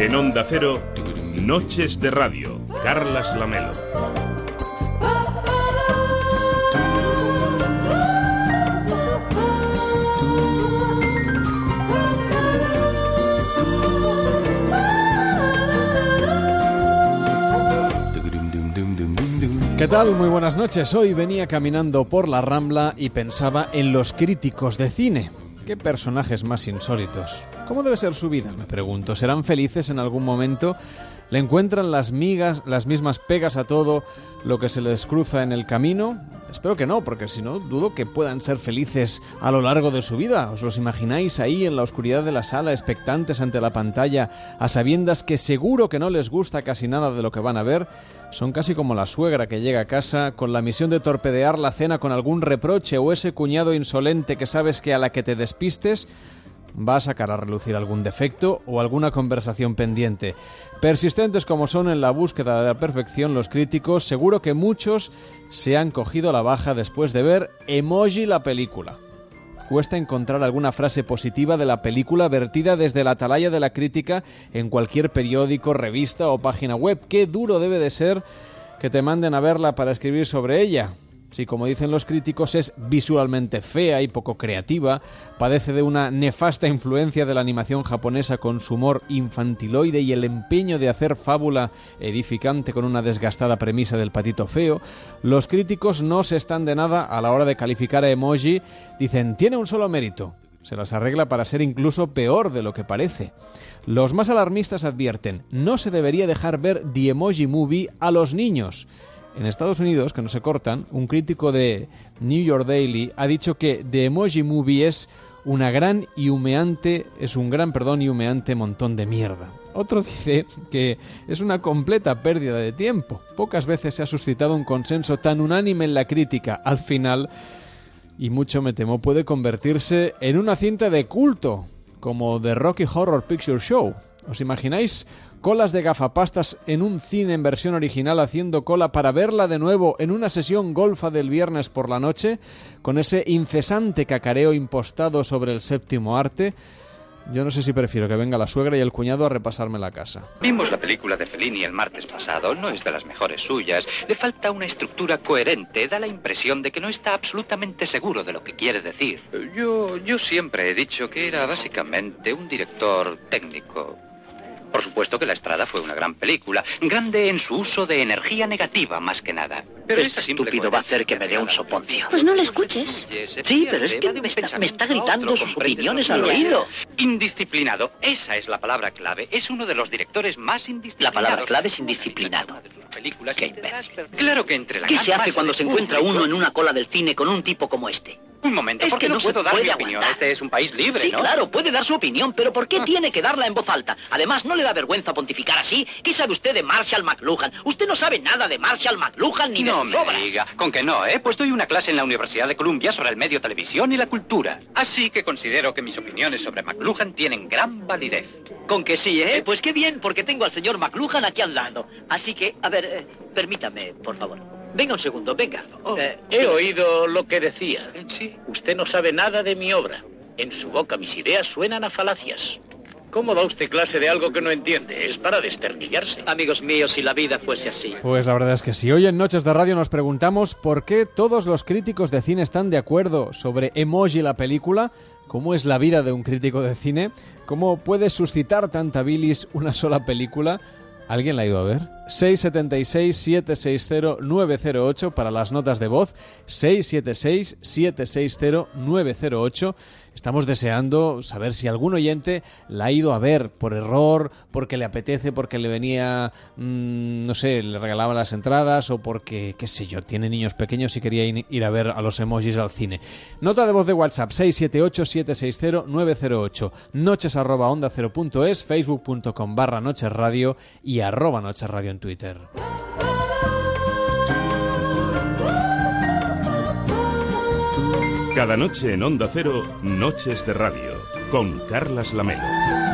En Onda Cero, Noches de Radio, Carlas Lamelo. ¿Qué tal? Muy buenas noches. Hoy venía caminando por la Rambla y pensaba en los críticos de cine. ¿Qué personajes más insólitos? ¿Cómo debe ser su vida? Me pregunto. ¿Serán felices en algún momento? ¿Le encuentran las migas, las mismas pegas a todo lo que se les cruza en el camino? Espero que no, porque si no, dudo que puedan ser felices a lo largo de su vida. ¿Os los imagináis ahí en la oscuridad de la sala, expectantes ante la pantalla, a sabiendas que seguro que no les gusta casi nada de lo que van a ver? Son casi como la suegra que llega a casa con la misión de torpedear la cena con algún reproche o ese cuñado insolente que sabes que a la que te despistes va a sacar a relucir algún defecto o alguna conversación pendiente. Persistentes como son en la búsqueda de la perfección los críticos, seguro que muchos se han cogido la baja después de ver Emoji la película. Cuesta encontrar alguna frase positiva de la película vertida desde la atalaya de la crítica en cualquier periódico, revista o página web. Qué duro debe de ser que te manden a verla para escribir sobre ella. Si, como dicen los críticos, es visualmente fea y poco creativa, padece de una nefasta influencia de la animación japonesa con su humor infantiloide y el empeño de hacer fábula edificante con una desgastada premisa del patito feo, los críticos no se están de nada a la hora de calificar a Emoji, dicen tiene un solo mérito, se las arregla para ser incluso peor de lo que parece. Los más alarmistas advierten, no se debería dejar ver The Emoji Movie a los niños. En Estados Unidos, que no se cortan, un crítico de New York Daily ha dicho que The Emoji Movie es una gran y humeante, es un gran, perdón, y humeante montón de mierda. Otro dice que es una completa pérdida de tiempo. Pocas veces se ha suscitado un consenso tan unánime en la crítica. Al final, y mucho me temo, puede convertirse en una cinta de culto, como The Rocky Horror Picture Show. ¿Os imagináis colas de gafapastas en un cine en versión original haciendo cola para verla de nuevo en una sesión golfa del viernes por la noche, con ese incesante cacareo impostado sobre el séptimo arte? Yo no sé si prefiero que venga la suegra y el cuñado a repasarme la casa. Vimos la película de Fellini el martes pasado, no es de las mejores suyas, le falta una estructura coherente, da la impresión de que no está absolutamente seguro de lo que quiere decir. Yo, yo siempre he dicho que era básicamente un director técnico, por supuesto que La Estrada fue una gran película, grande en su uso de energía negativa más que nada. Pero este estúpido va a hacer que me dé un soponcio. Pues no le escuches. Sí, pero es que me está, me está gritando sus opiniones al oído. Indisciplinado, esa es la palabra clave. Es uno de los directores más indisciplinados. La palabra clave es indisciplinado. Qué imbécil. Claro que entre la ¿Qué se hace cuando se encuentra uno en una cola del cine con un tipo como este? Un momento, Es ¿por qué que no, no puedo dar mi opinión? Este es un país libre, Sí, ¿no? claro, puede dar su opinión, pero ¿por qué tiene que darla en voz alta? Además, ¿no le da vergüenza pontificar así? ¿Qué sabe usted de Marshall McLuhan? Usted no sabe nada de Marshall McLuhan ni de No sus me obras. diga, con que no, ¿eh? Pues doy una clase en la Universidad de Columbia sobre el medio televisión y la cultura. Así que considero que mis opiniones sobre McLuhan tienen gran validez. Con que sí, ¿eh? Pues qué bien, porque tengo al señor McLuhan aquí al lado. Así que, a ver, eh, permítame, por favor. Venga un segundo, venga. Eh, He oído lo que decía. Sí. Usted no sabe nada de mi obra. En su boca mis ideas suenan a falacias. ¿Cómo da usted clase de algo que no entiende? Es para desternillarse. Amigos míos, si la vida fuese así. Pues la verdad es que si hoy en Noches de Radio nos preguntamos por qué todos los críticos de cine están de acuerdo sobre Emoji la película, cómo es la vida de un crítico de cine, cómo puede suscitar tanta bilis una sola película, ¿Alguien la ha ido a ver? 676-760-908 para las notas de voz. 676-760-908. Estamos deseando saber si algún oyente la ha ido a ver por error, porque le apetece, porque le venía, mmm, no sé, le regalaban las entradas o porque, qué sé yo, tiene niños pequeños y quería ir a ver a los emojis al cine. Nota de voz de WhatsApp 678-760-908. Noches arroba onda cero punto es, facebook.com barra noches radio y arroba noches radio en Twitter. Cada noche en Onda Cero, Noches de Radio, con Carlas Lamelo.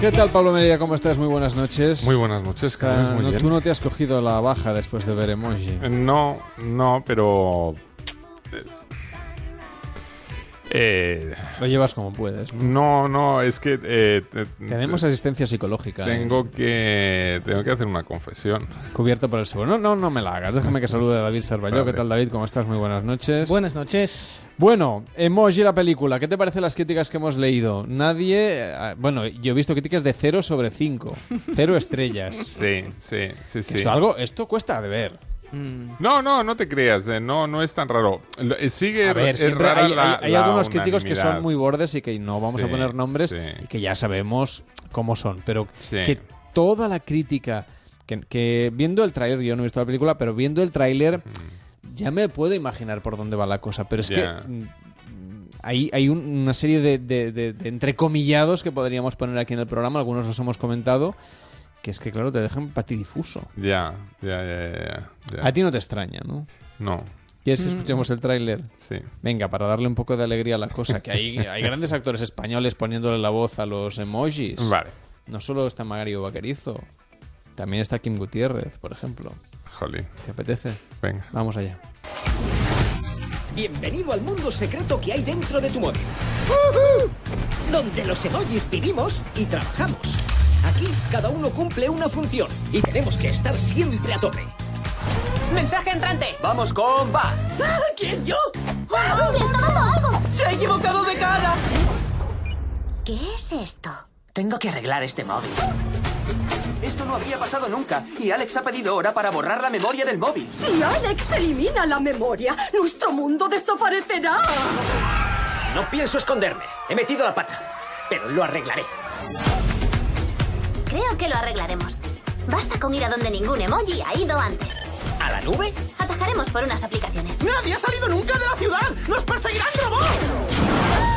¿Qué tal, Pablo Merida? ¿Cómo estás? Muy buenas noches. Muy buenas noches, Carlos. Muy no, bien. tú no te has cogido la baja después de ver emoji. Eh, No, no, pero. Eh, Lo llevas como puedes. ¿no? no, no, es que. eh, te- Tenemos te- asistencia psicológica. ¿eh? Tengo que. Tengo que hacer una confesión. Cubierto por el seguro. No, no, no me la hagas. Déjame que salude a David Servalló. Vale. ¿Qué tal, David? ¿Cómo estás? Muy buenas noches. Buenas noches. Bueno, Emoji la película. ¿Qué te parecen las críticas que hemos leído? Nadie... eh, Bueno, yo he visto críticas de 0 sobre 5. Cero estrellas. Sí, sí, sí, sí. Esto, algo, esto cuesta de ver. Mm, No, no, no te creas, eh, no, no es tan raro. Sigue A ver, es siempre rara hay, la- hay- hay la algunos críticos que son muy bordes y que no vamos a poner nombres sí. y que ya sabemos cómo son. Pero Sí. que toda la crítica, que, que viendo el tráiler, yo no he visto la película, pero viendo el tráiler ya me puedo imaginar por dónde va la cosa. Pero es que mm, hay, hay un- una serie de, de- de- de entrecomillados que podríamos poner aquí en el programa, algunos los hemos comentado, que es que, claro, te dejan patidifuso. Ya, ya, ya, ya, ya. A ti no te extraña, ¿no? No, ¿Quieres que escuchemos el tráiler? sí. Venga, para darle un poco de alegría a la cosa, que hay, hay grandes actores españoles poniéndole la voz a los emojis. Vale. No solo está Mario Vaquerizo, también está Kim Gutiérrez, por ejemplo. Jolín, ¿Te apetece? venga. Vamos allá. Bienvenido al mundo secreto que hay dentro de tu móvil. Donde los emojis vivimos y trabajamos. Aquí cada uno cumple una función y tenemos que estar siempre a tope. ¡Mensaje entrante! Vamos con va. ¡Ah! ¿Quién yo? ¡Ah! ¡Le está dando algo! ¡Se ha equivocado de cara! ¿Qué es esto? Tengo que arreglar este móvil. Esto no había pasado nunca y Alex ha pedido hora para borrar la memoria del móvil. Si Alex elimina la memoria, nuestro mundo desaparecerá. No pienso esconderme. He metido la pata, pero lo arreglaré. Creo que lo arreglaremos. Basta con ir a donde ningún emoji ha ido antes. ¿A la nube? Atajaremos por unas aplicaciones. ¡Nadie ha salido nunca de la ciudad! ¡Nos perseguirán robots!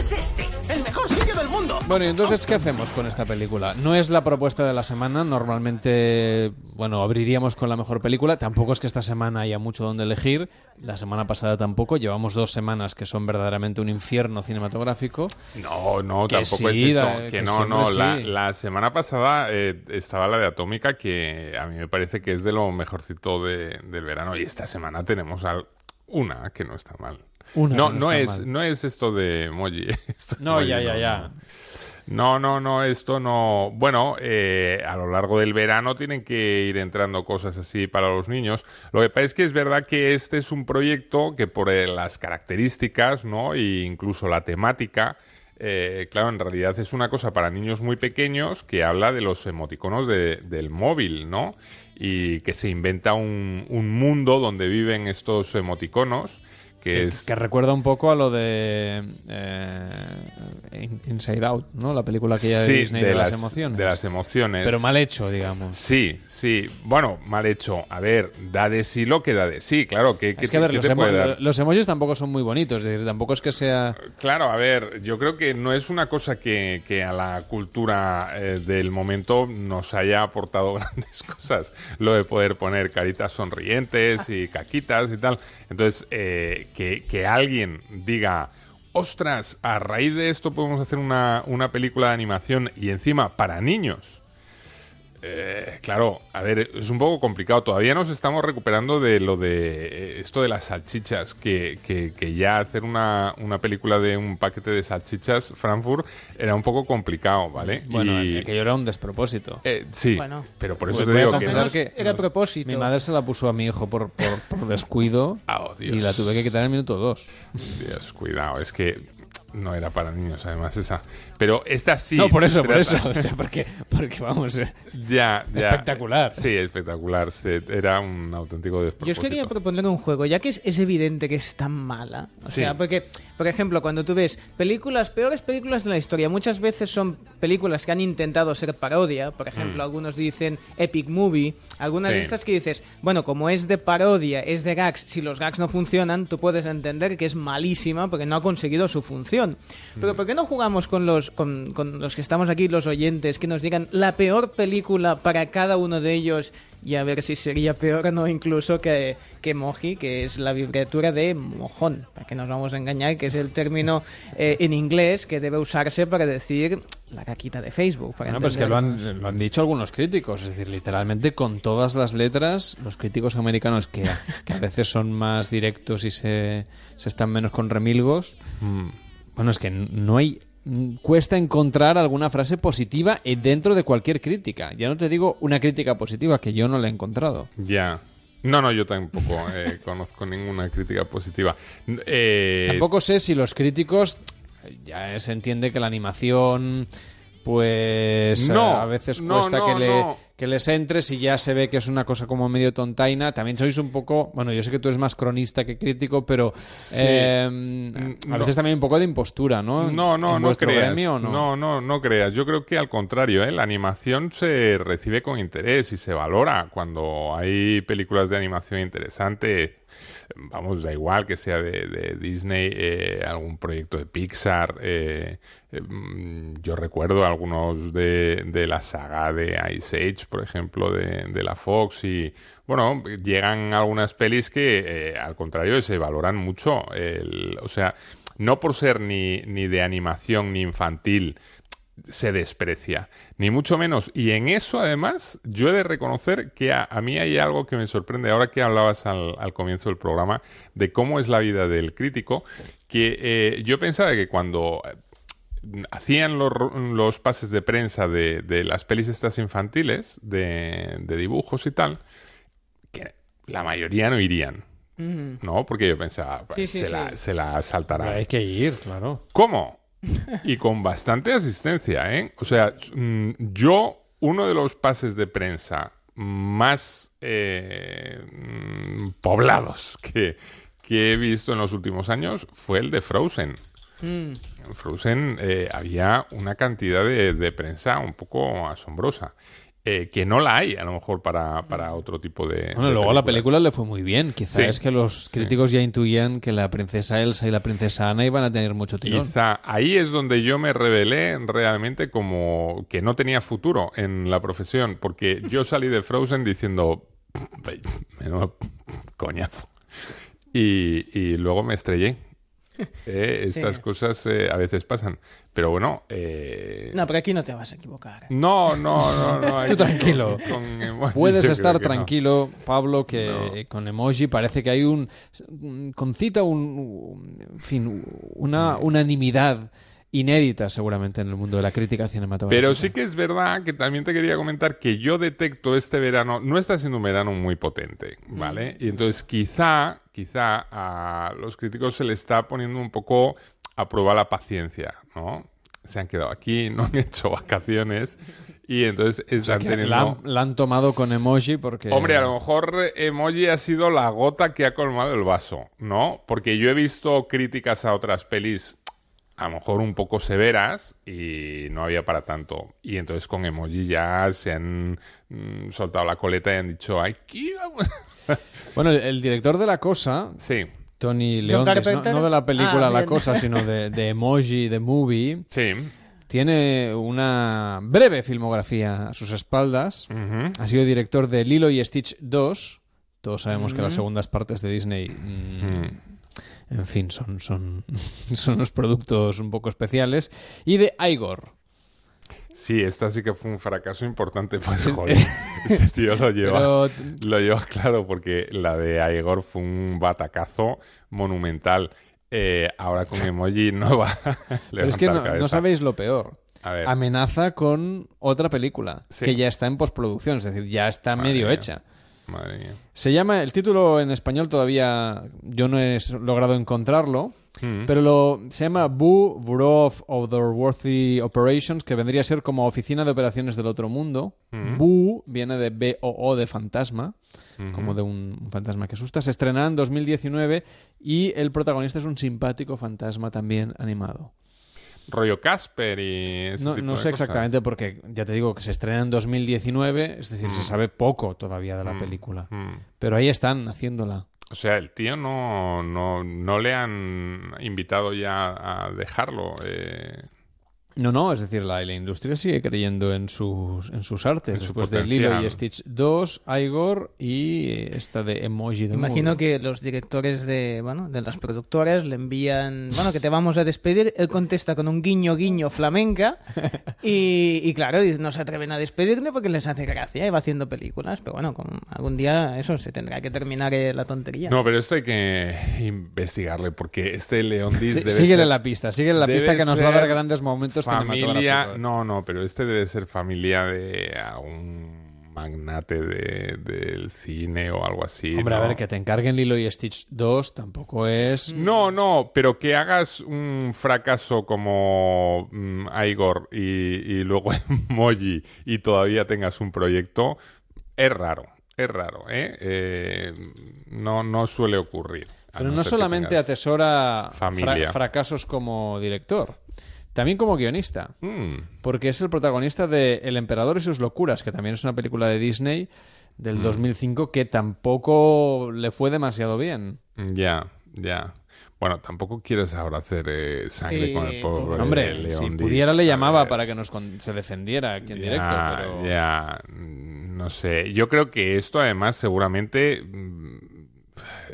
Es este? ¡El mejor sitio del mundo! Bueno, y entonces, ¿qué hacemos con esta película? No es la propuesta de la semana. Normalmente, bueno, abriríamos con la mejor película. Tampoco es que esta semana haya mucho donde elegir. La semana pasada tampoco. Llevamos dos semanas que son verdaderamente un infierno cinematográfico. No, no, Que tampoco sí, es eso. que, que no, no. sí. La, la semana pasada eh, estaba la de Atómica, que a mí me parece que es de lo mejorcito de- del verano. Y esta semana tenemos al- una que no está mal. Una no, no es, mal. no es esto de emoji. Esto de No, emoji ya, ya, no, ya. No, no, no, esto no. Bueno, eh, a lo largo del verano tienen que ir entrando cosas así para los niños. Lo que pasa es que es verdad que este es un proyecto que por eh, las características, ¿no? E incluso la temática, eh, claro, en realidad es una cosa para niños muy pequeños que habla de los emoticonos de- del móvil, ¿no? Y que se inventa un, un mundo donde viven estos emoticonos. Que, Que, es que recuerda un poco a lo de eh, In- Inside Out, ¿no? La película que ya de sí, Disney de, las, emociones. de las emociones. Pero mal hecho, digamos. Sí, sí. Bueno, mal hecho. A ver, da de sí lo que da de sí, claro. ¿qué, qué Es que, a ver, los, emo- los emojis tampoco son muy bonitos. Es decir, tampoco es que sea... Claro, a ver, yo creo que no es una cosa que, que a la cultura eh, del momento nos haya aportado grandes cosas. Lo de poder poner caritas sonrientes y caquitas y tal. Entonces, eh, que, que alguien diga, ostras, a raíz de esto podemos hacer una, una película de animación y encima para niños. Eh, claro, a ver, es un poco complicado. Todavía nos estamos recuperando de lo de eh, esto de las salchichas, que, que- que ya hacer una, una película de un paquete de salchichas Frankfurt era un poco complicado, ¿vale? Bueno, Y- aquello era un despropósito. eh, sí, Bueno. pero por eso Pues te digo que... no- que Era propósito. Mi madre se la puso a mi hijo por, por, por descuido Ah, oh, Dios. y la tuve que quitar en el minuto dos. Dios, cuidado, es que no era para niños además esa. Pero esta sí... no, por eso, por eso. O sea, porque, porque vamos... eh, Ya, ya. Espectacular. Sí, espectacular. Se- era un auténtico Yo os despropósito. quería proponer un juego, ya que es, es evidente que es tan mala. O Sí. sea, porque, por ejemplo, cuando tú ves películas, peores películas de la historia, muchas veces son películas que han intentado ser parodia. Por ejemplo, algunos dicen epic movie. Algunas Mm. Sí. de estas que dices, bueno, como es de parodia, es de gags, si los gags no funcionan, tú puedes entender que es malísima porque no ha conseguido su función. Pero ¿por qué no jugamos con los, con, con los que estamos aquí, los oyentes, que nos digan la peor película para cada uno de ellos y a ver si sería peor o no incluso que, que Moji, que es la abreviatura de mojón, para que nos vamos a engañar, que es el término eh, en inglés que debe usarse para decir la caquita de Facebook. Para Bueno, pues que lo han, lo han dicho algunos críticos, es decir, literalmente con todas las letras, los críticos americanos que, que a veces son más directos y se, se están menos con remilgos, bueno, es que no hay... Cuesta encontrar alguna frase positiva eh, dentro de cualquier crítica. Ya no te digo una crítica positiva, que yo no la he encontrado. Ya. No, no, yo tampoco eh, conozco ninguna crítica positiva. Eh, Tampoco sé si los críticos ya se entiende que la animación pues No, a veces no, cuesta no, que, le, que les entre si ya se ve que es una cosa como medio tontaina. También sois un poco, bueno, yo sé que tú eres más cronista que crítico, pero eh, a veces también un poco de impostura, ¿no? No, no, ¿En no creas. gremio no? no, no, no creas. Yo creo que al contrario, ¿eh? la animación se recibe con interés y se valora cuando hay películas de animación interesante. Vamos, da igual que sea de, Disney, eh, algún proyecto de Pixar. eh, eh, mm, yo recuerdo algunos de, de la saga de Ice Age, por ejemplo, de, de la Fox y bueno, llegan algunas pelis que al contrario se valoran mucho. El- o sea, no por ser ni, ni de animación ni infantil se desprecia, ni mucho menos. Y en eso, además, yo he de reconocer que a, a mí hay algo que me sorprende, ahora que hablabas al, al comienzo del programa, de cómo es la vida del crítico, que eh, yo pensaba que cuando eh, hacían los, los pases de prensa de, de las pelis estas infantiles, de, de dibujos y tal, que la mayoría no irían. ¿No? Porque yo pensaba, Sí, sí, se, sí. La, se la saltarán. Pero hay que ir, claro. ¿Cómo? Y con bastante asistencia, ¿eh? O sea, mm, yo, uno de los pases de prensa más eh, mm, poblados que, que he visto en los últimos años fue el de Frozen. Mm. En Frozen eh, había una cantidad de, de prensa un poco asombrosa. Eh, que no la hay, a lo mejor, para, para otro tipo de. Bueno, de luego la películas. película le fue muy bien. Quizá Sí. es que los críticos ya intuían que la princesa Elsa y la princesa Ana iban a tener mucho tirón. Quizá ahí es donde yo me revelé realmente como que no tenía futuro en la profesión, porque yo salí de Frozen diciendo, menudo coñazo. Y, y luego me estrellé. Eh, estas Sí. cosas eh, a veces pasan. Pero bueno, eh, No, pero aquí no te vas a equivocar. no, no, no, no. Tú tranquilo. con- con emojis Puedes estar no. tranquilo, Pablo, que con emoji parece que hay un con cita un, en fin, una unanimidad inédita seguramente en el mundo de la crítica cinematográfica. Pero sí que es verdad que también te quería comentar que yo detecto este verano, no está siendo un verano muy potente, ¿vale? Y entonces quizá, quizá a los críticos se les está poniendo un poco a prueba la paciencia, ¿no? Se han quedado aquí, no han hecho vacaciones y entonces O sea, están teniendo... la, han- la han tomado con emoji porque Hombre, a lo mejor emoji ha sido la gota que ha colmado el vaso, ¿no? Porque yo he visto críticas a otras pelis a lo mejor un poco severas y no había para tanto. Y entonces con emoji ya se han mm, soltado la coleta y han dicho, aquí vamos. Bueno, el, director de La Cosa, sí. Tony Leontes, no, de la película Ah, La. Cosa, sino de, de Emoji, de Movie, Sí. tiene una breve filmografía a sus espaldas. Ha sido director de Lilo y Stitch 2. Todos sabemos que las Mm. segundas partes de Disney, mm, Mm. En fin, son, son, son unos productos un poco especiales. Y de Igor. Sí, esta sí que fue un fracaso importante. Pues, joder, este tío lo lleva, Pero- lo lleva claro porque la de Aigor fue un batacazo monumental. Eh, ahora con emoji no va a Pero es que no, sabéis lo peor. A ver. Amenaza con otra película Sí. que ya está en postproducción, es decir, ya está Madre medio mía. hecha. Madre mía. Se llama, el título en español todavía yo no he logrado encontrarlo, Mm. pero lo, se llama Boo Bureau of Otherworthy Operations, que vendría a ser como Oficina de Operaciones del Otro Mundo. Mm. Boo viene de B-O-O de fantasma, como de un, un fantasma que asusta. Se estrenará en 2019 y el protagonista es un simpático fantasma también animado. Rollo Casper y ese No, tipo no de sé cosas. exactamente porque ya te digo que se estrena en 2019, es decir, se sabe poco todavía de la Mm, película. mm. Pero ahí están haciéndola. O sea, el tío no, no, no le han invitado ya a dejarlo. Eh. No, no, es decir, la, la industria sigue creyendo en sus, en sus artes. En su después de. Lilo y Stitch 2, Igor y esta de Emoji de Imagino que los directores de, bueno, de las productoras le envían, bueno, que te vamos a despedir. Él contesta con un guiño, guiño flamenca. Y, y claro, no se atreven a despedirle porque les hace gracia y va haciendo películas. Pero bueno, como algún día eso se tendrá que terminar eh, la tontería. No, pero esto hay que investigarle porque este Leondis Sí, síguele ser- la pista, síguele la pista que nos va a dar grandes momentos familia, cinematográficos. no, no, pero este debe ser familia de algún magnate de- del cine o algo así. Hombre, a ¿no? ver, que te encarguen Lilo y Stitch 2 tampoco es... No, no, pero que hagas un fracaso como mm, Igor y, y luego Emoji y todavía tengas un proyecto, es raro, es raro, ¿eh? Eh, no, no suele ocurrir. A Pero no solamente atesora fra- fracasos como director, también como guionista. Mm, Porque es el protagonista de El Emperador y sus locuras, que también es una película de Disney del Mm. 2005 que tampoco le fue demasiado bien. ya, ya. Bueno, tampoco quieres ahora hacer eh, sangre con el pobre. Hombre, León si pudiera le llamaba ver. para que nos con- se defendiera aquí en Ya, directo, pero... Ya, mm, no sé. Yo creo que esto además seguramente...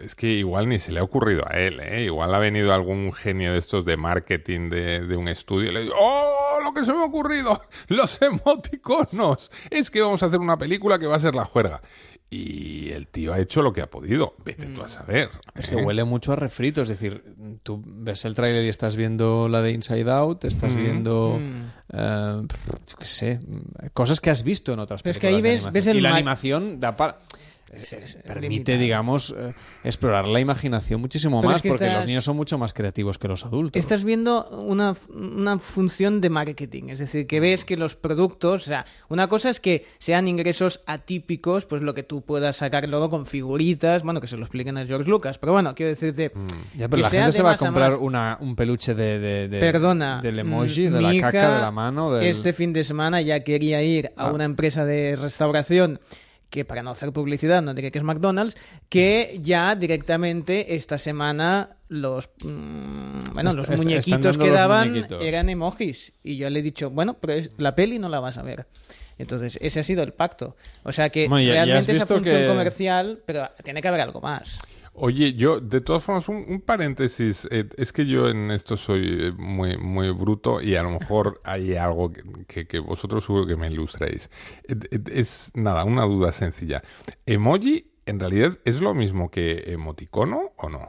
mm, Es que igual ni se le ha ocurrido a él, ¿eh? Igual ha venido algún genio de estos de marketing de, de un estudio y le dice, ¡Oh, lo que se me ha ocurrido! ¡Los emoticonos! Es que vamos a hacer una película que va a ser la juerga. Y el tío ha hecho lo que ha podido. Vete tú a saber. Es ¿eh? que huele mucho a refrito, es decir, tú ves el tráiler y estás viendo la de Inside Out, estás Mm. viendo, Mm. eh, yo qué sé, cosas que has visto en otras Pero es que películas. ahí de ves- ves el y la ma- animación da para... permite, limitado. digamos, eh, explorar la imaginación muchísimo Pero más, es que porque estás- los niños son mucho más creativos que los adultos. Estás viendo una, una función de marketing, es decir, que ves que los productos, o sea, una cosa es que sean ingresos atípicos, pues lo que tú puedas sacar luego con figuritas, bueno, que se lo expliquen a George Lucas, pero bueno, quiero decirte... Ya, pero que la gente de se va a comprar más. una, un peluche de, de- de- Perdona. del emoji, mm, de mi la caca, de la mano. Del... Este fin de semana ya quería ir a Ah. una empresa de restauración que para no hacer publicidad, no diré que es McDonald's, que ya directamente esta semana los mm, bueno, los muñequitos que daban muñequitos. eran emojis. Y yo le he dicho, bueno, pero es- la peli no la vas a ver. Entonces, ese ha sido el pacto. O sea que Bueno, ya- ya has realmente esa función que- comercial, pero tiene que haber algo más. Oye, yo, de todas formas, un, un paréntesis. eh, es que yo en esto soy eh, muy, muy bruto y a lo mejor hay algo que, que- que vosotros seguro que me ilustréis. Eh, eh, Es nada, una duda sencilla. ¿Emoji en realidad es lo mismo que emoticono o no?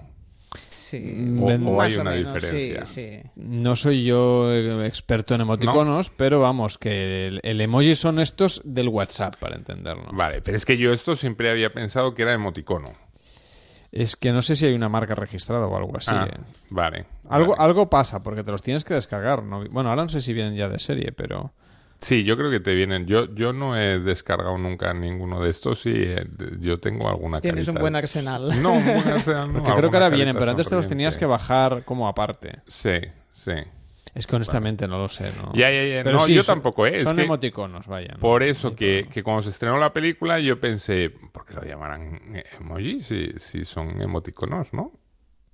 Sí, Mm, O- o hay más una menos, diferencia. Sí, sí. No soy yo experto en emoticonos, pero vamos, que el, el emoji son estos del WhatsApp, para entendernos. Vale, pero es que yo esto siempre había pensado que era emoticono. Es que no sé si hay una marca registrada o algo así. Ah, eh. vale. Algo, vale. algo pasa, porque te los tienes que descargar. ¿no? Bueno, ahora no sé si vienen ya de serie, pero... Sí, yo creo que te vienen. Yo, yo no he descargado nunca ninguno de estos y eh, yo tengo alguna Tienes un buen arsenal. No, un buen arsenal no. Porque creo que ahora vienen, pero antes te los tenías que bajar como aparte. Sí, sí. Es que honestamente no lo sé, ¿no? Ya, ya, ya. Pero No, sí, yo son- tampoco, ¿eh? Es Son que- emoticonos, vaya. ¿no? Por eso que, que cuando se estrenó la película yo pensé, ¿por qué lo llamarán emoji si, si son emoticonos, no?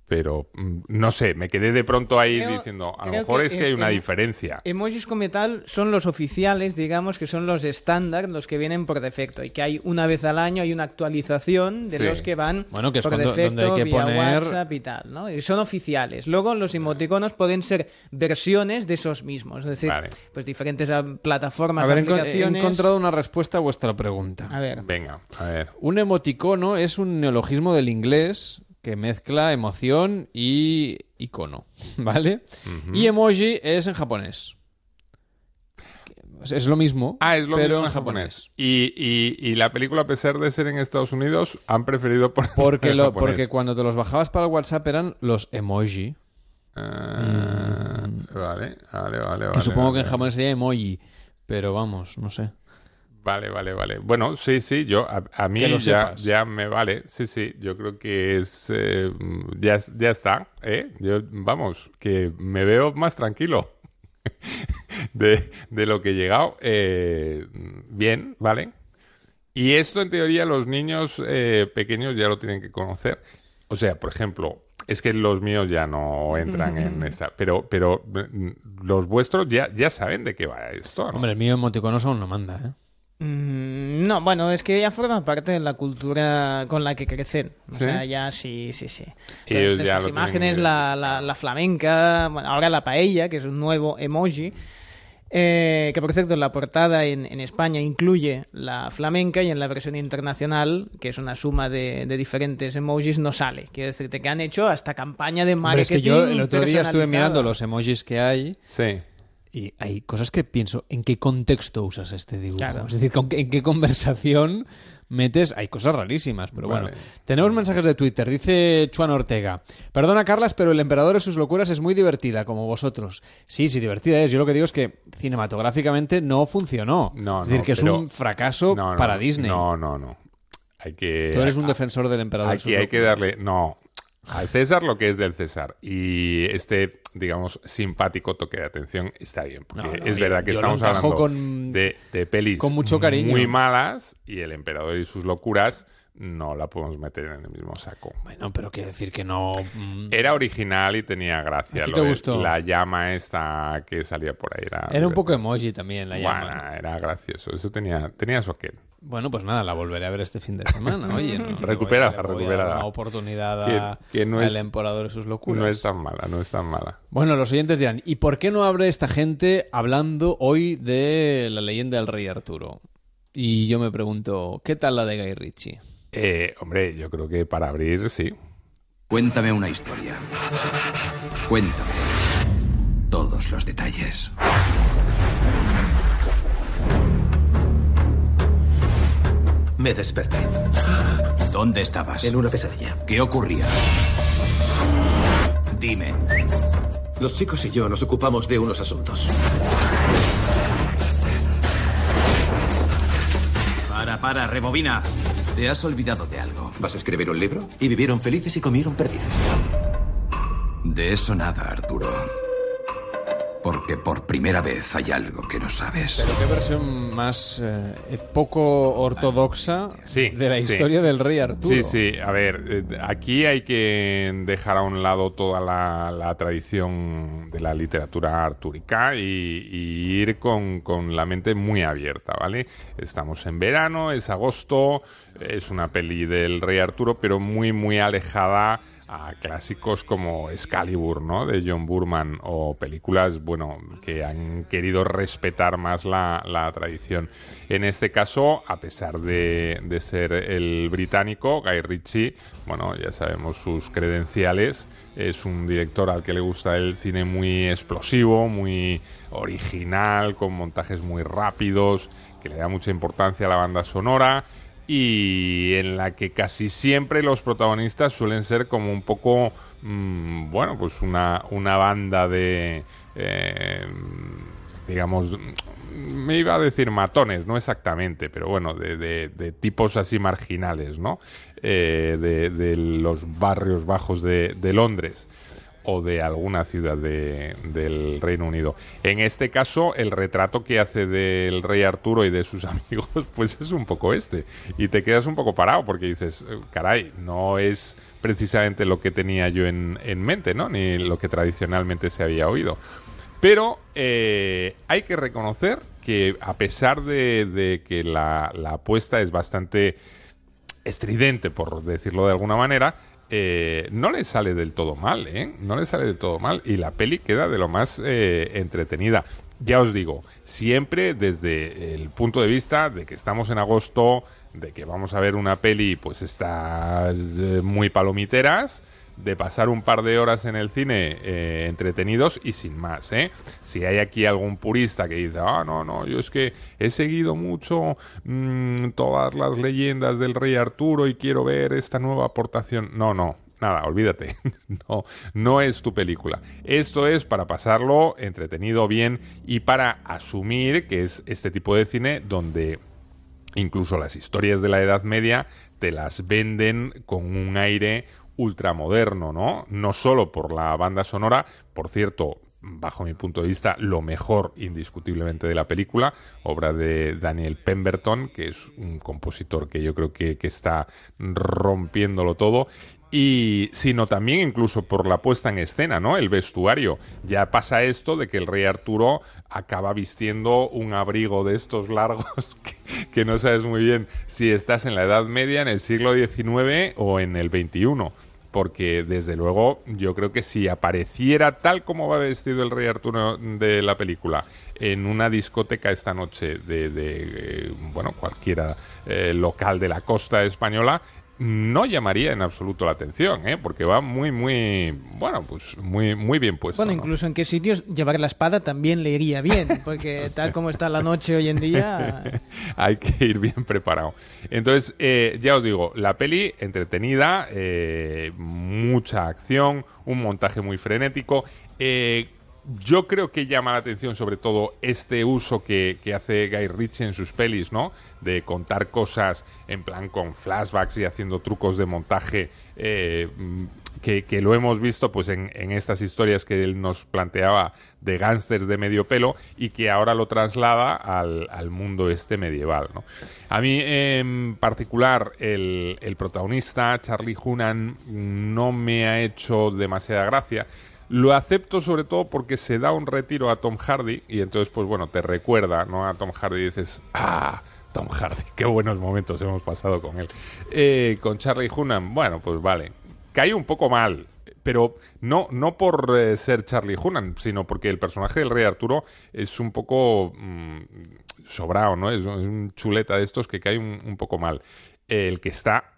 Pero mm, no sé, me quedé de pronto ahí Creo- diciendo, a lo mejor que es que hay em- una em- diferencia. Emojis como tal son los oficiales, digamos, que son los estándar, los que vienen por defecto. Y que hay una vez al año, hay una actualización de Sí. los que van Bueno, que es por cuando- defecto donde hay que vía poner- WhatsApp y tal, ¿no? Y son oficiales. Luego los emoticonos pueden ser versiones de esos mismos. Es decir, Vale. pues diferentes plataformas, A ver, he enco- he aplicaciones... encontrado una respuesta a vuestra pregunta. A ver. Venga, a ver. Un emoticono es un neologismo del inglés que mezcla emoción y icono, ¿vale? Y emoji es en japonés. Es lo mismo, Ah, es lo pero mismo en japonés. Y, y, y la película, a pesar de ser en Estados Unidos, han preferido poner Porque, en lo, japonés. porque cuando te los bajabas para el WhatsApp eran los emoji, Ah, Vale, vale, vale. que vale, supongo vale, que en japonés sería emoji, pero vamos, no sé. Vale, vale, vale. Bueno, sí, sí, yo, a, a mí ya, sepas. ya me vale. Sí, sí, yo creo que es. eh, ya, ya está, ¿eh? Yo, vamos, que me veo más tranquilo de, de lo que he llegado. Eh, bien, ¿vale? Y esto, en teoría, los niños eh, pequeños ya lo tienen que conocer. O sea, por ejemplo, es que los míos ya no entran en esta, pero, pero mm, los vuestros ya, ya saben de qué va esto, ¿no? Hombre, el mío emoticonoso aún no manda, ¿eh? Mm, no, bueno, es que ya forma parte de la cultura con la que crecen. O ¿Sí? sea, ya sí, sí, sí. Entonces, estas imágenes, la, la, la flamenca, bueno, ahora la paella, que es un nuevo emoji. eh, que por cierto, en la portada en, en España incluye la flamenca y en la versión internacional, que es una suma de, de diferentes emojis, no sale. Quiero decirte que han hecho hasta campaña de marketing. es que yo el otro día estuve mirando los emojis que hay Sí. Y hay cosas que pienso, ¿en qué contexto usas este dibujo? Claro. Es decir, ¿con qué- ¿en qué conversación metes? Hay cosas rarísimas, pero bueno. Tenemos mensajes de Twitter. Dice Chuan Ortega. Perdona, Carlas, pero El Emperador y sus locuras es muy divertida, como vosotros. Sí, sí, divertida es. Yo lo que digo es que cinematográficamente no funcionó. No, es decir, no, que es un fracaso No, no, para. Disney. No, no, no. Hay que... Tú eres un defensor del Emperador sus Aquí hay que darle... No. Al César lo que es del César. Y este, digamos, simpático toque de atención está bien. Porque No, no, es yo- verdad que estamos hablando con- de, de pelis con mucho cariño. muy malas y El Emperador y sus locuras no la podemos meter en el mismo saco. Bueno, pero quiere decir que no... mm, Era original y tenía gracia. ¿A ti lo te gustó? La llama esta que salía por ahí. Era, Era un poco emoji también la llama. Bueno, era gracioso. Eso tenía, tenía su aquel. Bueno, pues nada, la volveré a ver este fin de semana. Oye, no, no Recupérala, voy a- le voy a recupérala. dar Una oportunidad a, Que- que no al es- emperador y sus locuras. No es tan mala, no es tan mala. Bueno, los oyentes dirán, ¿y por qué no abre esta gente hablando hoy de la leyenda del rey Arturo? Y yo me pregunto, ¿qué tal la de Guy Ritchie? Eh, hombre, yo creo que para abrir, sí. Cuéntame una historia. Cuéntame todos los detalles. Me desperté ¿Dónde estabas? en una pesadilla. ¿Qué ocurría? Dime. Los chicos y yo nos ocupamos de unos asuntos. Para, para, rebobina. Te has olvidado de algo. ¿Vas a escribir un libro? Y vivieron felices y comieron perdices. De eso nada, Arturo. Porque por primera vez hay algo que no sabes. Pero qué versión más eh, poco ortodoxa Sí, de la sí. historia del rey Arturo. Sí, sí, a ver, eh, aquí hay que dejar a un lado toda la, la tradición de la literatura artúrica y, y ir con, con la mente muy abierta, ¿vale? Estamos en verano, es agosto, es una peli del rey Arturo, pero muy, muy alejada clásicos como Excalibur, ¿no? De John Burman o películas, bueno, que han querido respetar más la, la tradición. En este caso, a pesar de, de ser el británico, Guy Ritchie, bueno, ya sabemos sus credenciales, es un director al que le gusta el cine muy explosivo, muy original, con montajes muy rápidos, que le da mucha importancia a la banda sonora y en la que casi siempre los protagonistas suelen ser como un poco, mm, bueno, pues una, una banda de, eh, digamos, me iba a decir matones, no exactamente, pero bueno, de, de- tipos así marginales, ¿no? Eh, de, de los barrios bajos de Londres o de alguna ciudad de- del Reino Unido. En este caso, el retrato que hace del rey Arturo y de sus amigos, pues es un poco este. Y te quedas un poco parado porque dices, eh, caray, no es precisamente lo que tenía yo en, en mente, ¿no? Ni lo que tradicionalmente se había oído. Pero eh, hay que reconocer que a pesar de, que la apuesta es bastante estridente, por decirlo de alguna manera, eh, no le sale del todo mal, ¿eh? No le sale del todo mal y la peli queda de lo más eh, entretenida. Ya os digo, siempre desde el punto de vista de que estamos en agosto, de que vamos a ver una peli, pues estas eh, muy palomiteras, de pasar un par de horas en el cine eh, entretenidos y sin más, ¿eh? Si hay aquí algún purista que dice, ah, no, no, yo es que he seguido mucho mm, todas las leyendas del rey Arturo y quiero ver esta nueva aportación. No, no, nada, olvídate. no, no es tu película. Esto es para pasarlo entretenido, bien y para asumir que es este tipo de cine donde incluso las historias de la Edad Media te las venden con un aire ultramoderno, ¿no? No solo por la banda sonora, por cierto, bajo mi punto de vista, lo mejor indiscutiblemente de la película, obra de Daniel Pemberton, que es un compositor que yo creo que, que está rompiéndolo todo, y sino también incluso por la puesta en escena, ¿no? El vestuario. Ya pasa esto de que el rey Arturo acaba vistiendo un abrigo de estos largos que, que no sabes muy bien si estás en la Edad Media, en el siglo XIX o en el XXI porque desde luego yo creo que si apareciera tal como va vestido el rey Arturo de la película en una discoteca esta noche de, de, eh, bueno cualquiera eh, local de la costa española no llamaría en absoluto la atención, ¿eh? porque va muy, muy, bueno, pues muy, muy bien puesto. Bueno, ¿no? incluso en qué sitios llevar la espada también le iría bien, porque tal como está la noche hoy en día... Hay que ir bien preparado. Entonces, eh, ya os digo, la peli entretenida, eh, mucha acción, un montaje muy frenético. Yo creo que llama la atención sobre todo este uso que, hace Guy Ritchie en sus pelis, ¿no? De contar cosas en plan con flashbacks y haciendo trucos de montaje eh, que, que, lo hemos visto pues en, estas historias que él nos planteaba de gángsters de medio pelo y que ahora lo traslada al, mundo este medieval. A mí en particular el, el protagonista, Charlie Hunan, no me ha hecho demasiada gracia. Lo acepto sobre todo porque se da un retiro a Tom Hardy y entonces, pues bueno, te recuerda, ¿no? A Tom Hardy y dices, ah, Tom Hardy, qué buenos momentos hemos pasado con él. Eh, con Charlie Hunnam, bueno, pues vale, cae un poco mal, pero no, no por eh, ser Charlie Hunnam, sino porque el personaje del Rey Arturo es un poco mmm, sobrado, ¿no? Es un chuleta de estos que cae un poco mal. El que está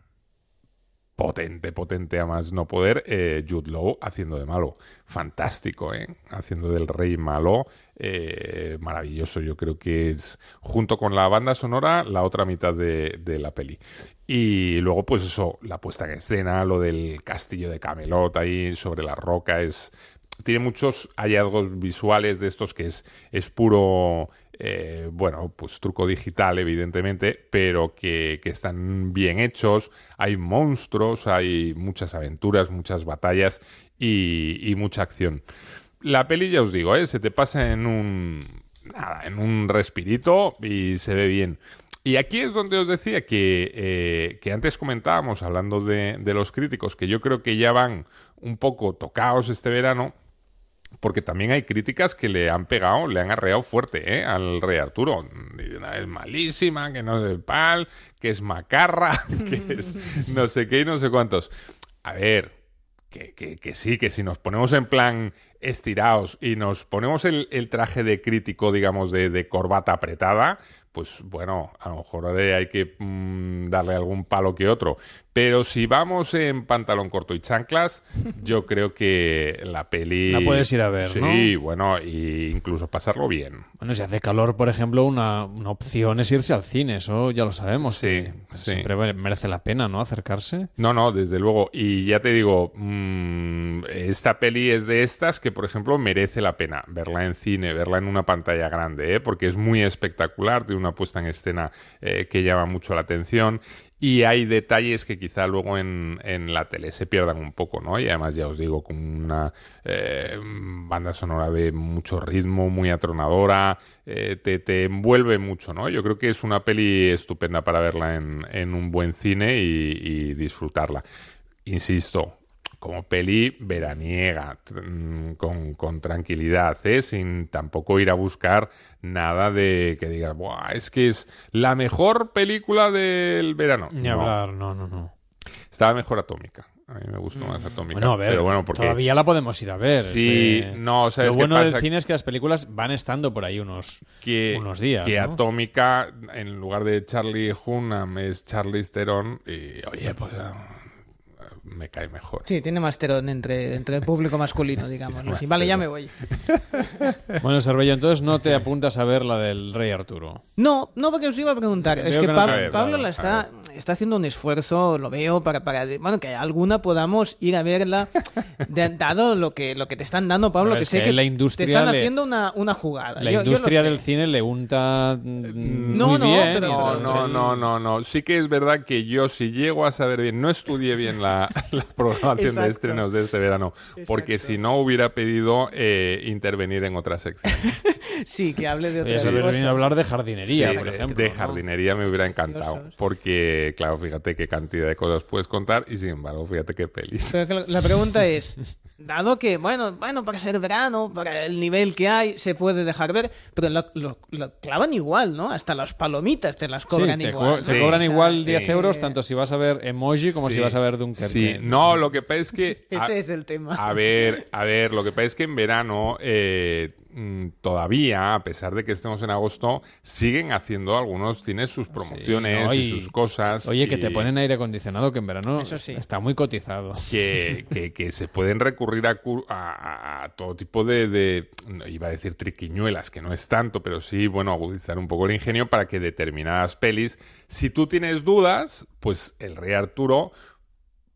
potente, potente a más no poder, eh, Jude Law haciendo de malo. Fantástico, ¿eh? Haciendo del rey malo. Eh, maravilloso, yo creo que es, junto con la banda sonora, la otra mitad de, de, la peli. Y luego, pues eso, la puesta en escena, lo del castillo de Camelot ahí sobre la roca, es... Tiene muchos hallazgos visuales de estos que es, es puro eh, bueno, pues truco digital, evidentemente, pero que, están bien hechos. Hay monstruos, hay muchas aventuras, muchas batallas y, mucha acción. La peli, ya os digo, ¿eh? se te pasa en un, respirito y se ve bien. Y aquí es donde os decía que, eh, que antes comentábamos, hablando de, de los críticos, que yo creo que ya van un poco tocados este verano porque también hay críticas que le han pegado, le han arreado fuerte ¿eh? al rey Arturo. Es malísima, que no es del pal, que es macarra, que es no sé qué y no sé cuántos. A ver, que, que, que sí, que si nos ponemos en plan estirados y nos ponemos el, el traje de crítico, digamos, de, de, corbata apretada, pues bueno, a lo mejor hay que mmm, darle algún palo que otro. Pero si vamos en pantalón corto y chanclas, yo creo que la peli... La puedes ir a ver, sí, ¿no? Sí, bueno, e incluso pasarlo bien. Bueno, si hace calor, por ejemplo, una, una opción es irse al cine, eso ya lo sabemos. Sí, sí. Siempre merece la pena, ¿no? Acercarse. No, no, desde luego. Y ya te digo, mmm, esta peli es de estas que, por ejemplo, merece la pena verla en cine, verla en una pantalla grande, ¿eh? porque es muy espectacular, tiene una puesta en escena eh, que llama mucho la atención y hay detalles que quizá luego en, en, la tele se pierdan un poco, ¿no? Y además, ya os digo, con una eh, banda sonora de mucho ritmo, muy atronadora, eh, te, te, envuelve mucho, ¿no? Yo creo que es una peli estupenda para verla en, en un buen cine y disfrutarla. Insisto, como peli veraniega, con, con tranquilidad, ¿eh? sin tampoco ir a buscar nada de que digas, Buah, es que es la mejor película del verano. Ni no. hablar, no, no, no. Estaba mejor Atómica. A mí me gustó más Atómica. Bueno, a ver, pero bueno, porque... todavía la podemos ir a ver. Sí, ese... no, ¿sabes Lo bueno qué del pasa? cine es que las películas van estando por ahí unos, que, unos días. Que ¿no? Atómica, en lugar de Charlie Hunnam, es Charlie Theron. Y, oye, pues me cae mejor. Sí, tiene más terón entre, entre el público masculino, digamos. ¿no? Sí, vale, ya me voy. bueno, Cervello, entonces no te apuntas a ver la del Rey Arturo. No, no, porque os iba a preguntar. Veo es que, que no Pablo, la está, está haciendo un esfuerzo, lo veo, para, para bueno, que alguna podamos ir a verla, de, dado lo que, lo que te están dando, Pablo, Pero que es sé que que la industria te están le- haciendo una, una jugada. La Yo- industria del cine le unta mm, No, muy no, bien. pero- No, no, no, no, no. Sí que es verdad que yo, si llego a saber bien, no estudié bien la, la programación de estrenos de este verano, porque si no hubiera pedido eh, intervenir en otra sección. Sí, que hable de otras cosas. venido a hablar de jardinería, Sí, por de, ejemplo. de ¿no? jardinería me hubiera encantado, porque claro, fíjate qué cantidad de cosas puedes contar y sin embargo, fíjate qué pelis. Pero la pregunta es, dado que, bueno, bueno, para ser verano, para el nivel que hay, se puede dejar ver, pero lo, lo- lo clavan igual, ¿no? Hasta las palomitas te las Sí, cobran te, igual. co- te Sí. cobran O sea, igual sí. 10 euros, tanto si vas a ver emoji como si vas a ver Dunkerque. Sí, no, lo que pasa es que... a- Ese es el tema. A ver, a ver, lo que pasa es que en verano eh, mm, todavía, a pesar de que estemos en agosto, siguen haciendo algunos cines sus promociones no, y, y- sus cosas. Oye, que te ponen aire acondicionado, que en verano Eso sí. está muy cotizado. Que, que- que se pueden recurrir a, a- todo tipo de, de- iba a decir triquiñuelas, que no es tanto, pero sí, bueno, agudizar un poco el ingenio para que determinadas pelis, si tú tienes dudas, pues el Rey Arturo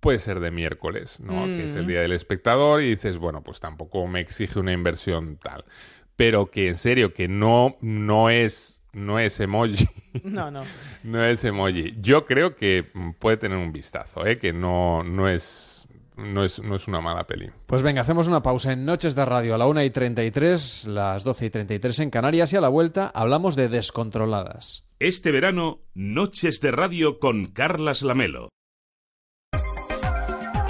puede ser de miércoles, ¿no? Que es el Mm. día del espectador y dices, bueno, pues tampoco me exige una inversión tal. Pero que en serio, que no, no es, no es emoji. No, no. no es emoji. Yo creo que puede tener un vistazo, ¿eh? Que no, no es. No es, no es una mala peli. Pues venga, hacemos una pausa en Noches de Radio a la 1 y 33, las 12 y 33 en Canarias y a la vuelta hablamos de descontroladas. Este verano, Noches de Radio con Carlas Lamelo.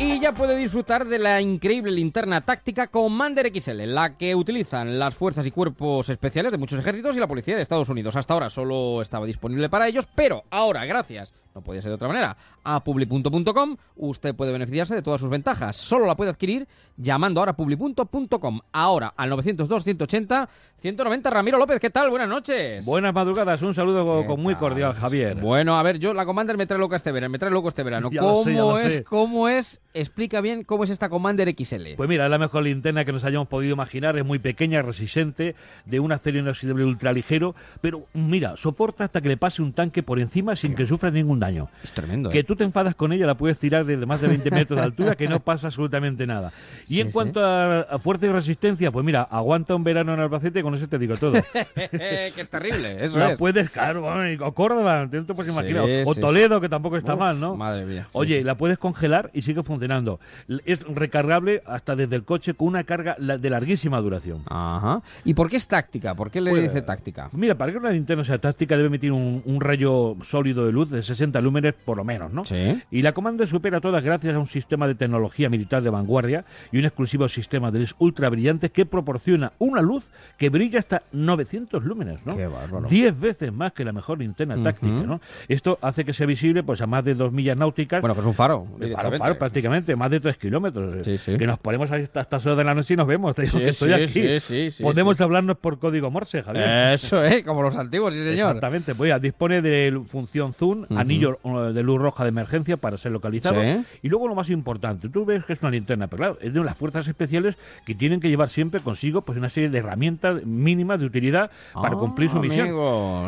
Y ya puede disfrutar de la increíble linterna táctica Commander XL, la que utilizan las fuerzas y cuerpos especiales de muchos ejércitos y la policía de Estados Unidos. Hasta ahora solo estaba disponible para ellos, pero ahora, gracias, no podía ser de otra manera, a publi.com, usted puede beneficiarse de todas sus ventajas. Solo la puede adquirir llamando ahora a publi.com, ahora al 902 180 190. Ramiro López, ¿qué tal? Buenas noches. Buenas madrugadas, un saludo con, muy cordial, Javier. Bueno, a ver, yo la Commander me trae loca este verano, me trae loco este verano. Ya ¿Cómo sé, es? sé. ¿Cómo es? Explica bien cómo es esta Commander XL. Pues mira, es la mejor linterna que nos hayamos podido imaginar, es muy pequeña, resistente, de un acero inoxidable ultraligero, pero mira, soporta hasta que le pase un tanque por encima sin que sufra ningún daño. Es tremendo. Que ¿eh? tú te enfadas con ella, la puedes tirar desde más de 20 metros de altura, que no pasa absolutamente nada. Y Sí, en cuanto a, a fuerza y resistencia, pues mira, aguanta un verano en Albacete, con eso te digo todo. que es terrible, eso la es. puedes, claro, o Córdoba, te te puedes Sí, imaginar. O Toledo, que tampoco está Uf, mal, ¿no? Madre mía. Oye, la puedes congelar y sigue funcionando. Es recargable hasta desde el coche con una carga de larguísima duración. Ajá. ¿Y por qué es táctica? ¿Por qué le Pues, dice táctica? Mira, para que una linterna sea táctica debe emitir un, un rayo sólido de luz de 60 lúmenes por lo menos, ¿no? Sí. Y la Commander supera todas gracias a un sistema de tecnología militar de vanguardia y un exclusivo sistema de luz ultra brillantes que proporciona una luz que brilla hasta 900 lúmenes, ¿no? Qué bárbaro. 10 veces más que la mejor linterna táctica, ¿no? Esto hace que sea visible pues a más de 2 millas náuticas. Bueno, que es un faro. Faro, faro, prácticamente, más de 3 kilómetros. eh, Sí, sí. Que nos ponemos hasta estas horas de la noche y nos vemos. Te digo Sí, que estoy sí, aquí. Podemos hablarnos por código Morse, Javier. Eso, ¿eh? Como los antiguos, sí, señor. Exactamente, pues ya, dispone de función zoom, Ujú. anillo de luz roja de emergencia para ser localizado. Sí. Y luego lo más importante, tú ves que es una linterna, pero claro, es de las fuerzas especiales que tienen que llevar siempre consigo pues una serie de herramientas mínimas de utilidad para Ah, cumplir su misión.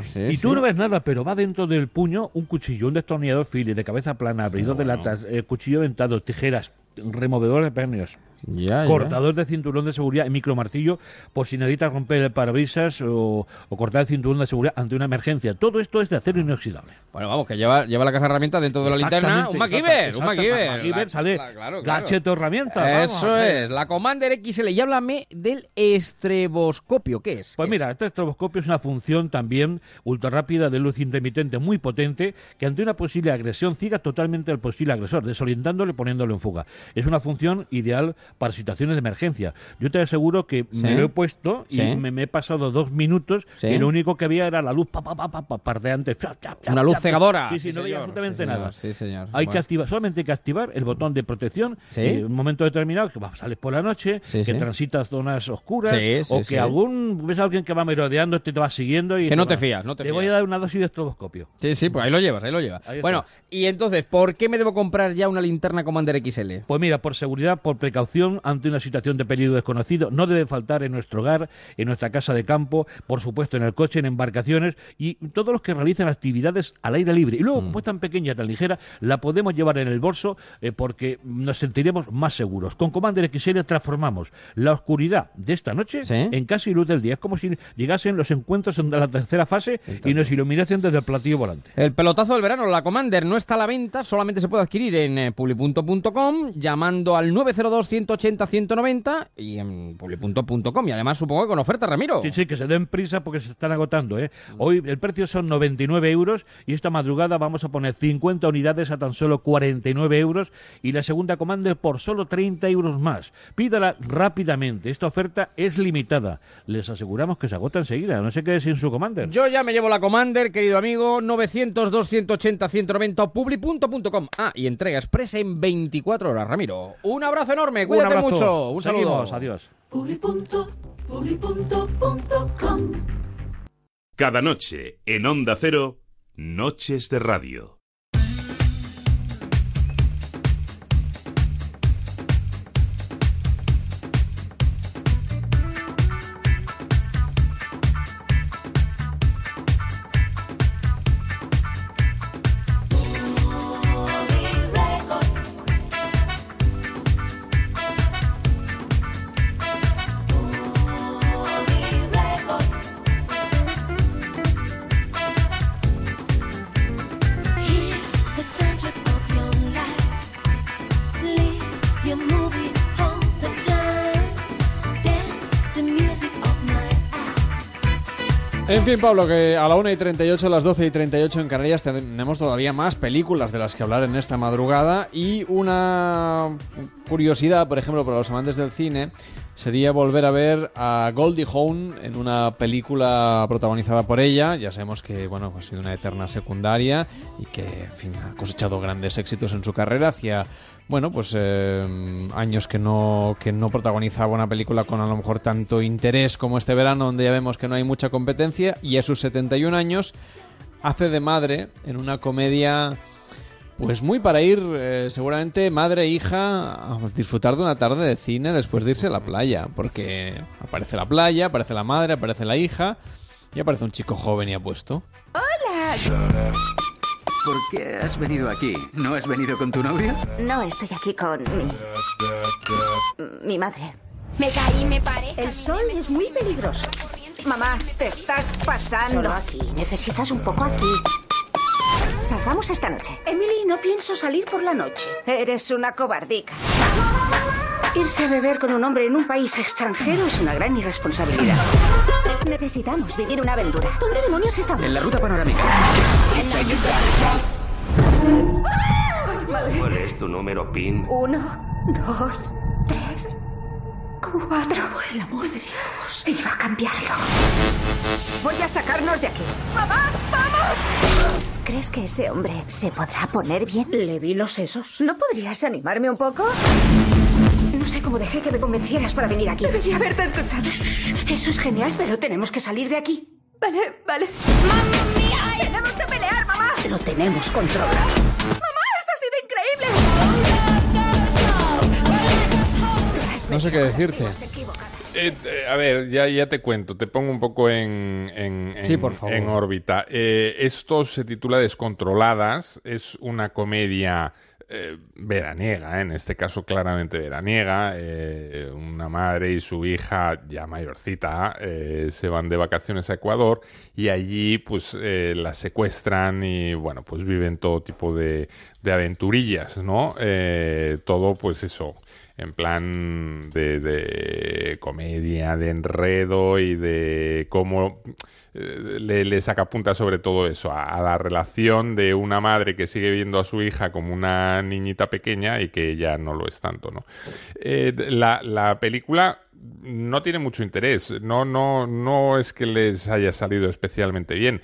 sí, y tú sí. no ves nada, pero va dentro del puño un cuchillo, un destornillador Phillips de cabeza plana, abridor de latas, eh, cuchillo dentado, tijeras, removedor de pernios. Ya, ya. Cortador de cinturón de seguridad y micromartillo por si necesitas romper el parabrisas o, o cortar el cinturón de seguridad ante una emergencia. Todo esto es de acero inoxidable. Bueno, vamos, que lleva, lleva la caja de herramientas dentro de la linterna. Un MacGyver, un MacGyver. Sale la- claro, claro. gacheto herramienta. Eso es, la Commander XL. Y háblame del estreboscopio. ¿Qué es? Pues mira, este estroboscopio es una función también ultra rápida de luz intermitente muy potente que ante una posible agresión ciega totalmente al posible agresor, desorientándole y poniéndolo en fuga. Es una función ideal para situaciones de emergencia. Yo te aseguro que me lo he puesto y Sí. me, me he pasado dos minutos Sí. y lo único que había era la luz pa, pa, pa, pa, pa, pardeante. Chap, chap, chap, Una luz cegadora. Sí, sí, no veía absolutamente nada. Sí, señor. Hay que activar, solamente hay que activar el botón de protección en un momento determinado que sales por la noche, que transitas zonas oscuras o que algún ves a alguien que va merodeando te, te va siguiendo y Que no te fías, no te voy a dar una dosis de estroboscopio. Sí, sí, pues ahí lo llevas, ahí lo llevas. Ahí. Bueno, y entonces, ¿por qué me debo comprar ya una linterna Commander XL? Pues mira, por seguridad, por precaución ante una situación de peligro desconocido, no debe faltar en nuestro hogar, en nuestra casa de campo, por supuesto en el coche, en embarcaciones y todos los que realicen actividades al aire libre. Y luego, como es tan pequeña, tan ligera, la podemos llevar en el bolso eh, porque nos sentiremos más seguros. Con Commander XL transformamos la oscuridad de esta noche en casi luz del día. Es como si llegasen los encuentros en la tercera fase y nos iluminasen desde el platillo volante. El pelotazo del verano, la Commander, no está a la venta, solamente se puede adquirir en eh, publi.com llamando al 902-180-190 y en publi.com. Y además supongo que con oferta, Ramiro. Sí, sí, que se den prisa porque se están agotando. ¿eh? Hoy el precio son 99 euros y esta madrugada vamos a poner 50 unidades a tan solo 49 euros y la segunda Commander por solo 30 euros más. Pídala rápidamente. Esta oferta es limitada. Les aseguramos que se agota enseguida. No se quede sin su Commander. Yo ya me llevo la Commander, querido amigo. 900-280-190 publi.com. Ah, y entrega expresa en 24 horas, Ramiro. Un abrazo enorme, cuídate mucho. Un saludo. adiós. Cada noche en Onda Cero, Noches de Radio. En fin, Pablo, que a la 1 y 38, a las 12 y 38 en Canarias tenemos todavía más películas de las que hablar en esta madrugada. Y una curiosidad, por ejemplo, para los amantes del cine, sería volver a ver a Goldie Hawn en una película protagonizada por ella. Ya sabemos que, bueno, ha sido una eterna secundaria y que, en fin, ha cosechado grandes éxitos en su carrera hacia bueno, pues eh, años que no, que no protagonizaba una película con a lo mejor tanto interés como este verano, donde ya vemos que no hay mucha competencia, y a sus 71 años hace de madre en una comedia, pues muy para ir eh, seguramente madre e hija a disfrutar de una tarde de cine después de irse a la playa, porque aparece la playa, aparece la madre, aparece la hija, y aparece un chico joven y apuesto. ¡Hola! ¿Por qué has venido aquí? ¿No has venido con tu novio? No, estoy aquí con mi. mi madre. Me caí, me paré. El sol es muy peligroso. Mamá, te estás pasando. Solo aquí. Necesitas un poco aquí. Salgamos esta noche. Emily, no pienso salir por la noche. Eres una cobardica. Irse a beber con un hombre en un país extranjero es una gran irresponsabilidad. Necesitamos vivir una aventura. ¿Dónde demonios estamos? En la ruta panorámica. ¿Cuál es tu número PIN? Uno, dos, tres, cuatro. Por el amor de Dios. Iba a cambiarlo. Voy a sacarnos de aquí. ¡Mamá, vamos! ¿Crees que ese hombre se podrá poner bien? Le vi los sesos. ¿No podrías animarme un poco? No sé cómo dejé que me convencieras para venir aquí. Debería haberte escuchado. Eso es genial, pero tenemos que salir de aquí. Vale, vale. ¡Mamma mía! ¡Tenemos que pelear, mamá! Lo tenemos controlado. No sé qué decirte. Eh, eh, a ver, ya, ya te cuento, te pongo un poco en, en, en- Sí, por favor. en órbita. Eh, esto se titula Descontroladas, es una comedia eh, veraniega, en este caso claramente veraniega. Eh, una madre y su hija, ya mayorcita, eh, se van de vacaciones a Ecuador y allí pues eh, la secuestran y bueno, pues viven todo tipo de, de aventurillas, ¿no? Eh, todo pues eso en plan de, de comedia, de enredo y de cómo eh, le, saca punta sobre todo eso, a, la relación de una madre que sigue viendo a su hija como una niñita pequeña y que ya no lo es tanto, ¿no? Eh, la, la película no tiene mucho interés, no, no, no es que les haya salido especialmente bien.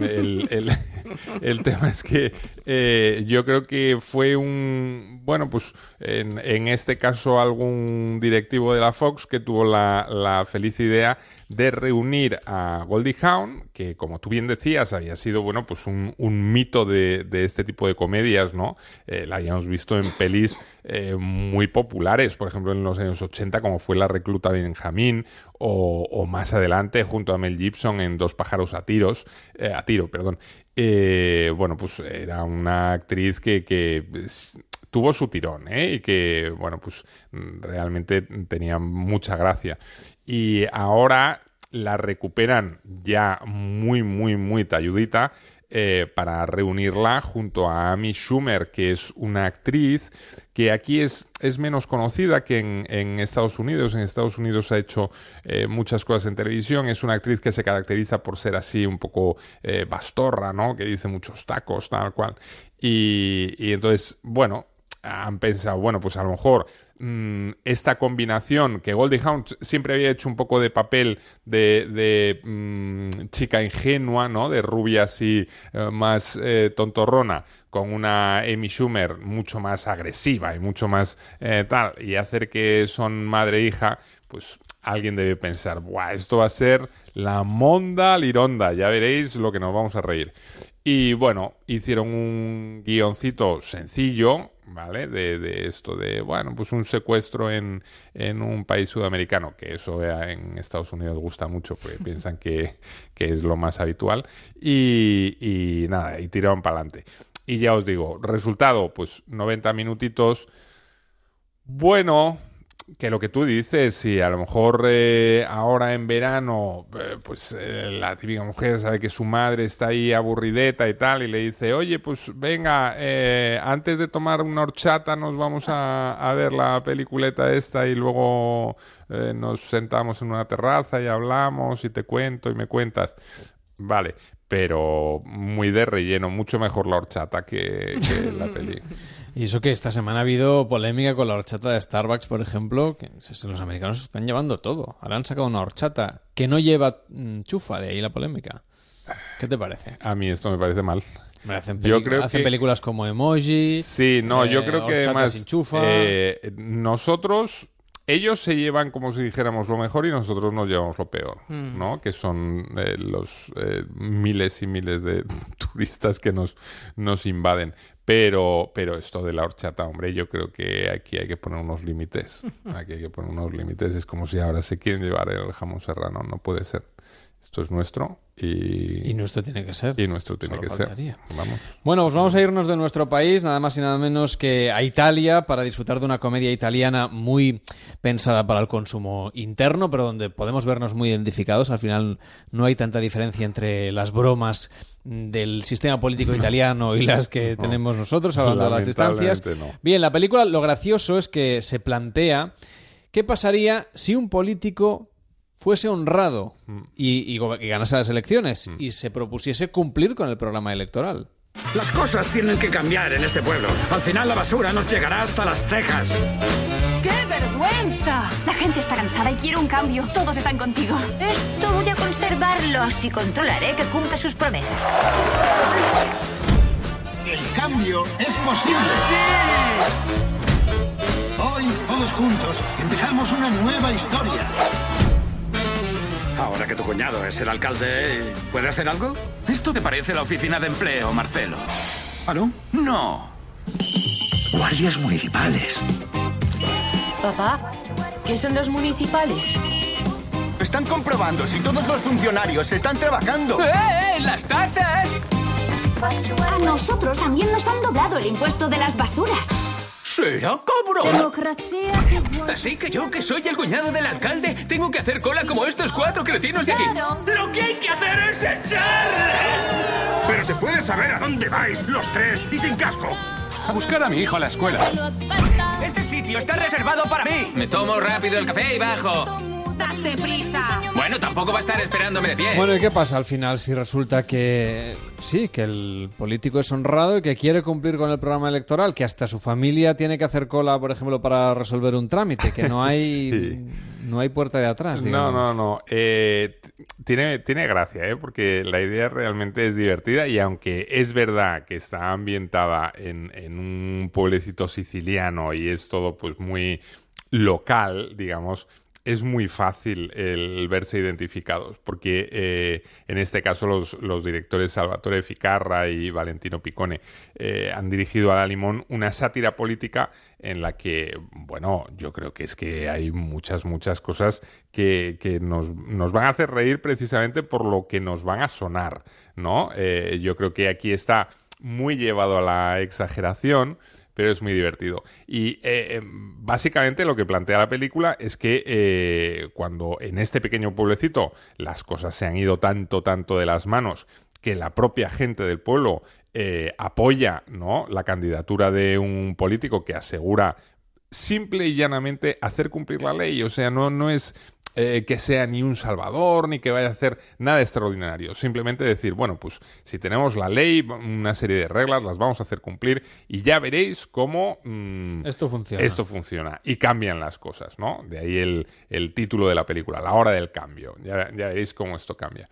El- el- tema es que eh, yo creo que fue un, bueno, pues en, en este caso algún directivo de la Fox que tuvo la, la feliz idea de reunir a Goldie Hawn, que como tú bien decías, había sido, bueno, pues un, un mito de, de este tipo de comedias, ¿no? Eh, la habíamos visto en pelis eh, muy populares, por ejemplo, en los años 80, como fue La Benjamín, o, más adelante, junto a Mel Gibson, en Dos pájaros a tiros, eh, a tiro, perdón. Eh, bueno, pues era una actriz que, que s- tuvo su tirón, ¿eh? Y que, bueno, pues realmente tenía mucha gracia. Y ahora la recuperan ya muy, muy, muy talludita eh, para reunirla junto a Amy Schumer, que es una actriz que aquí es, es menos conocida que en, Estados Unidos. En Estados Unidos ha hecho eh, muchas cosas en televisión. Es una actriz que se caracteriza por ser así un poco eh, bastorra, ¿no? Que dice muchos tacos, tal cual. Y, y entonces, bueno, han pensado, bueno, pues a lo mejor mm, esta combinación que Goldie Hawn siempre había hecho un poco de papel de, mm, chica ingenua, ¿no? De rubia así eh, más eh, tontorrona con una Amy Schumer mucho más agresiva y mucho más eh, tal y hacer que son madre e hija, pues alguien debe pensar, Buah, esto va a ser la monda lironda, ya veréis lo que nos vamos a reír. Y bueno, hicieron un guioncito sencillo, ¿vale? De, de esto de, bueno, pues un secuestro en, en un país sudamericano, que eso eh, en Estados Unidos gusta mucho, porque piensan que, que es lo más habitual. Y, y nada, y tiraron para adelante. Y ya os digo, resultado, pues 90 minutitos. Bueno, que lo que tú dices, si a lo mejor eh, ahora en verano, eh, pues eh, la típica mujer sabe que su madre está ahí aburrideta y tal, y le dice, oye, pues venga, eh, antes de tomar una horchata nos vamos a, a ver la peliculeta esta y luego nos sentamos en una terraza y hablamos y te cuento y me cuentas. Vale, pero muy de relleno, mucho mejor la horchata que, que la peli. Y eso que esta semana ha habido polémica con la horchata de Starbucks, por ejemplo, que los americanos están llevando todo. Ahora han sacado una horchata que no lleva mm, chufa, de ahí la polémica. ¿Qué te parece? A mí esto me parece mal. Hacen, Yo peli- creo hacen que- películas como Emoji. Sí, no, yo eh, creo que además sin chufa. eh, nosotros, ellos se llevan como si dijéramos lo mejor y nosotros nos llevamos lo peor, Mm. ¿no? Que son eh, los eh, miles y miles de turistas que nos, nos invaden. Pero, pero esto de la horchata, hombre, yo creo que aquí hay que poner unos límites. Aquí hay que poner unos límites. Es como si ahora se quieren llevar el jamón serrano. No puede ser. Esto es nuestro y... Y nuestro tiene que ser. Y nuestro tiene Solo que faltaría. ser. Vamos. Bueno, pues vamos a irnos de nuestro país, nada más y nada menos que a Italia, para disfrutar de una comedia italiana muy pensada para el consumo interno, pero donde podemos vernos muy identificados. Al final no hay tanta diferencia entre las bromas del sistema político italiano y las que No. tenemos nosotros, hablando de las distancias. No. Bien, la película lo gracioso es que se plantea qué pasaría si un político fuese honrado Mm. y, y go- y ganase las elecciones y se propusiese cumplir con el programa electoral. Las cosas tienen que cambiar en este pueblo. Al final la basura nos llegará hasta las cejas. ¡Qué vergüenza! La gente está cansada y quiere un cambio. Todos están contigo. Esto voy a conservarlos y controlaré que cumpla sus promesas. El cambio es posible. ¡Sí! Hoy, todos juntos, empezamos una nueva historia. Ahora que tu cuñado es el alcalde, ¿puede hacer algo? ¿Esto te parece la oficina de empleo, Marcelo? ¿Ah, no? No. Guardias municipales. Papá, ¿qué son los municipales? Están comprobando si todos los funcionarios están trabajando. ¡Eh, las tazas! A nosotros también nos han doblado el impuesto de las basuras. ¿Será cobro? Democracia. Así que yo, que soy el cuñado del alcalde, tengo que hacer cola como estos cuatro cretinos de aquí. Claro. Lo que hay que hacer es echarle. Pero se puede saber a dónde vais, los tres, y sin casco. A buscar a mi hijo a la escuela. Este sitio está reservado para mí. Me tomo rápido el café y bajo. Date prisa. Bueno, tampoco va a estar esperándome de pie. Bueno, ¿y qué pasa al final si resulta que sí, que el político es honrado y que quiere cumplir con el programa electoral, que hasta su familia tiene que hacer cola, por ejemplo, para resolver un trámite, que no hay no hay puerta de atrás, digamos. No, no, no. Eh, t- tiene, tiene gracia, ¿eh? porque la idea realmente es divertida y aunque es verdad que está ambientada en, en un pueblecito siciliano y es todo pues muy local, digamos, es muy fácil el verse identificados, porque eh, en este caso los, directores Salvatore Ficarra y Valentino Piccone eh, han dirigido a La Limón una sátira política en la que, bueno, yo creo que es que hay muchas, muchas cosas que, que nos, nos van a hacer reír precisamente por lo que nos van a sonar, ¿no? Eh, yo creo que aquí está muy llevado a la exageración, pero es muy divertido. Y eh, eh, básicamente lo que plantea la película es que eh, cuando en este pequeño pueblecito las cosas se han ido tanto, tanto de las manos, que la propia gente del pueblo apoya ¿no? la candidatura de un político que asegura simple y llanamente hacer cumplir la ley. O sea, no, no es eh, que sea ni un salvador, ni que vaya a hacer nada extraordinario. Simplemente decir, bueno, pues si tenemos la ley, una serie de reglas, las vamos a hacer cumplir y ya veréis cómo mm, Esto funciona. esto funciona. Y cambian las cosas, ¿no? De ahí el, el título de la película, La hora del cambio. Ya, ya veréis cómo esto cambia.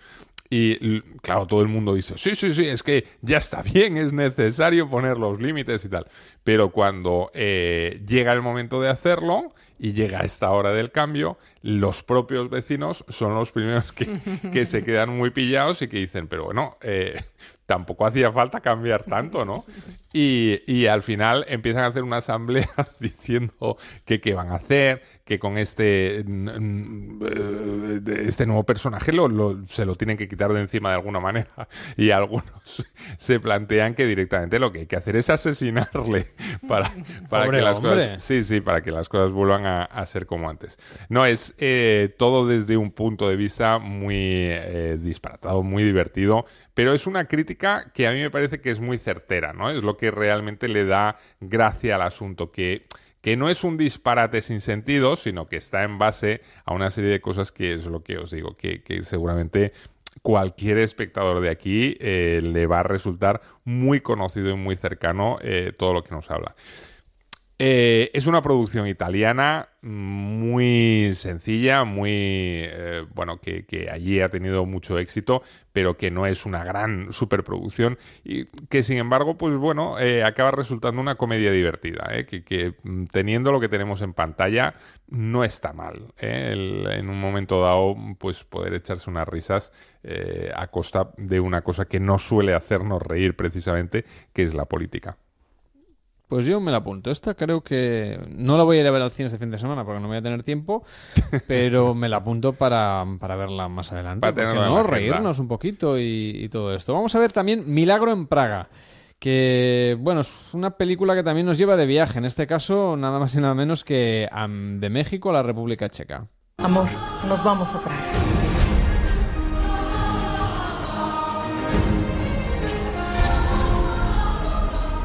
Y claro, todo el mundo dice, sí, sí, sí, es que ya está bien, es necesario poner los límites y tal. Pero cuando eh, llega el momento de hacerlo y llega esta hora del cambio, los propios vecinos son los primeros que, que se quedan muy pillados y que dicen, pero bueno, eh, tampoco hacía falta cambiar tanto, ¿no? Y, y al final empiezan a hacer una asamblea diciendo que qué van a hacer, que con este, eh, este nuevo personaje lo, lo- se lo tienen que quitar de encima de alguna manera. Y algunos se plantean que directamente lo que hay que hacer es asesinarle para, para Pobre que las hombre. cosas Sí, sí, para que las cosas vuelvan a, a ser como antes. No, es eh, todo desde un punto de vista muy eh, disparatado, muy divertido, pero es una crítica que a mí me parece que es muy certera, ¿no? Es lo que realmente le da gracia al asunto, que, que no es un disparate sin sentido, sino que está en base a una serie de cosas que es lo que os digo, que, seguramente cualquier espectador de aquí eh, le va a resultar muy conocido y muy cercano eh, todo lo que nos habla. Eh, es una producción italiana muy sencilla, muy eh, bueno, que, allí ha tenido mucho éxito, pero que no es una gran superproducción y que sin embargo, pues bueno, eh, acaba resultando una comedia divertida, que, mm, teniendo lo que tenemos en pantalla no está mal. en un momento dado, pues poder echarse unas risas a costa de una cosa que no suele hacernos reír precisamente, que es la política. Pues yo me la apunto. Esta creo que no la voy a ir a ver al cine este fin de semana porque no voy a tener tiempo, pero me la apunto para, para verla más adelante. Para ¿por qué tenerla en no? Reírnos un poquito y, y todo esto. Vamos a ver también Milagro en Praga. Que, bueno, es una película que también nos lleva de viaje. En este caso, nada más y nada menos que de México a la República Checa. Amor, nos vamos a Praga.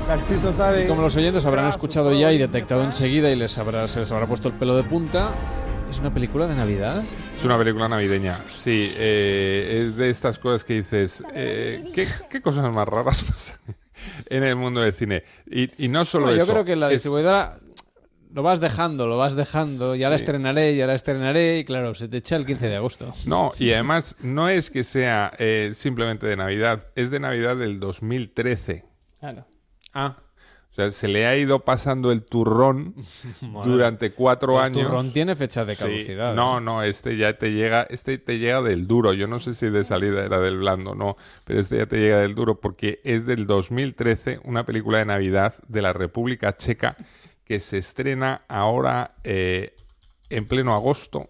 Y como los oyentes habrán escuchado ya y detectado enseguida y les habrá, se les habrá puesto el pelo de punta, es una película de Navidad. Es una película navideña, sí. eh, es de estas cosas que dices, eh, ¿qué, qué cosas más raras pasan en el mundo del cine? Y, y no solo No, yo eso. creo que la es- distribuidora lo vas dejando, lo vas dejando, ya la Sí. estrenaré, ya la estrenaré, y claro, se te echa el 15 de agosto. No, y además no es que sea eh, simplemente de Navidad, es de Navidad del 2013. Claro. Ah. O sea, se le ha ido pasando el turrón durante cuatro El años. turrón tiene fecha de caducidad. ¿eh? No, no, este ya te llega, este te llega del duro. Yo no sé si de salida era del blando, no, pero este ya te llega del duro porque es del 2013, una película de Navidad de la República Checa que se estrena ahora eh, en pleno agosto.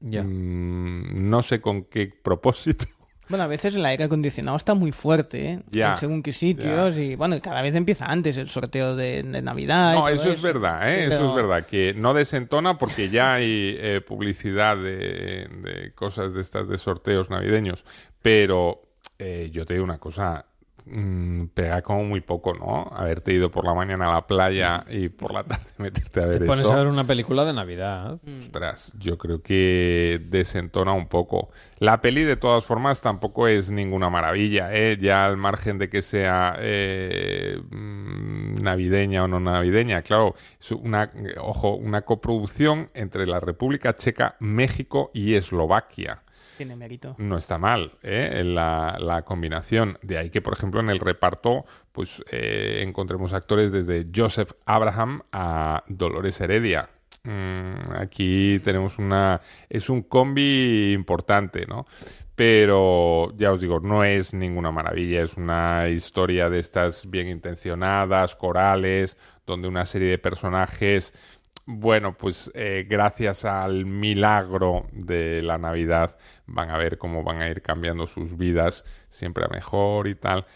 Ya. Mm, no sé con qué propósito. Bueno, a veces el aire acondicionado está muy fuerte, ¿eh? Ya, En según qué sitios y bueno, cada vez empieza antes el sorteo de, de Navidad. y No, eso es verdad, ¿eh? Pero- Eso es verdad, que no desentona porque ya hay eh, publicidad de, de cosas de estas de sorteos navideños, pero eh, yo te digo una cosa, mm, pega como muy poco, ¿no? Haberte ido por la mañana a la playa y por la tarde meterte a ver Te pones esto. a ver una película de Navidad. Ostras, yo creo que desentona un poco. La peli, de todas formas, tampoco es ninguna maravilla, ¿eh? Ya al margen de que sea eh, mm, navideña o no navideña. Claro, es una, ojo, una coproducción entre la República Checa, México y Eslovaquia Tiene mérito. no está mal ¿eh? la, la combinación. De ahí que, por ejemplo, en el reparto pues eh, encontremos actores desde Joseph Abraham a Dolores Heredia. Mm, aquí tenemos una... es un combi importante, ¿no? Pero ya os digo, no es ninguna maravilla, es una historia de estas bien intencionadas, corales, donde una serie de personajes bueno, pues eh, gracias al milagro de la Navidad van a ver cómo van a ir cambiando sus vidas siempre a mejor y tal.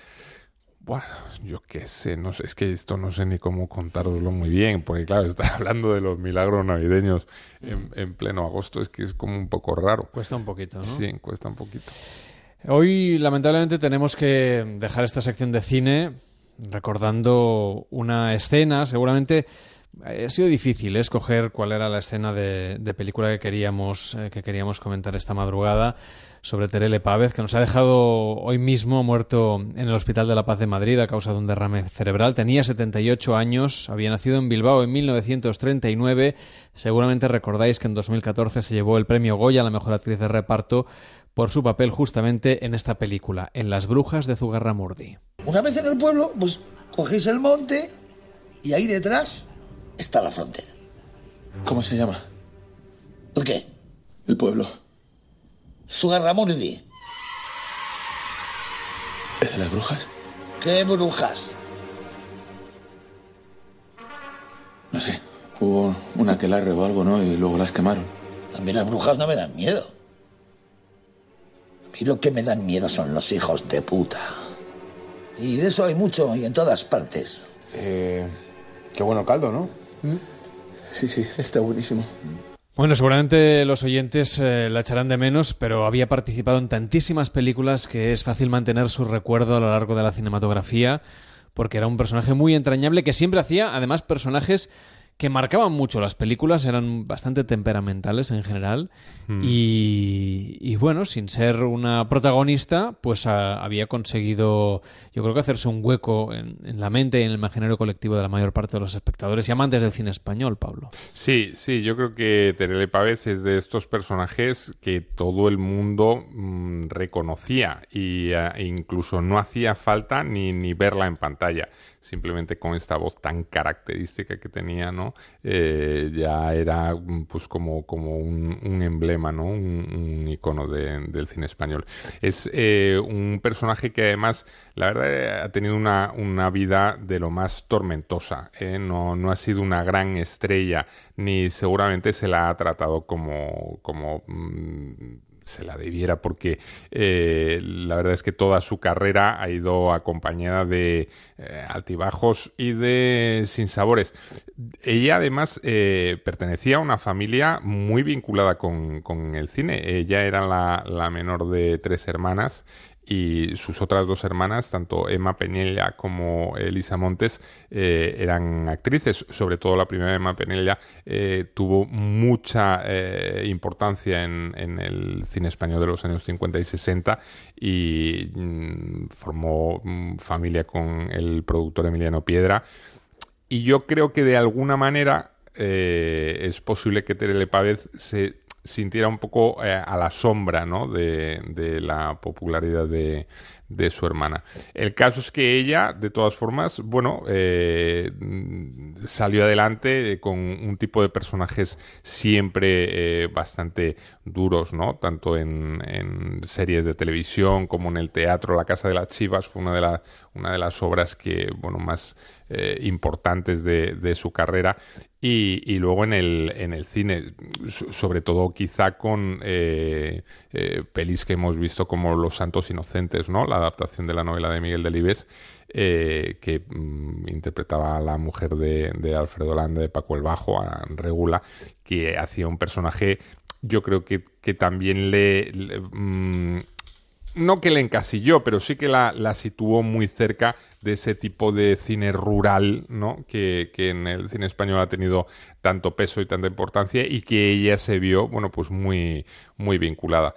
Bueno, yo qué sé, no sé, es que esto no sé ni cómo contároslo muy bien, porque claro, estar hablando de los milagros navideños en, en pleno agosto es que es como un poco raro. Cuesta un poquito, ¿no? Sí, cuesta un poquito. Hoy, lamentablemente, tenemos que dejar esta sección de cine recordando una escena, seguramente ha sido difícil ¿eh? escoger cuál era la escena de, de película que queríamos, eh, que queríamos comentar esta madrugada sobre Terele Pávez, que nos ha dejado hoy mismo muerto en el Hospital de la Paz de Madrid a causa de un derrame cerebral. Tenía 78 años, había nacido en Bilbao en 1939. Seguramente recordáis que en 2014 se llevó el premio Goya a la mejor actriz de reparto por su papel justamente en esta película, en Las Brujas de Zugarramurdi. Una vez en el pueblo, pues cogéis el monte y ahí detrás está la frontera. ¿Cómo se llama? ¿El qué? El pueblo. Zugarramurdi. ¿Es de las brujas? ¿Qué brujas? No sé. Hubo una aquelarre o algo, ¿no? Y luego las quemaron. A mí las brujas no me dan miedo. A mí lo que me dan miedo son los hijos de puta. Y de eso hay mucho y en todas partes. Eh, qué bueno caldo, ¿no? Sí, sí, está buenísimo. Bueno, seguramente los oyentes eh, la echarán de menos, pero había participado en tantísimas películas que es fácil mantener su recuerdo a lo largo de la cinematografía, porque era un personaje muy entrañable que siempre hacía, además, personajes que marcaban mucho las películas, eran bastante temperamentales en general, Mm. y, y bueno, sin ser una protagonista, pues a- había conseguido, yo creo que hacerse un hueco en, en la mente y en el imaginario colectivo de la mayor parte de los espectadores y amantes del cine español, Pablo. Sí, sí, yo creo que Terele Pávez es de estos personajes que todo el mundo mm, reconocía y, e incluso no hacía falta ni, ni verla en pantalla. Simplemente con esta voz tan característica que tenía, ¿no? Eh, ya era mm, pues como, como un, emblema, ¿no? Un, icono de- del cine español. Es eh, un personaje que además, la verdad, eh, ha tenido una, una vida de lo más tormentosa. No, no ha sido una gran estrella, ni seguramente se la ha tratado como, como mm, se la debiera, porque eh, la verdad es que toda su carrera ha ido acompañada de eh, altibajos y de sinsabores. Ella además eh, pertenecía a una familia muy vinculada con, con el cine. Ella era la, la menor de tres hermanas y sus otras dos hermanas, tanto Emma Penella como Elisa Montes, eh, eran actrices. Sobre todo la primera, Emma Penella, eh, tuvo mucha eh, importancia en, el cine español de los años 50 y 60 y mm, formó mm, familia con el productor Emiliano Piedra. Y yo creo que de alguna manera es posible que Terele Pávez se sintiera un poco eh, a la sombra ¿no? de, de la popularidad de, su hermana. El caso es que ella, de todas formas, bueno, eh, salió adelante con un tipo de personajes siempre eh, bastante duros, ¿no? Tanto en, series de televisión como en el teatro. La Casa de las Chivas fue una de, una de las obras que, bueno, más eh, importantes de, su carrera. Y, luego en el, cine, so- sobre todo quizá con eh, eh, pelis que hemos visto como Los Santos Inocentes, ¿no? La adaptación de la novela de Miguel Delibes, que mm, interpretaba a la mujer de, Alfredo Landa, de Paco el Bajo, a Regula, que hacía un personaje, yo creo que, también le... le, mm, no que le encasilló, pero sí que la, la situó muy cerca de ese tipo de cine rural, ¿no? Que, que, en el cine español ha tenido tanto peso y tanta importancia y que ella se vio, bueno, pues muy, muy vinculada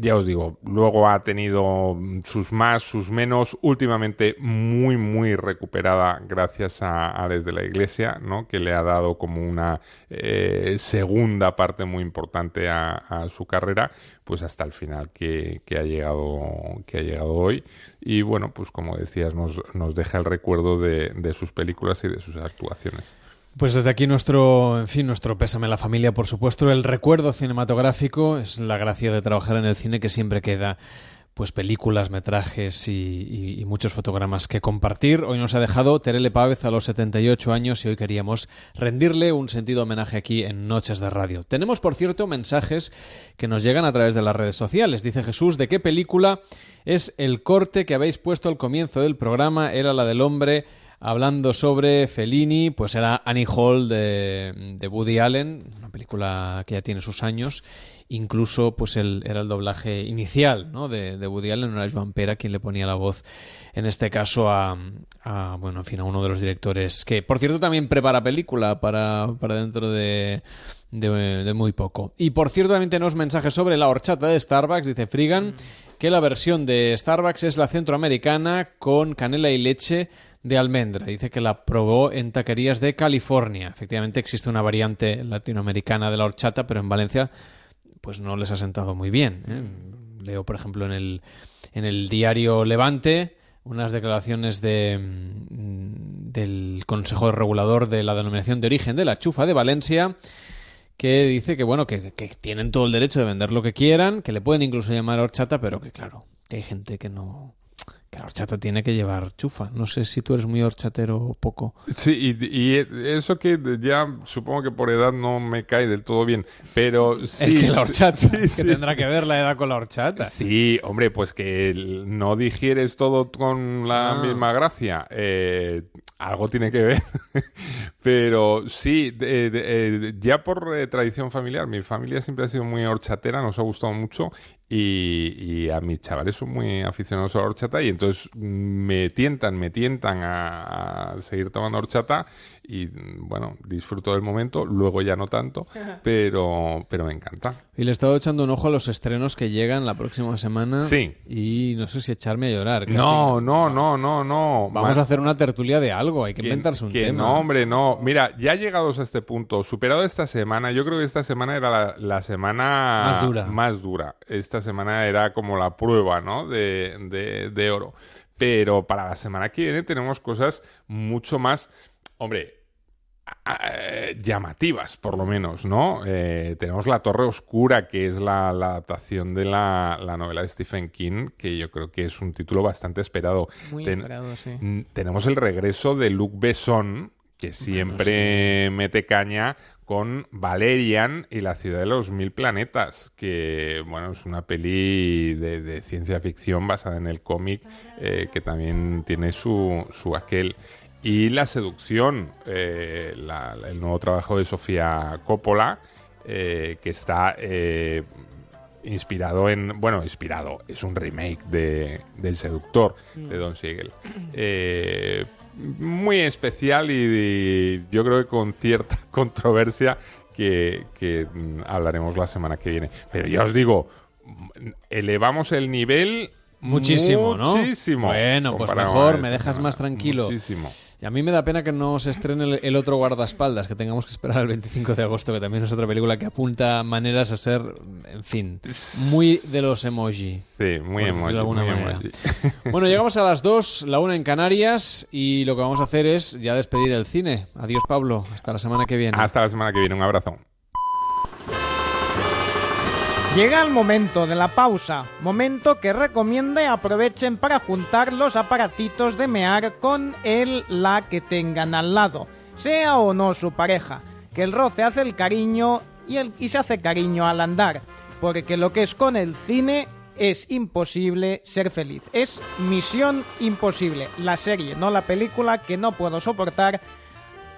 ya os digo, luego ha tenido sus más, sus menos, últimamente muy, muy recuperada gracias a, Desde la Iglesia, ¿no? que le ha dado como una eh, segunda parte muy importante a, su carrera, pues hasta el final que, ha llegado, que ha llegado hoy. Y bueno, pues como decías, nos, nos deja el recuerdo de, de sus películas y de sus actuaciones. Pues desde aquí nuestro, en fin, nuestro pésame a la familia, por supuesto. El recuerdo cinematográfico es la gracia de trabajar en el cine que siempre queda pues películas, metrajes y, muchos fotogramas que compartir. Hoy nos ha dejado Terele Pávez a los 78 años y hoy queríamos rendirle un sentido homenaje aquí en Noches de Radio. Tenemos, por cierto, mensajes que nos llegan a través de las redes sociales. Dice Jesús, ¿de qué película es el corte que habéis puesto al comienzo del programa? Era la del hombre hablando sobre Fellini, pues era Annie Hall de, de, Woody Allen, una película que ya tiene sus años. Incluso, pues el, era el doblaje inicial ¿no? de, de Woody Allen, no era Joan Pera quien le ponía la voz, en este caso, a, a, bueno, en fin, a uno de los directores que, por cierto, también prepara película para, para dentro de, de, muy poco. Y por cierto, también tenemos mensajes sobre la horchata de Starbucks. Dice Frigan que la versión de Starbucks es la centroamericana con canela y leche de almendra. Dice que la probó en taquerías de California. Efectivamente existe una variante latinoamericana de la horchata, pero en Valencia pues no les ha sentado muy bien. ¿eh? Leo, por ejemplo, en el, en el diario Levante unas declaraciones de, mm, del Consejo Regulador de la Denominación de Origen de la Chufa de Valencia que dice que bueno que, que, tienen todo el derecho de vender lo que quieran, que le pueden incluso llamar horchata, pero que claro, que hay gente que no que la horchata tiene que llevar chufa. No sé si tú eres muy horchatero o poco. Sí, y, eso que ya supongo que por edad no me cae del todo bien, pero sí. Es que la horchata, que tendrá que ver la edad con la horchata. Sí, hombre, pues que no digieres todo con la ah. misma gracia. Eh, algo tiene que ver. pero sí, eh, ya por eh, tradición familiar, mi familia siempre ha sido muy horchatera, nos ha gustado mucho y, a mis chavales son muy aficionados a la horchata y entonces me tientan, me tientan a, a seguir tomando horchata y bueno, disfruto del momento, luego ya no tanto, pero, pero me encanta. Y le he estado echando un ojo a los estrenos que llegan la próxima semana. Sí. Y no sé si echarme a llorar. No, no, no, no, no. Vamos a hacer una tertulia de algo, hay que, inventarse un tema. No, hombre, no. Mira, ya llegados a este punto, superado esta semana, yo creo que esta semana era la, semana más dura. más dura. Esta semana era como la prueba, ¿no? De, de, de oro. Pero para la semana que viene tenemos cosas mucho más... Hombre, llamativas, por lo menos, ¿no? Eh, tenemos La Torre Oscura, que es la, adaptación de la, novela de Stephen King, que yo creo que es un título bastante esperado. Muy esperado, sí. Tenemos el regreso de Luc Besson, que siempre mete caña con Valerian y la ciudad de los mil planetas, que bueno, es una peli de, ciencia ficción basada en el cómic, eh, que también tiene su, su aquel. Y La Seducción, eh, el nuevo trabajo de Sofía Coppola, eh, que está eh, inspirado en. Bueno, inspirado, es un remake de, del Seductor de Don Siegel. muy especial y, yo creo que con cierta controversia que, mm, hablaremos la semana que viene. Pero ya os digo, elevamos el nivel Muchísimo, ¿no? Muchísimo. Bueno, pues mejor, me dejas más tranquilo. Muchísimo. Y a mí me da pena que no se estrene el, otro guardaespaldas, que tengamos que esperar el 25 de agosto, que también es otra película que apunta maneras a ser, en fin, muy de los emoji. Sí, muy emoji. bueno, llegamos a las 2, la una en Canarias, y lo que vamos a hacer es ya despedir el cine. Adiós, Pablo. Hasta la semana que viene. Hasta la semana que viene. Un abrazo. Llega el momento de la pausa, momento que recomiende aprovechen para juntar los aparatitos de mear con el la que tengan al lado, sea o no su pareja, que el roce hace el cariño y, el, y se hace cariño al andar, porque lo que es con el cine es imposible ser feliz, es misión imposible, la serie, no la película que no puedo soportar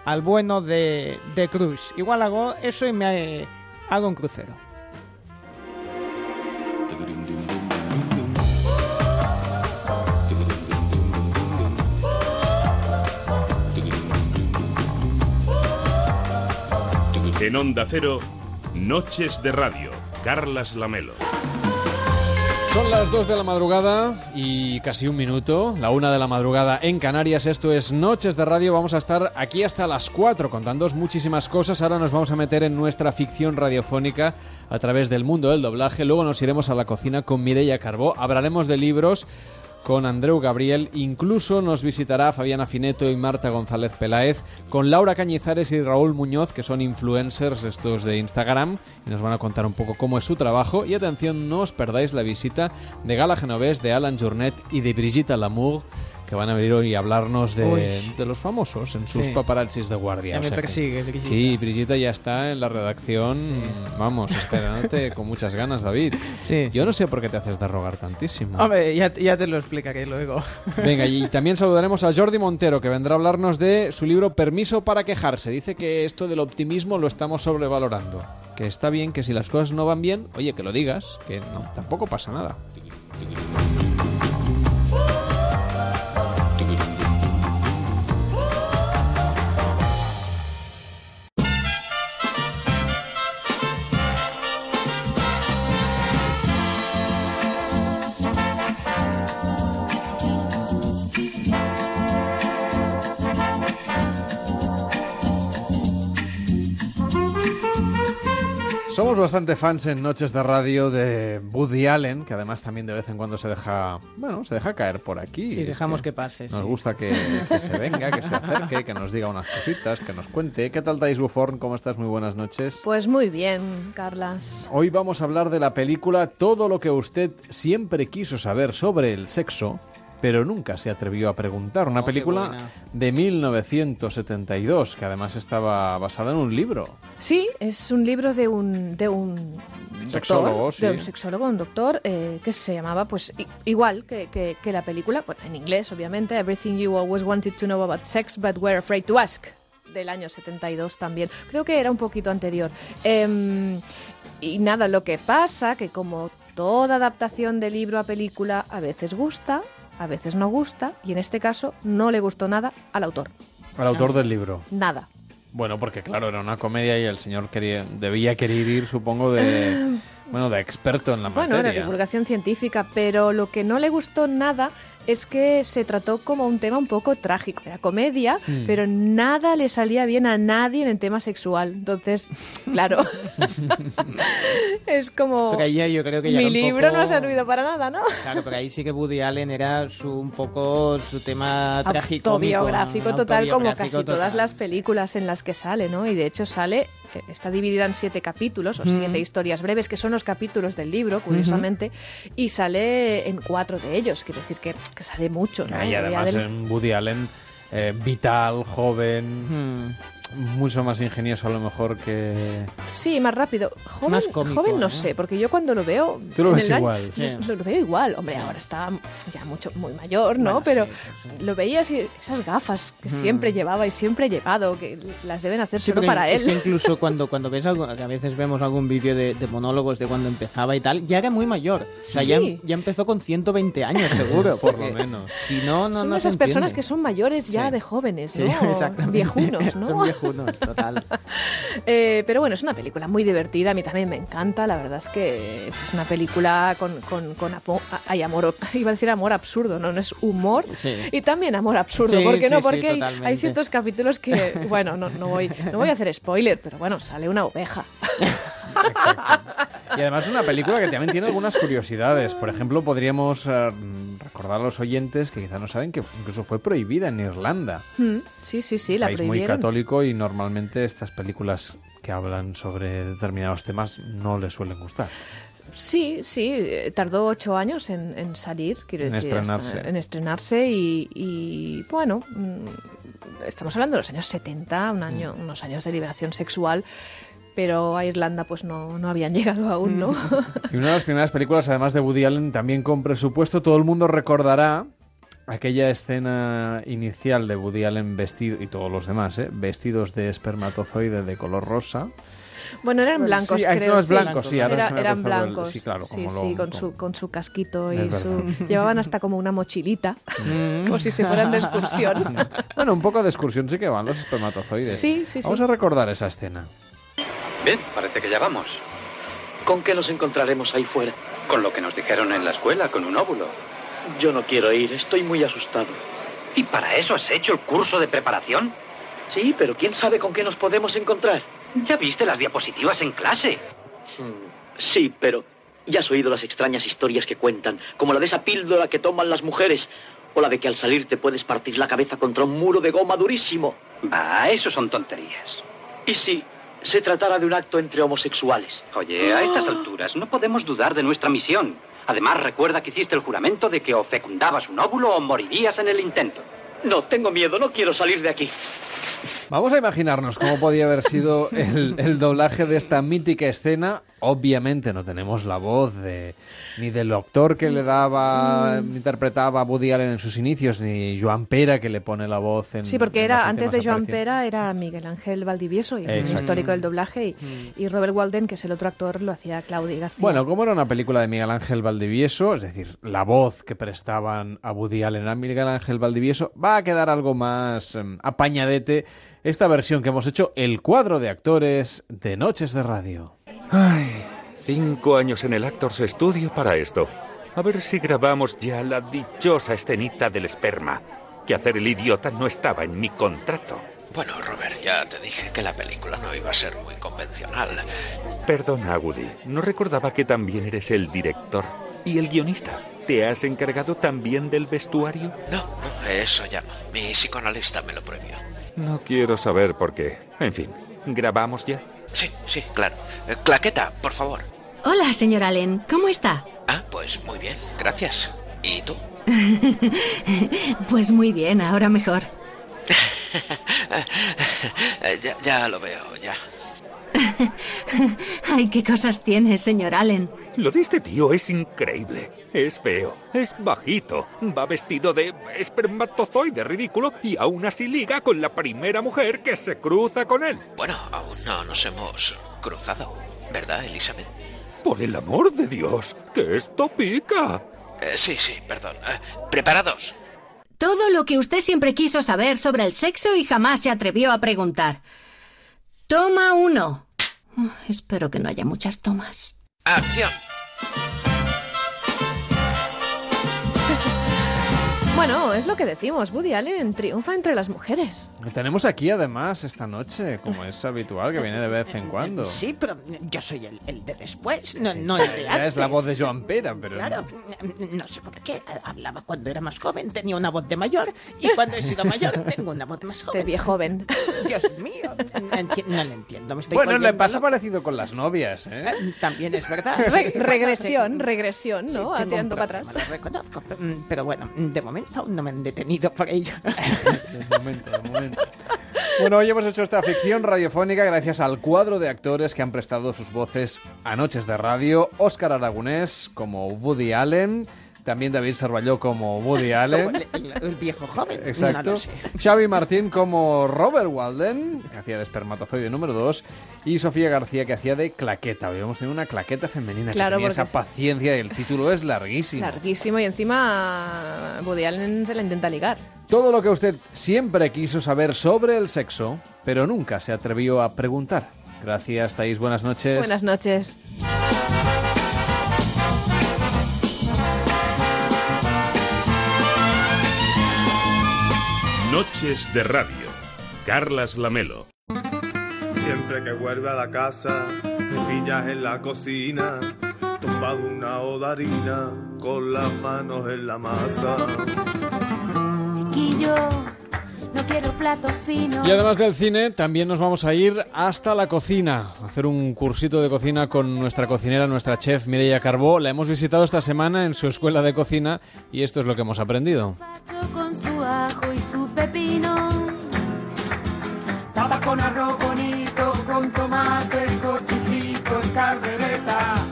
al bueno de, de Cruz. Igual hago eso y me hago un crucero. En Onda Cero, Noches de Radio, Carlas Lamelo. Son las 2 de la madrugada y casi un minuto, la una de la madrugada en Canarias. Esto es Noches de Radio. Vamos a estar aquí hasta las 4 contándoos muchísimas cosas. Ahora nos vamos a meter en nuestra ficción radiofónica a través del mundo del doblaje. Luego nos iremos a la cocina con Mireia Carbó. Hablaremos de libros con Andreu Gabriel, incluso nos visitará Fabiana Fineto y Marta González Peláez, con Laura Cañizares y Raúl Muñoz, que son influencers estos de Instagram, y nos van a contar un poco cómo es su trabajo. Y atención, no os perdáis la visita de Gala Genovés, de Alan Journet y de Brigitte Lamour, que van a venir hoy a hablarnos de, de los famosos en sus Sí. paparazzis de guardia. Ya O me sea que- persigue, Brigitte. Sí, Brigitte ya está en la redacción, vamos, esperándote con muchas ganas, David. Yo no sé por qué te haces de rogar tantísimo. Hombre, ya, ya te lo explicaré luego. Venga, y también saludaremos a Jordi Montero, que vendrá a hablarnos de su libro Permiso para quejarse. Dice que esto del optimismo lo estamos sobrevalorando. Que está bien que si las cosas no van bien, oye, que lo digas, que no, tampoco pasa nada. Somos bastante fans en Noches de Radio de Woody Allen, que además también de vez en cuando se deja, bueno, se deja caer por aquí. Sí, dejamos que pase, Nos sí. gusta que, que se venga, que se acerque, que nos diga unas cositas, que nos cuente. ¿Qué tal, Thais Buforn? ¿Cómo estás? Muy buenas noches. Pues muy bien, Carlas. Hoy vamos a hablar de la película Todo lo que usted siempre quiso saber sobre el sexo, pero nunca se atrevió a preguntar. Una Oh, película de 1972, que además estaba basada en un libro. Sí, es un libro de un, de un Sexólogo, doctor, sí. de un sexólogo, un doctor, eh, que se llamaba pues igual que, que- que la película, bueno, en inglés obviamente, Everything You Always Wanted to Know About Sex But Were Afraid to Ask, del año 72 también. Creo que era un poquito anterior. Em, y nada, lo que pasa que como toda adaptación de libro a película a veces gusta, a veces no gusta, y en este caso no le gustó nada al autor. Al autor del libro. Nada. Bueno, porque claro, era una comedia y el señor quería, debía querer ir, supongo, de, bueno, de experto en la Bueno, era materia. divulgación científica, pero lo que no le gustó nada es que se trató como un tema un poco trágico. Era comedia, pero nada le salía bien a nadie en el tema sexual. Entonces, claro, es como... Pero ahí yo creo que ya Mi libro no poco- ha servido para nada, ¿no? Claro, pero ahí sí que Woody Allen era su, un poco su tema trágico. Autobiográfico total, como casi todas las películas en las que sale, ¿no? Y de hecho sale, eh, está dividida en siete capítulos, o siete historias breves, que son los capítulos del libro, curiosamente, y sale en cuatro de ellos, quiero decir que, que sale mucho, ¿no? Ah, y Woody además Allen. en Woody Allen, eh, vital, joven, Hmm. Mucho más ingenioso a lo mejor que... Sí, más rápido. Joven, Más cómico, joven no, sé, porque yo cuando lo veo... Tú lo en ves año- igual. Sí. Lo, lo veo igual. Hombre, ahora está ya mucho muy mayor, ¿no? Bueno, Pero sí, lo veías y esas gafas que Mm. siempre llevaba y siempre he llevado, que las deben hacer Sí, solo para es él. que incluso cuando, cuando ves algo, que a veces vemos algún vídeo de, de monólogos de cuando empezaba y tal, ya era muy mayor. O sea, ya, Sí. ya empezó con 120 años, seguro. Por lo menos. Si no, no, Son no se esas personas que son mayores ya Sí. de jóvenes, exactamente. Viejunos, ¿no? Son viejunos, total. Eh, pero bueno, es una película muy divertida, a mí también me encanta, la verdad es que es una película con, con, con hay amor, iba a decir amor absurdo, no, no es humor Sí. y también amor absurdo, Sí, ¿por qué sí, no? Porque hay- hay, ciertos capítulos que, bueno, no, no, voy, no voy a hacer spoiler, pero bueno, sale una oveja. Y además es una película que también tiene algunas curiosidades. Por ejemplo, podríamos eh, recordar a los oyentes que quizá no saben que incluso fue prohibida en Irlanda. Mm, Sí, sí, sí, la país muy católico y normalmente estas películas que hablan sobre determinados temas no les suelen gustar. Sí, sí, eh, tardó ocho años en, en salir, quiero En decir, estrenarse. en estrenarse y, y, bueno, mm, estamos hablando de los años 70, un año, Mm. unos años de liberación sexual, pero a Irlanda pues no, no habían llegado aún, ¿no? Y una de las primeras películas, además de Woody Allen, también con presupuesto, todo el mundo recordará aquella escena inicial de Woody Allen vestido, y todos los demás, ¿eh? vestidos de espermatozoide de color rosa. bueno, eran blancos, sí, ah, creo. no, es sí. sí, ahora Era- se me eran cruzado el- blancos. sí, claro, sí, como sí, lo- con, como- su, con su casquito y su... Llevaban hasta como una mochilita, como si se fueran de excursión. Bueno, un poco de excursión sí que van los espermatozoides. Sí, sí, sí. Vamos a recordar esa escena. Bien, parece que ya vamos. ¿Con qué nos encontraremos ahí fuera? Con lo que nos dijeron en la escuela, con un óvulo. Yo no quiero ir, estoy muy asustado. ¿Y para eso has hecho el curso de preparación? Sí, pero ¿quién sabe con qué nos podemos encontrar? Ya viste las diapositivas en clase. Hmm, Sí, pero ya has oído las extrañas historias que cuentan, como la de esa píldora que toman las mujeres, o la de que al salir te puedes partir la cabeza contra un muro de goma durísimo. Ah, eso son tonterías. ¿Y si se tratara de un acto entre homosexuales? Oye, a estas alturas no podemos dudar de nuestra misión. Además, recuerda que hiciste el juramento de que o fecundabas un óvulo o morirías en el intento. No, tengo miedo, no quiero salir de aquí. Vamos a imaginarnos cómo podía haber sido el, el doblaje de esta mítica escena. Obviamente no tenemos la voz de, ni del actor que le daba, interpretaba a Woody Allen en sus inicios, ni Joan Pera que le pone la voz en Sí, porque en era antes de Joan. Pera era Miguel Ángel Valdivieso, y un histórico del doblaje, y, Mm. y Robert Walden, que es el otro actor, lo hacía Claudia García. Bueno, como era una película de Miguel Ángel Valdivieso, es decir, la voz que prestaban a Woody Allen a Miguel Ángel Valdivieso, va a quedar algo más em, apañadete esta versión que hemos hecho, el cuadro de actores de Noches de Radio. Ay, cinco años en el Actors Studio para esto. A ver si grabamos ya la dichosa escenita del esperma. Que hacer el idiota no estaba en mi contrato. Bueno, Robert, ya te dije que la película no iba a ser muy convencional. Perdona, Woody. No recordaba que también eres el director y el guionista. ¿Te has encargado también del vestuario? No, no, eso ya no. Mi psicoanalista me lo prohibió. No quiero saber por qué. En fin, ¿grabamos ya? Sí, sí, claro. Eh, Claqueta, por favor. Hola, señor Allen. ¿Cómo está? Ah, pues muy bien, gracias. ¿Y tú? pues muy bien, ahora mejor. Eh, ya, ya lo veo, ya. Ay, qué cosas tiene, señor Allen. Lo de este tío es increíble. Es feo, es bajito, va vestido de espermatozoide ridículo y aún así liga con la primera mujer que se cruza con él. Bueno, aún no nos hemos cruzado, ¿verdad, Elizabeth? Por el amor de Dios, que esto pica. Eh, sí, sí, perdón. Eh, ¿Preparados? Todo lo que usted siempre quiso saber sobre el sexo y jamás se atrevió a preguntar. Toma uno. Oh, espero que no haya muchas tomas. ¡Acción! Bueno, es lo que decimos, Woody Allen triunfa entre las mujeres. Lo tenemos aquí además esta noche, como es habitual, que viene de vez en cuando. Sí, pero yo soy el, el de después, no, no el de antes. es la voz de Joan Pera, pero... Claro, no sé por qué. Hablaba cuando era más joven, tenía una voz de mayor, y cuando he sido mayor tengo una voz más joven. De viejo joven. Dios mío, no, no lo entiendo. Me estoy Bueno, le pasa parecido con las novias, ¿eh? Eh, También es verdad. Re- sí. regresión, regresión, Sí, ¿no? un Tirando para atrás. Lo reconozco, mm, pero bueno, de momento no me han detenido por ello. De momento, de momento. Bueno, hoy hemos hecho esta ficción radiofónica gracias al cuadro de actores que han prestado sus voces a Noches de Radio. Óscar Aragonés como Woody Allen, también David Sarballó como Woody Allen. El, el- el viejo joven. Exacto. No lo sé. Xavi Martín como Robert Walden, que hacía de espermatozoide número 2, y Sofía García, que hacía de claqueta. Hoy hemos tenido una claqueta femenina Claro, que tenía esa es- paciencia y el título es larguísimo. Larguísimo y encima Woody Allen se la intenta ligar. Todo lo que usted siempre quiso saber sobre el sexo, pero nunca se atrevió a preguntar. Gracias, Thais. Buenas noches. Buenas noches. Noches de Radio. Carlas Lamelo. Siempre que vuelve a la casa, me pillas en la cocina, tumbado una odarina, con las manos en la masa. Chiquillo, no quiero platos finos. Y además del cine, también nos vamos a ir hasta la cocina, a hacer un cursito de cocina con nuestra cocinera, nuestra chef Mireia Carbó. La hemos visitado esta semana en su escuela de cocina y esto es lo que hemos aprendido. Con su ajo y su pepino. Papa con arroz bonito, con tomate, cochicito, en caldereta.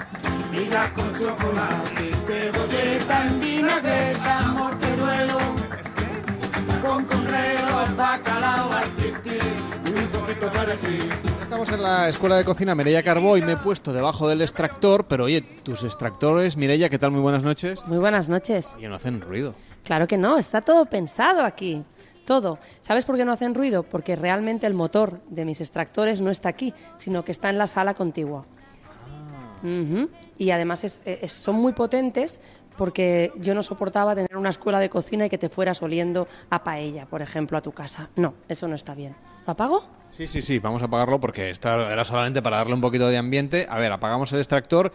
Migas con chocolate, cebolleta, en vinagreta, morteruelo. Con bacalao, y un poquito. Estamos en la escuela de cocina Mireia Carbó y me he puesto debajo del extractor, pero oye, tus extractores, Mireia, ¿qué tal? Muy buenas noches. Muy buenas noches. Oye, no hacen ruido. Claro que no, está todo pensado aquí. todo. ¿Sabes por qué no hacen ruido? Porque realmente el motor de mis extractores no está aquí, sino que está en la sala contigua. Ujú. Y además es- es- son muy potentes porque yo no soportaba tener una escuela de cocina y que te fueras oliendo a paella, por ejemplo, a tu casa. No, eso no está bien. ¿Lo apago? Sí, sí, sí, vamos a apagarlo porque esta era solamente para darle un poquito de ambiente. A ver, apagamos el extractor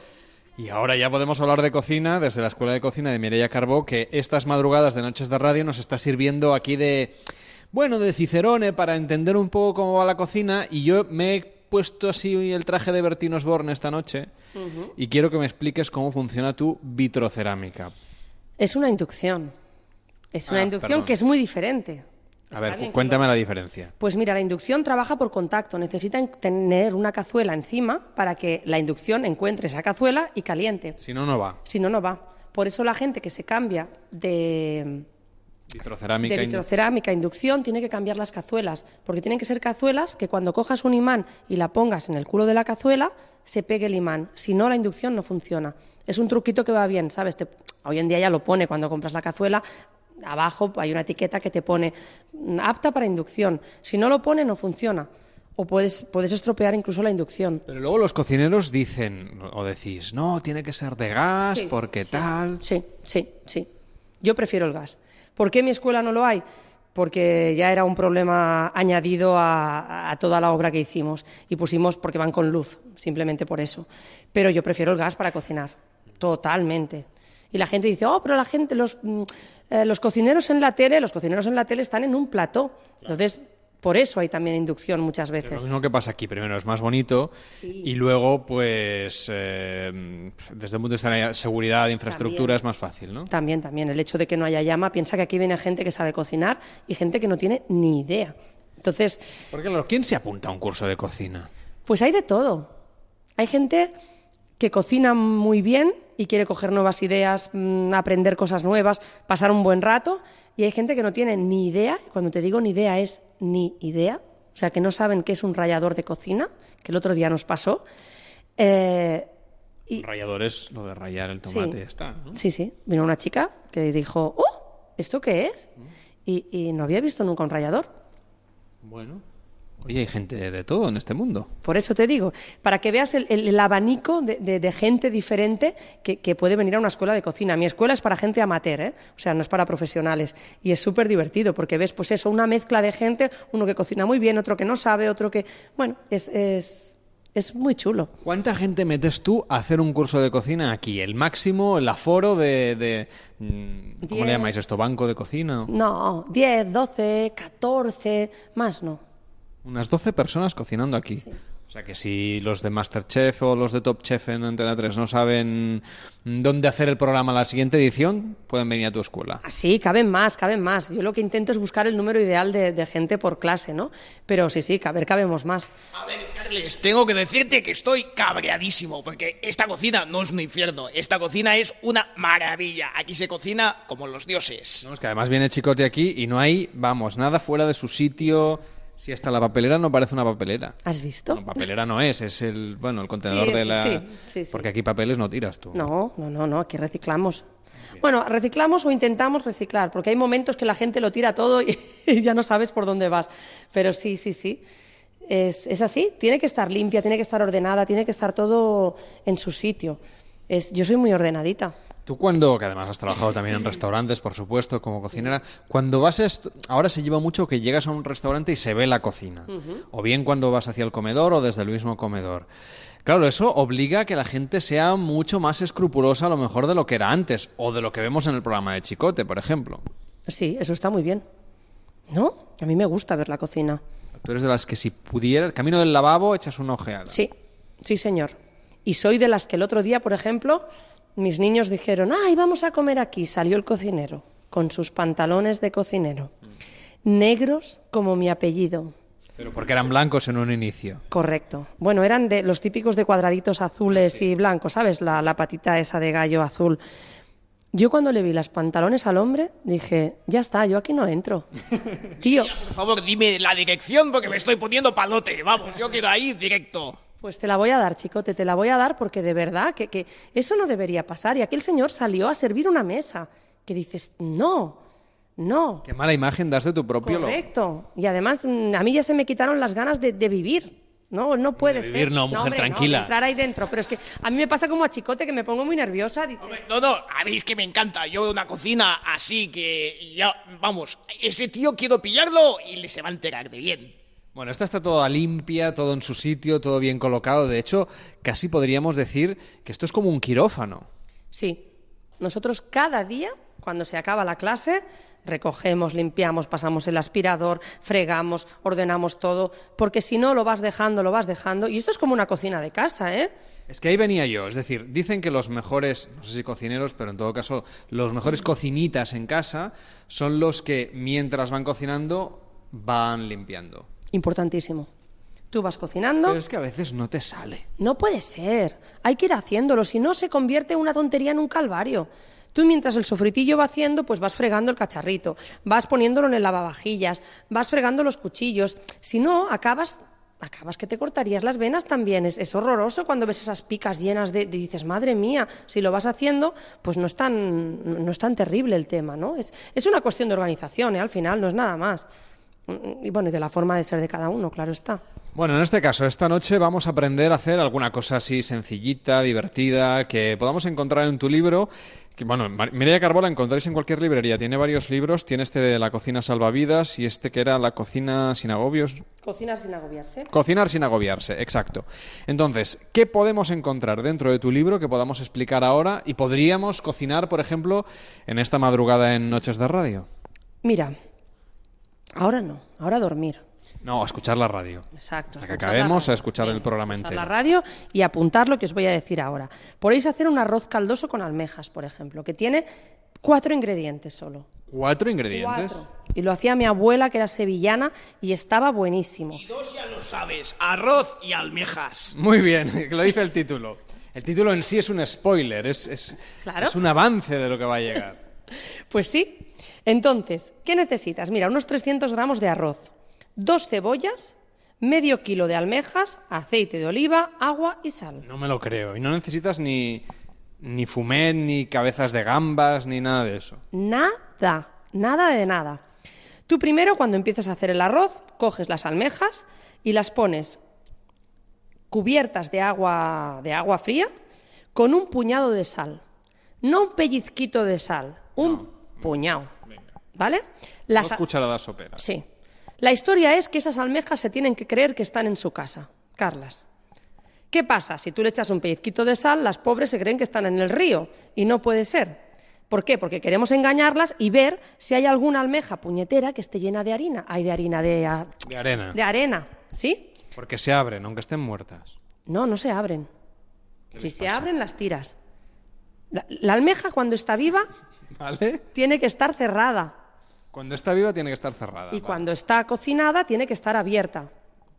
y ahora ya podemos hablar de cocina desde la Escuela de Cocina de Mireia Carbó, que estas madrugadas de Noches de Radio nos está sirviendo aquí de, bueno, de Cicerone para entender un poco cómo va la cocina y yo me he puesto así el traje de Bertino Osborne esta noche y quiero que me expliques cómo funciona tu vitrocerámica. Es una inducción. Es una Ah, inducción perdón. que es muy diferente. A Está ver, bien cuéntame la diferencia. Pues mira, la inducción trabaja por contacto. Necesitan tener una cazuela encima para que la inducción encuentre esa cazuela y caliente. Si no, no va. Si no, no va. Por eso la gente que se cambia de, Vitrocerámica. de vitrocerámica inducción tiene que cambiar las cazuelas, porque tienen que ser cazuelas que cuando cojas un imán y la pongas en el culo de la cazuela, se pegue el imán. Si no, la inducción no funciona. Es un truquito que va bien, ¿sabes? Te- hoy en día ya lo pone cuando compras la cazuela. Abajo hay una etiqueta que te pone mm, apta para inducción. Si no lo pone, no funciona. O puedes, puedes estropear incluso la inducción. Pero luego los cocineros dicen, o decís, no, tiene que ser de gas, Sí, porque tal. Sí, sí, sí. Yo prefiero el gas. ¿Por qué en mi escuela no lo hay? Porque ya era un problema añadido a, a toda la obra que hicimos. Y pusimos porque van con luz, simplemente por eso. Pero yo prefiero el gas para cocinar. Totalmente. Y la gente dice, oh, pero la gente, los, mm, eh, los cocineros en la tele, los cocineros en la tele están en un plató. Entonces, por eso hay también inducción muchas Lo veces. mismo que pasa aquí, primero es más bonito y luego, pues, eh, desde el punto de vista de la seguridad, de infraestructura, También. es más fácil, ¿no? También, también. El hecho de que no haya llama, piensa que aquí viene gente que sabe cocinar y gente que no tiene ni idea. Entonces, Porque, claro, ¿quién se apunta a un curso de cocina? pues hay de todo. Hay gente que cocina muy bien y quiere coger nuevas ideas, mm, aprender cosas nuevas, pasar un buen rato. Y hay gente que no tiene ni idea, y cuando te digo ni idea es ni idea, o sea, que no saben qué es un rallador de cocina, que el otro día nos pasó. Eh, Rallador es lo de rayar el tomate y ya está, ¿no? Sí, sí. Vino una chica que dijo, ¡oh! ¿Esto qué es? Y, y no había visto nunca un rallador. Bueno. Oye, hay gente de, de todo en este mundo. Por eso te digo, para que veas el, el- el abanico de, de- de gente diferente que, que puede venir a una escuela de cocina. Mi escuela es para gente amateur, ¿eh? o sea, no es para profesionales. Y es súper divertido porque ves, pues eso, una mezcla de gente, uno que cocina muy bien, otro que no sabe, otro que... Bueno, es, es, es muy chulo. ¿Cuánta gente metes tú a hacer un curso de cocina aquí? ¿El máximo, el aforo de... de, mm, ¿Cómo le llamáis esto? ¿Banco de cocina? No, 10, 12, 14, más no. Unas 12 personas cocinando aquí. O sea que si los de Masterchef o los de Top Chef en Antena 3 no saben dónde hacer el programa la siguiente edición, pueden venir a tu escuela. Sí, caben más, caben más. Yo lo que intento es buscar el número ideal de, de gente por clase, ¿no? Pero sí, sí, caber, cabemos más. A ver, Carles, tengo que decirte que estoy cabreadísimo, porque esta cocina no es un infierno, esta cocina es una maravilla. Aquí se cocina como los dioses. No, es que además viene Chicote aquí y no hay, vamos, nada fuera de su sitio. Si hasta la papelera no parece una papelera. ¿Has visto? No, papelera no es, es el, bueno, el contenedor Sí, de la... sí, sí, sí. Porque aquí papeles no tiras tú. No, no, no, no, aquí reciclamos. Bueno, reciclamos o intentamos reciclar, porque hay momentos que la gente lo tira todo y, y ya no sabes por dónde vas. Pero sí, sí, sí. Es, es así, tiene que estar limpia, tiene que estar ordenada, tiene que estar todo en su sitio. Es, yo soy muy ordenadita. Tú cuando, que además has trabajado también en restaurantes, por supuesto, como cocinera, cuando vas, a ahora se lleva mucho que llegas a un restaurante y se ve la cocina, o bien cuando vas hacia el comedor o desde el mismo comedor. Claro, eso obliga a que la gente sea mucho más escrupulosa a lo mejor de lo que era antes, o de lo que vemos en el programa de Chicote, por ejemplo. Sí, eso está muy bien. ¿No? A mí me gusta ver la cocina. Tú eres de las que si pudieras, camino del lavabo, echas una ojeada. Sí, sí, señor. Y soy de las que el otro día, por ejemplo, mis niños dijeron, ay, vamos a comer aquí. Salió el cocinero con sus pantalones de cocinero, negros como mi apellido. Pero porque eran blancos en un inicio. Correcto. Bueno, eran de los típicos de cuadraditos azules y blancos, ¿sabes? La, la patita esa de gallo azul. Yo cuando le vi las pantalones al hombre, dije, ya está, yo aquí no entro. Tío, Por favor, dime la dirección porque me estoy poniendo palote. Vamos, yo quiero ir directo. Pues te la voy a dar, chicote, te la voy a dar porque de verdad que, que eso no debería pasar. Y aquel señor salió a servir una mesa. Que dices, no, No. Qué mala imagen das de tu propio lo- Correcto. Y además, mm, a mí ya se me quitaron las ganas de, de vivir. No, no puede De ser. vivir no, mujer hombre, tranquila. entrar ahí dentro. Pero es que a mí me pasa como a Chicote que me pongo muy nerviosa. dices, No, no, a mí es que me encanta. Yo veo una cocina así que ya, vamos, ese tío quiero pillarlo y le se va a enterar de bien. Bueno, esta está toda limpia, todo en su sitio, todo bien colocado. De hecho, casi podríamos decir que esto es como un quirófano. Sí. Nosotros cada día, cuando se acaba la clase, recogemos, limpiamos, pasamos el aspirador, fregamos, ordenamos todo, porque si no lo vas dejando, lo vas dejando. Y esto es como una cocina de casa, ¿eh? Es que ahí venía yo, es decir, dicen que los mejores, no sé si cocineros, pero en todo caso, los mejores cocinitas en casa son los que mientras van cocinando van limpiando. Importantísimo. Tú vas cocinando. Pero es que a veces no te sale. No puede ser. Hay que ir haciéndolo, si no se convierte una tontería en un calvario. Tú mientras el sofritillo va haciendo, pues vas fregando el cacharrito, vas poniéndolo en el lavavajillas, vas fregando los cuchillos. Si no, acabas acabas que te cortarías las venas también. Es, es horroroso cuando ves esas picas llenas de, de- dices, madre mía, si lo vas haciendo, pues no es tan, no es tan terrible el tema, ¿no? Es, es una cuestión de organización, ¿eh? al final, no es nada más. Y bueno, y de la forma de ser de cada uno, claro está. Bueno, en este caso, esta noche vamos a aprender a hacer alguna cosa así sencillita, divertida, que podamos encontrar en tu libro. Que, bueno, Mireia Carbó la encontráis en cualquier librería. Tiene varios libros. Tiene este de la cocina salvavidas y este que era la cocina sin agobios. Cocinar sin agobiarse. Cocinar sin agobiarse, exacto. Entonces, ¿qué podemos encontrar dentro de tu libro que podamos explicar ahora y podríamos cocinar, por ejemplo, en esta madrugada en Noches de Radio? Mira, ahora no, ahora dormir. No, a escuchar la radio. Exacto. Hasta que acabemos a escuchar el programa Escuchar entero. la radio y apuntar lo que os voy a decir ahora. Podéis hacer un arroz caldoso con almejas, por ejemplo, que tiene cuatro ingredientes solo. ¿Cuatro ingredientes? Cuatro. Y lo hacía mi abuela, que era sevillana, y estaba buenísimo. Dos ya lo sabes, arroz y almejas. Muy bien, que lo dice el título. El título en sí es un spoiler, es, es, Claro. es un avance de lo que va a llegar. Pues sí. Entonces, ¿qué necesitas? Mira, unos 300 gramos de arroz, dos cebollas, medio kilo de almejas, aceite de oliva, agua y sal. No me lo creo. Y no necesitas ni, ni fumet, ni cabezas de gambas, ni nada de eso. Nada, nada de nada. Tú primero, cuando empiezas a hacer el arroz, coges las almejas y las pones cubiertas de agua, de agua fría con un puñado de sal. No un pellizquito de sal, un puñado. ¿Vale? Las Dos cucharadas soperas. Sí. La historia es que esas almejas se tienen que creer que están en su casa. Carlas. ¿Qué pasa? Si tú le echas un pellizquito de sal, las pobres se creen que están en el río. Y no puede ser. ¿Por qué? Porque queremos engañarlas y ver si hay alguna almeja puñetera que esté llena de harina. Hay de harina de, a- De arena. de arena. ¿Sí? Porque se abren, aunque estén muertas. No, no se abren. ¿Qué Si se pasa? abren, las tiras. La, la almeja, cuando está viva, ¿Vale? tiene que estar cerrada. Cuando está viva tiene que estar cerrada. Y vale. cuando está cocinada, tiene que estar abierta.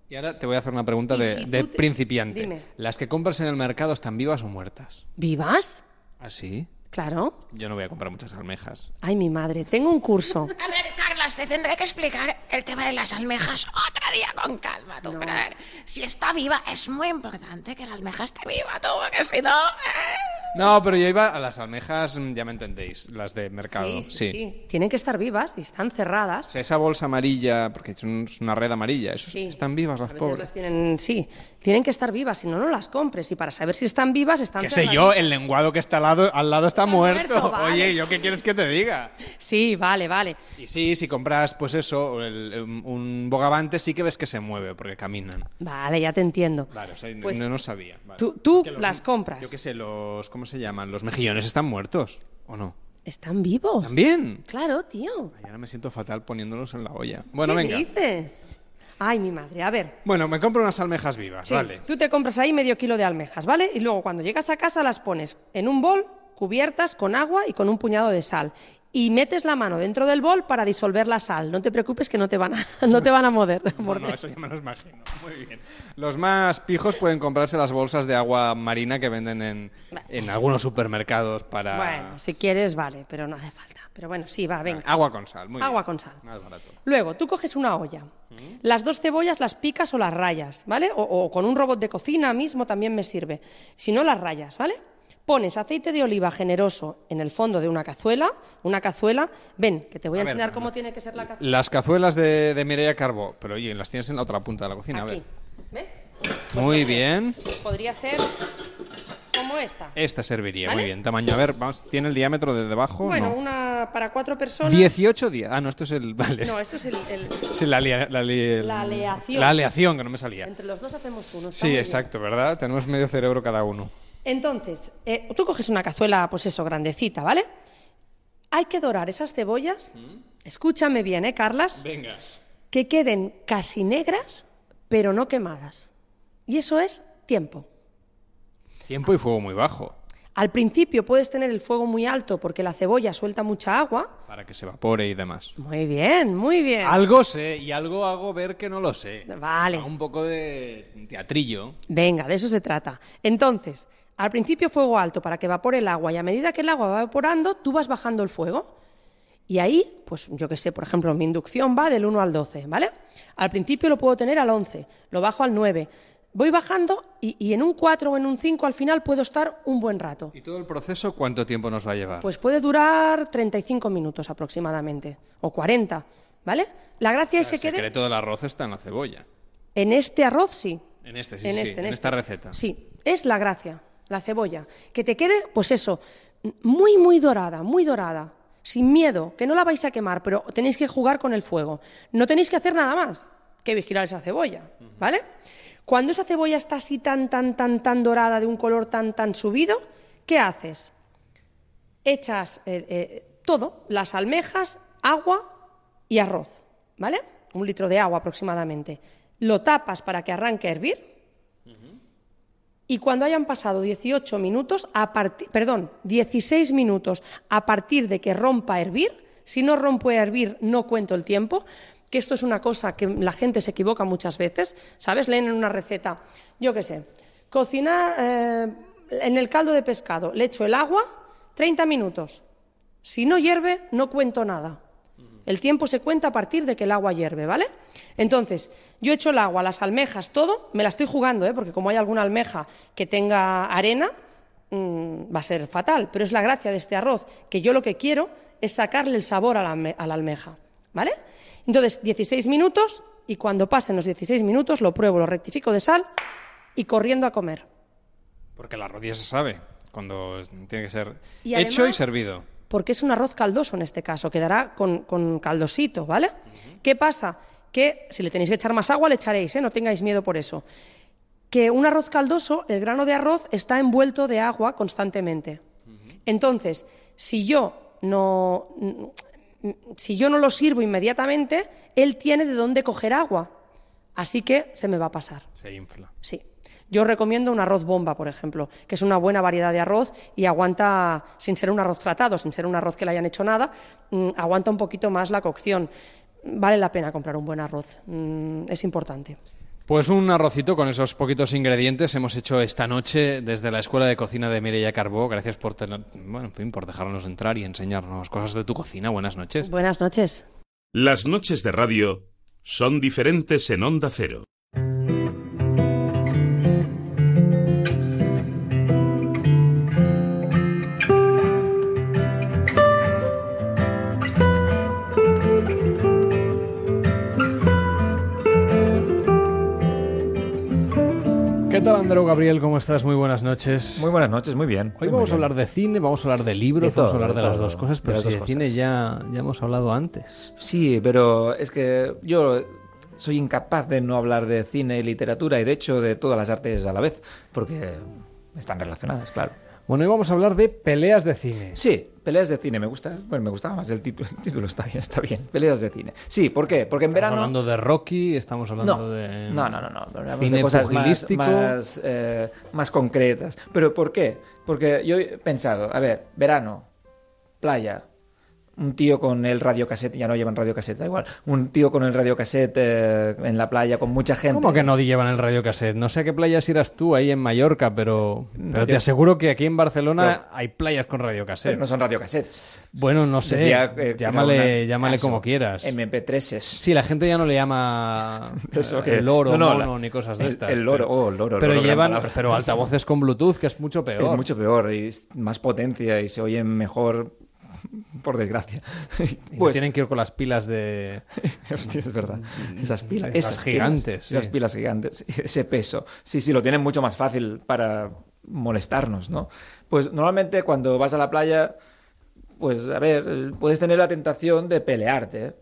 Y ahora te voy a hacer una pregunta de, si de tú te- principiante. Dime. ¿Las que compras en el mercado están vivas o muertas? ¿Vivas? ¿Ah, sí? Claro. Yo no voy a comprar muchas almejas. Ay, mi madre, tengo un curso. A ver, Carlas, te tendré que explicar el tema de las almejas otro día con calma, tú. Pero a ver, si está viva, es muy importante que la almeja esté viva, tú, porque si no... eh. No, pero yo iba a las almejas, mm, ya me entendéis, las de mercado. Sí, sí, sí. Tienen que estar vivas y están cerradas. O sea, esa bolsa amarilla, porque es un- es una red amarilla, Sí. están vivas las A veces pobres. las tienen, sí, tienen que estar vivas, si no, no las compres. Y para saber si están vivas, están ¿Qué sé yo? El lenguado que está al lado, al lado está, muerto. muerto, vale, Oye, ¿yo sí. qué quieres que te diga? Sí, vale, vale. Y sí, si compras, pues eso, el- el- un bogavante, sí que ves que se mueve, porque caminan. Vale, ya te entiendo. Vale, o sea, Pues no, no sabía. vale. tú- tú los- las compras. Yo qué sé, los... ¿Cómo se llaman? Los mejillones están muertos, ¿o no? ¿Están vivos? ¿También? Claro, tío. Ay, ahora me siento fatal poniéndolos en la olla. Bueno, ¿Qué venga. dices? Ay, mi madre, a ver. Bueno, me compro unas almejas vivas, Sí, vale. Tú te compras ahí medio kilo de almejas, ¿vale? Y luego cuando llegas a casa las pones en un bol, cubiertas con agua y con un puñado de sal. Y metes la mano dentro del bol para disolver la sal. No te preocupes que no te van a, no te van a morder. No, no, eso ya me lo imagino. Muy bien. Los más pijos pueden comprarse las bolsas de agua marina que venden en, en algunos supermercados para... Bueno, si quieres, vale, pero no hace falta. Pero bueno, sí, va, venga. Agua con sal, muy Agua bien. con sal. Más barato. Luego, tú coges una olla. Las dos cebollas las picas o las rayas, ¿vale? O, o con un robot de cocina mismo también me sirve. Si no, las rayas, ¿vale? Pones aceite de oliva generoso en el fondo de una cazuela, una cazuela. Ven, que te voy a, enseñar cómo tiene que ser la cazuela. Las cazuelas de, de Mireia Carbó, pero oye, las tienes en la otra punta de la cocina, a ver. ¿Ves? Muy bien. Podría ser como esta. Esta serviría, ¿Vale? muy bien. Tamaño, a ver, vamos, ¿tiene el diámetro de debajo? Bueno, no. una para cuatro personas. 18 días. Ah, no, esto es el... Vale. No, esto es el, el- Sí, la, aleación. La aleación, que no me salía. Entre los dos hacemos uno. Sí, bien. exacto, ¿verdad? Tenemos medio cerebro cada uno. Entonces, eh, tú coges una cazuela, pues eso, grandecita, ¿vale? Hay que dorar esas cebollas. Escúchame bien, ¿eh, Carlas? Venga. Que queden casi negras, pero no quemadas. Y eso es tiempo. Tiempo y fuego muy bajo, Al principio puedes tener el fuego muy alto porque la cebolla suelta mucha agua. para que se evapore y demás. Muy bien, muy bien. Algo sé y algo hago ver que no lo sé. Vale. Un poco de teatrillo. Venga, de eso se trata. Entonces, al principio fuego alto para que evapore el agua y a medida que el agua va evaporando, tú vas bajando el fuego. Y ahí, pues yo qué sé, por ejemplo, mi inducción va del 1 al 12, ¿vale? Al principio lo puedo tener al 11, lo bajo al 9. Voy bajando y, y en un 4 o en un 5 al final puedo estar un buen rato. ¿Y todo el proceso cuánto tiempo nos va a llevar? Pues puede durar 35 minutos aproximadamente, o 40, ¿vale? La gracia es que el quede... secreto del arroz está en la cebolla. En este arroz sí. En este, sí, en sí, este, en en esta este. receta. Sí, es la gracia, la cebolla. Que te quede, pues eso, muy, muy dorada, muy dorada. Sin miedo, que no la vais a quemar, pero tenéis que jugar con el fuego. No tenéis que hacer nada más que vigilar esa cebolla, ¿vale? Cuando esa cebolla está así tan, tan, tan, tan dorada, de un color tan, tan subido, ¿qué haces? Echas eh, eh, todo, las almejas, agua y arroz, ¿vale? Un litro de agua aproximadamente. Lo tapas para que arranque a hervir. Y cuando hayan pasado 18 minutos, a perdón, 16 minutos a partir de que rompa a hervir, si no rompe a hervir no cuento el tiempo, que esto es una cosa que la gente se equivoca muchas veces, ¿sabes? Leen en una receta, yo qué sé, cocinar eh, en el caldo de pescado, le echo el agua, 30 minutos. Si no hierve, no cuento nada. El tiempo se cuenta a partir de que el agua hierve, ¿vale? Entonces, yo echo el agua, las almejas, todo, me la estoy jugando, ¿eh? porque como hay alguna almeja que tenga arena, mm, va a ser fatal. Pero es la gracia de este arroz, que yo lo que quiero es sacarle el sabor a la, alme- a la almeja, ¿vale? Entonces, 16 minutos y cuando pasen los 16 minutos lo pruebo, lo rectifico de sal y corriendo a comer. Porque el arroz ya se sabe, cuando tiene que ser Y hecho y servido. porque es un arroz caldoso en este caso, quedará con, con caldosito, ¿vale? ¿Qué pasa? Que si le tenéis que echar más agua, le echaréis, ¿eh? no tengáis miedo por eso. Que un arroz caldoso, el grano de arroz está envuelto de agua constantemente. Entonces, si yo no, si yo no lo sirvo inmediatamente, él tiene de dónde coger agua. Así que se me va a pasar. Se infla. Sí. Yo recomiendo un arroz bomba, por ejemplo, que es una buena variedad de arroz y aguanta, sin ser un arroz tratado, sin ser un arroz que le hayan hecho nada, mm, aguanta un poquito más la cocción. Vale la pena comprar un buen arroz, mm, es importante. Pues un arrocito con esos poquitos ingredientes hemos hecho esta noche desde la Escuela de Cocina de Mireia Carbó. Gracias por tener, bueno, en fin, por dejarnos entrar y enseñarnos cosas de tu cocina. Buenas noches. Buenas noches. Las noches de radio son diferentes en Onda Cero. ¿Qué tal, Andreu Gabriel? ¿Cómo estás? Muy buenas noches. Muy buenas noches, muy bien. Hoy vamos a hablar de cine, vamos a hablar de libros, De todo, vamos a hablar de, de las todo, dos cosas, de pero si dos de cosas. cine ya, ya hemos hablado antes. Sí, pero es que yo soy incapaz de no hablar de cine y literatura y de hecho de todas las artes a la vez, porque están relacionadas, claro. Bueno, hoy vamos a hablar de peleas de cine. Sí, peleas de cine, me gusta, bueno, me gustaba más el título, el título está bien, está bien, peleas de cine. Sí, ¿por qué? Porque en Estamos verano... hablando de Rocky, estamos hablando No, de... no, no, no, no, hablamos cine de cosas más, eh, más concretas. ¿Pero por qué? Porque yo he pensado, a ver, verano, playa, un tío con el radiocassette, ya no llevan radiocassette, da igual, un tío con el radiocassette eh, en la playa con mucha gente. ¿Cómo que no llevan el radiocassette? No sé a qué playas irás tú ahí en Mallorca, pero, pero te aseguro que aquí en Barcelona hay playas con radiocassette. Pero no son radiocassettes. Bueno, no sé. Decía, eh, llámale una- llámale como quieras. MP3s. Sí, la gente ya no le llama Eso que- el loro, no, no, mono la- ni cosas de el- estas. el loro, pero, oh, el loro, el pero loro, llevan, pero altavoces con Bluetooth, que es mucho peor. Es mucho peor y más potencia y se oyen mejor, por desgracia. Y Pues- tienen que ir con las pilas de... Hostia, es verdad. Esas pilas. Las esas gigantes, sí. Esas pilas gigantes. Ese peso. Sí, sí, lo tienen mucho más fácil para molestarnos, ¿no? Pues normalmente cuando vas a la playa, pues a ver, puedes tener la tentación de pelearte, ¿eh?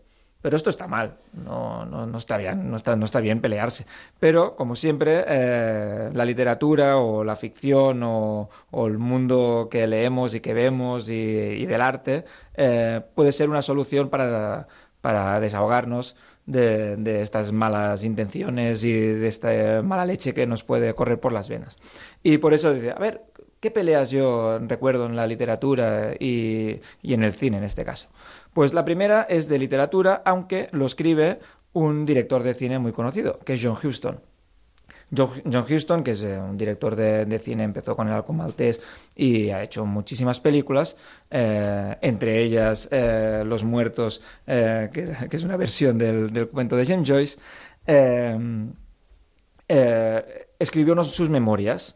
Pero esto está mal, no, no, no está bien, no está, no está bien pelearse. Pero, como siempre, eh, la literatura o la ficción o, o el mundo que leemos y que vemos y, del arte eh, puede ser una solución para, para desahogarnos de, de estas malas intenciones y de esta mala leche que nos puede correr por las venas. Y por eso dice, a ver, ¿qué peleas yo recuerdo en la literatura y, y en el cine en este caso? Pues la primera es de literatura, aunque lo escribe un director de cine muy conocido, que es John Huston. John, Huston, que es eh, un director de, cine, empezó con el Halcón Maltés y ha hecho muchísimas películas, eh, entre ellas eh, Los Muertos, que, es una versión del, cuento de James Joyce. Escribió unos- sus memorias.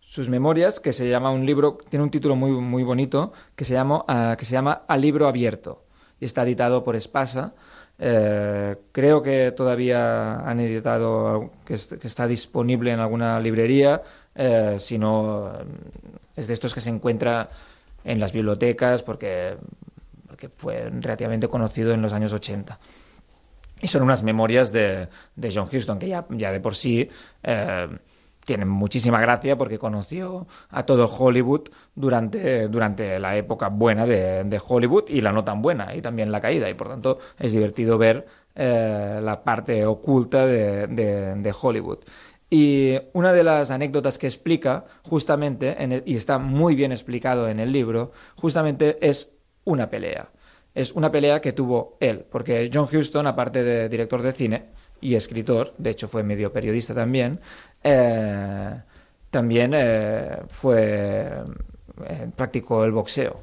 Sus memorias, que se llama un libro, tiene un título muy, muy bonito, que se, llama, ah, que se llama A Libro Abierto. Y está editado por Espasa. Eh, creo que todavía han editado, que, est- que está disponible en alguna librería. eh, si no, es de estos que se encuentra en las bibliotecas porque, porque fue relativamente conocido en los años 80. Y son unas memorias de, de John Huston que ya, ya de por sí eh, tienen muchísima gracia porque conoció a todo Hollywood durante, durante la época buena de, Hollywood y la no tan buena y también la caída. Y por tanto es divertido ver eh, la parte oculta de, Hollywood. Y una de las anécdotas que explica justamente, en y está muy bien explicado en el libro, justamente es una pelea es una pelea que tuvo él, porque John Huston, aparte de director de cine y escritor, de hecho fue medio periodista también, eh, también eh, fue eh, practicó el boxeo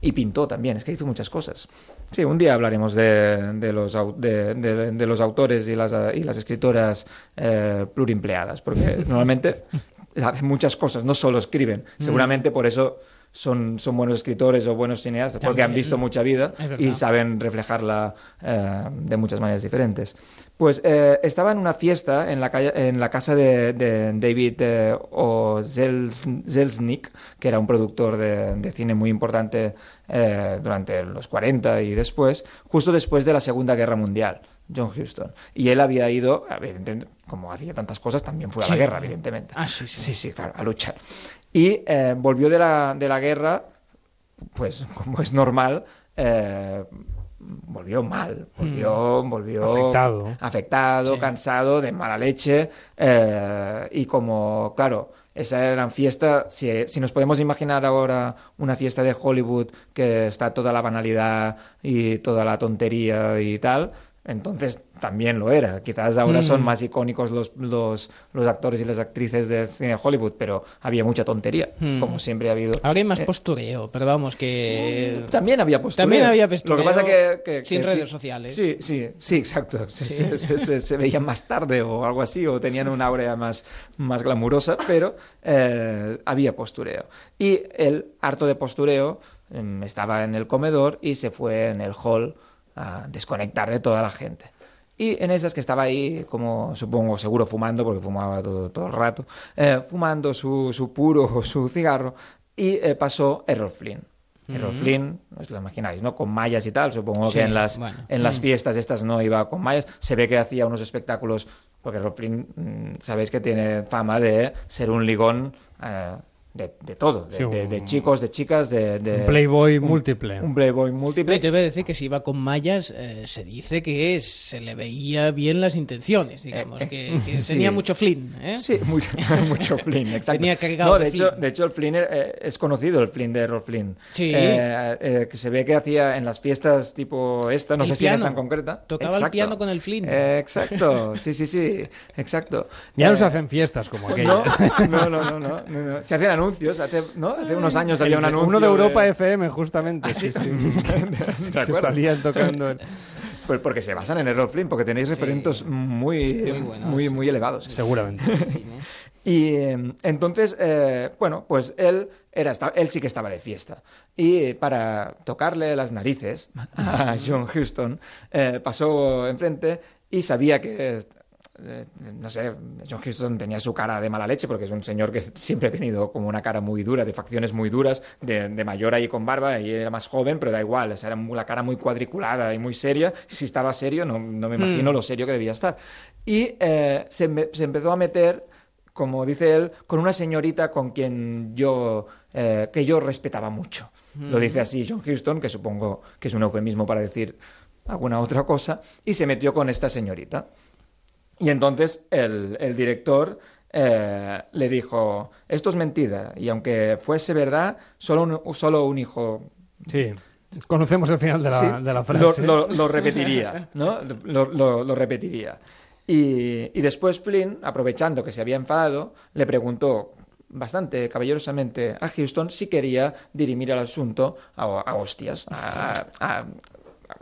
y pintó también, es que hizo muchas cosas. Sí, un día hablaremos de, de los, de, de- de los autores y las, y las escritoras pluriempleadas, porque normalmente hacen muchas cosas, no solo escriben. Mm. Seguramente por eso son, son buenos escritores o buenos cineastas, porque han También. visto mucha vida y saben reflejarla eh, de muchas maneras diferentes. Pues eh, estaba en una fiesta en la, calle- en la casa de, de David eh, o Selznick, que era un productor de, de cine muy importante eh, durante los 40 y después, justo después de la Segunda Guerra Mundial. John Huston. Y él había ido, como hacía tantas cosas, también fue a la Sí. guerra, evidentemente. Ah, sí, sí. Sí, sí, claro, a luchar. Y eh, volvió de la, de la guerra, pues como es normal, eh, volvió mal, volvió, volvió Afectado. afectado, Sí. cansado, de mala leche, eh, y como, claro, esa era fiesta, si, si nos podemos imaginar ahora una fiesta de Hollywood que está toda la banalidad y toda la tontería y tal, entonces también lo era. Quizás ahora son Mm. más icónicos los, los, los actores y las actrices del cine de Hollywood, pero había mucha tontería, Mm. como siempre ha habido. Ahora hay más Eh, postureo, pero vamos, que... también había postureo. También había postureo Lo que pasa que, que- sin que- redes sociales. Sí, sí, sí, exacto. Se, Sí. se- se- se- se veían más tarde o algo así, o tenían una aurea más, más glamurosa, pero eh, había postureo. Y el harto de postureo em, estaba en el comedor y se fue en el hall a desconectar de toda la gente. Y en esas que estaba ahí, como supongo, seguro fumando, porque fumaba todo, todo el rato, eh, fumando su, su puro o su cigarro, y eh, pasó Errol Flynn. Errol Ujú. Flynn, os lo imagináis, ¿no? Con mallas y tal, supongo Sí, que en las, bueno. en las Mm. fiestas estas no iba con mallas. Se ve que hacía unos espectáculos, porque Errol Flynn, mm, sabéis que tiene fama de ser un ligón eh, de, de todo, de, Sí, un- de- de chicos, de chicas, de... de- Un Playboy múltiple. Un Playboy múltiple. Y te voy a decir que si iba con mallas, eh, se dice que se le veía bien las intenciones, digamos, Eh, que, que sí. tenía mucho flin. ¿eh? Sí, mucho, mucho Flynn, exacto. Tenía cargado no, de de, hecho, Flynn. de hecho, el Flynn eh, es conocido, el Flynn de Errol Flynn. Sí. Eh, eh, que se ve que hacía en las fiestas tipo esta, no El sé si en esta en piano. concreta. Tocaba el piano con el Flynn. Eh, exacto, sí, sí, sí, exacto. Ya no Eh, se hacen fiestas como aquellas. no, no, no, no, no, no. Se hacían anuncios, hace, ¿no? hace unos años había un anuncio. Uno de Europa FM, justamente. Sí, Sí, sí. ¿De que salían tocando. el- Pues porque se basan en Errol Flynn, porque tenéis referentes muy, Muy buenos, muy, muy elevados. Seguramente. Y eh, entonces, eh, bueno, pues él, era, él sí que estaba de fiesta. Y para tocarle las narices a John Huston, eh, pasó enfrente y sabía que, eh, no sé, John Huston tenía su cara de mala leche, porque es un señor que siempre ha tenido como una cara muy dura, de facciones muy duras, de, de mayor ahí con barba, y era más joven, pero da igual, o sea, era la cara muy cuadriculada y muy seria. Si estaba serio, no, no me imagino Mm. lo serio que debía estar. Y eh, se, empezó a meter como dice él, con una señorita con quien yo, eh, que yo respetaba mucho. Lo dice así John Huston, que supongo que es un eufemismo para decir alguna otra cosa, y se metió con esta señorita. Y entonces el, el director eh, le dijo, esto es mentira, y aunque fuese verdad, solo un, solo un hijo Sí. Conocemos el final de la, Sí, de la lo, frase. lo- lo repetiría, ¿no? Lo, lo- lo repetiría. Y, y después Flynn, aprovechando que se había enfadado, le preguntó bastante caballerosamente a Houston si quería dirimir el asunto a, a hostias, a, a-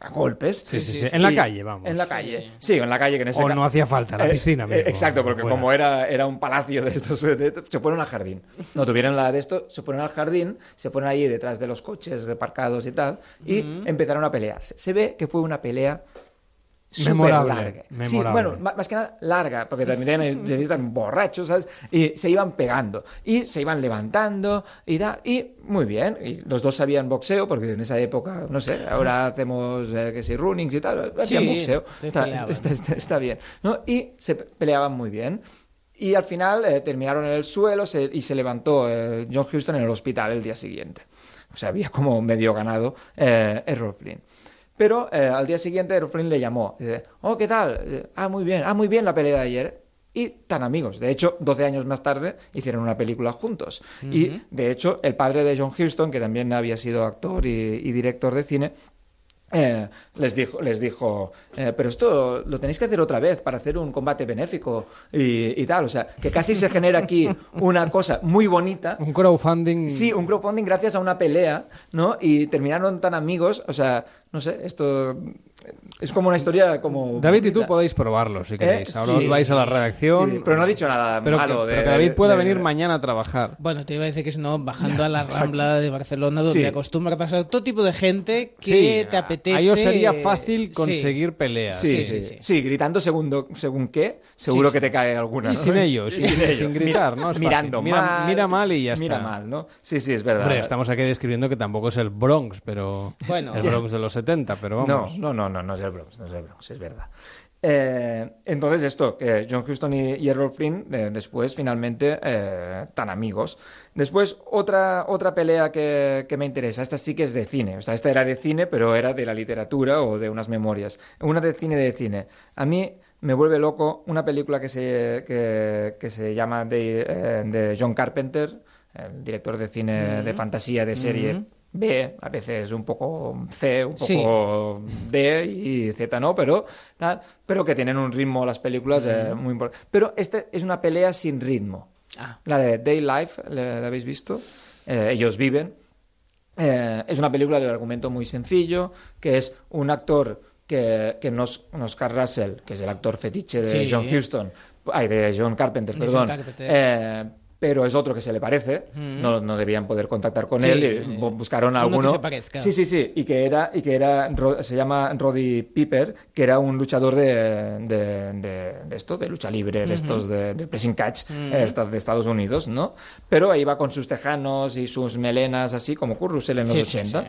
a golpes. Sí, sí, sí. En la calle, vamos. En la calle. Sí, en la calle que en ese O ca- no hacía falta, en la Eh, piscina eh, mismo, exacto, porque fuera. como era, era un palacio de estos, de- se fueron al jardín. No tuvieron la de esto, se fueron al jardín, se fueron allí detrás de los coches reparcados y tal, y empezaron a pelearse. Se ve que fue una pelea súper Memorable, larga. Sí, memorable. bueno, ma- más que nada larga, porque también están borrachos, ¿sabes? Y se iban pegando, y se iban levantando, y da, y muy bien. Y los dos sabían boxeo, porque en esa época, no sé, ahora hacemos, eh, que si, runnings y tal, hacían Sí, boxeo. Está, está- está- está bien, ¿no? Y se pe- peleaban muy bien. Y al final eh, terminaron en el suelo se- y se levantó eh, John Houston en el hospital el día siguiente. O sea, había como medio ganado eh, Errol Flynn. Pero eh, al día siguiente Errol Flynn le llamó. Dice, oh, ¿qué tal? Eh, ah, muy bien. Ah, muy bien la pelea de ayer. Y tan amigos. De hecho, 12 años más tarde hicieron una película juntos. Y, Ujú. de hecho, el padre de John Huston, que también había sido actor y, y director de cine, eh, les dijo, les dijo eh, pero esto lo tenéis que hacer otra vez para hacer un combate benéfico y, y tal. O sea, que casi se genera aquí una cosa muy bonita. Un crowdfunding. Sí, un crowdfunding gracias a una pelea, ¿no? Y terminaron tan amigos. O sea, no sé, esto es como una historia como... David y tú podéis probarlo si queréis. Eh, Ahora sí, os vais a la redacción. sí, pero no ha dicho nada Pero que, malo de- pero que David de- pueda de- venir mañana a trabajar. Bueno, te iba a decir que si no, bajando a la Rambla de Barcelona, donde Sí. acostumbra pasar todo tipo de gente que Sí, te apetece. ahí os sería fácil Sí. conseguir peleas. Sí, sí, sí, gritando segundo, según qué, seguro Sí, que te cae alguna. Y ¿no? sin ellos, Y sin- gritar, Mira- ¿no? Es mirando. Mira- mal. mira mal y ya Mira está. mal, ¿no? Sí, sí, es verdad. Hombre, estamos aquí describiendo que tampoco es el Bronx, pero Bueno. el Bronx de los 70, pero vamos. No, no, no, no, no es el Bronx, no es el Bronx, es verdad. Eh, entonces esto, que John Huston y, y Errol Flynn eh, después finalmente eh, tan amigos. Después otra, otra pelea que, que me interesa, esta sí que es de cine, o sea, esta era de cine pero era de la literatura o de unas memorias. Una de cine de cine. A mí me vuelve loco una película que se, que, que se llama de, eh, de John Carpenter, el director de cine de Mm. fantasía de serie Mm. B, a veces un poco C, un poco Sí. D y Z no, pero tal, pero que tienen un ritmo las películas eh, muy importante. Pero esta es una pelea sin ritmo. Ah. La de Day Life, ¿la, la habéis visto? Eh, ellos viven. Eh, es una película de argumento muy sencillo, que es un actor que, que no es Oscar Russell, que es el actor fetiche de Sí. John Huston, ay, de John Carpenter, De perdón, John Carpenter. Eh, pero es otro que se le parece, Mm. no, no debían poder contactar con Sí, él, eh, bu- buscaron uno a que alguno. se parezca. Sí, sí, sí, y que era, y que era se llama Roddy Piper, que era un luchador de, de, de- de esto, de lucha libre, de estos de, pressing catch, Mm. eh, esta- de Estados Unidos, ¿no? Pero iba con sus tejanos y sus melenas así, como Kurt Russell en los Sí, sí, 80. sí.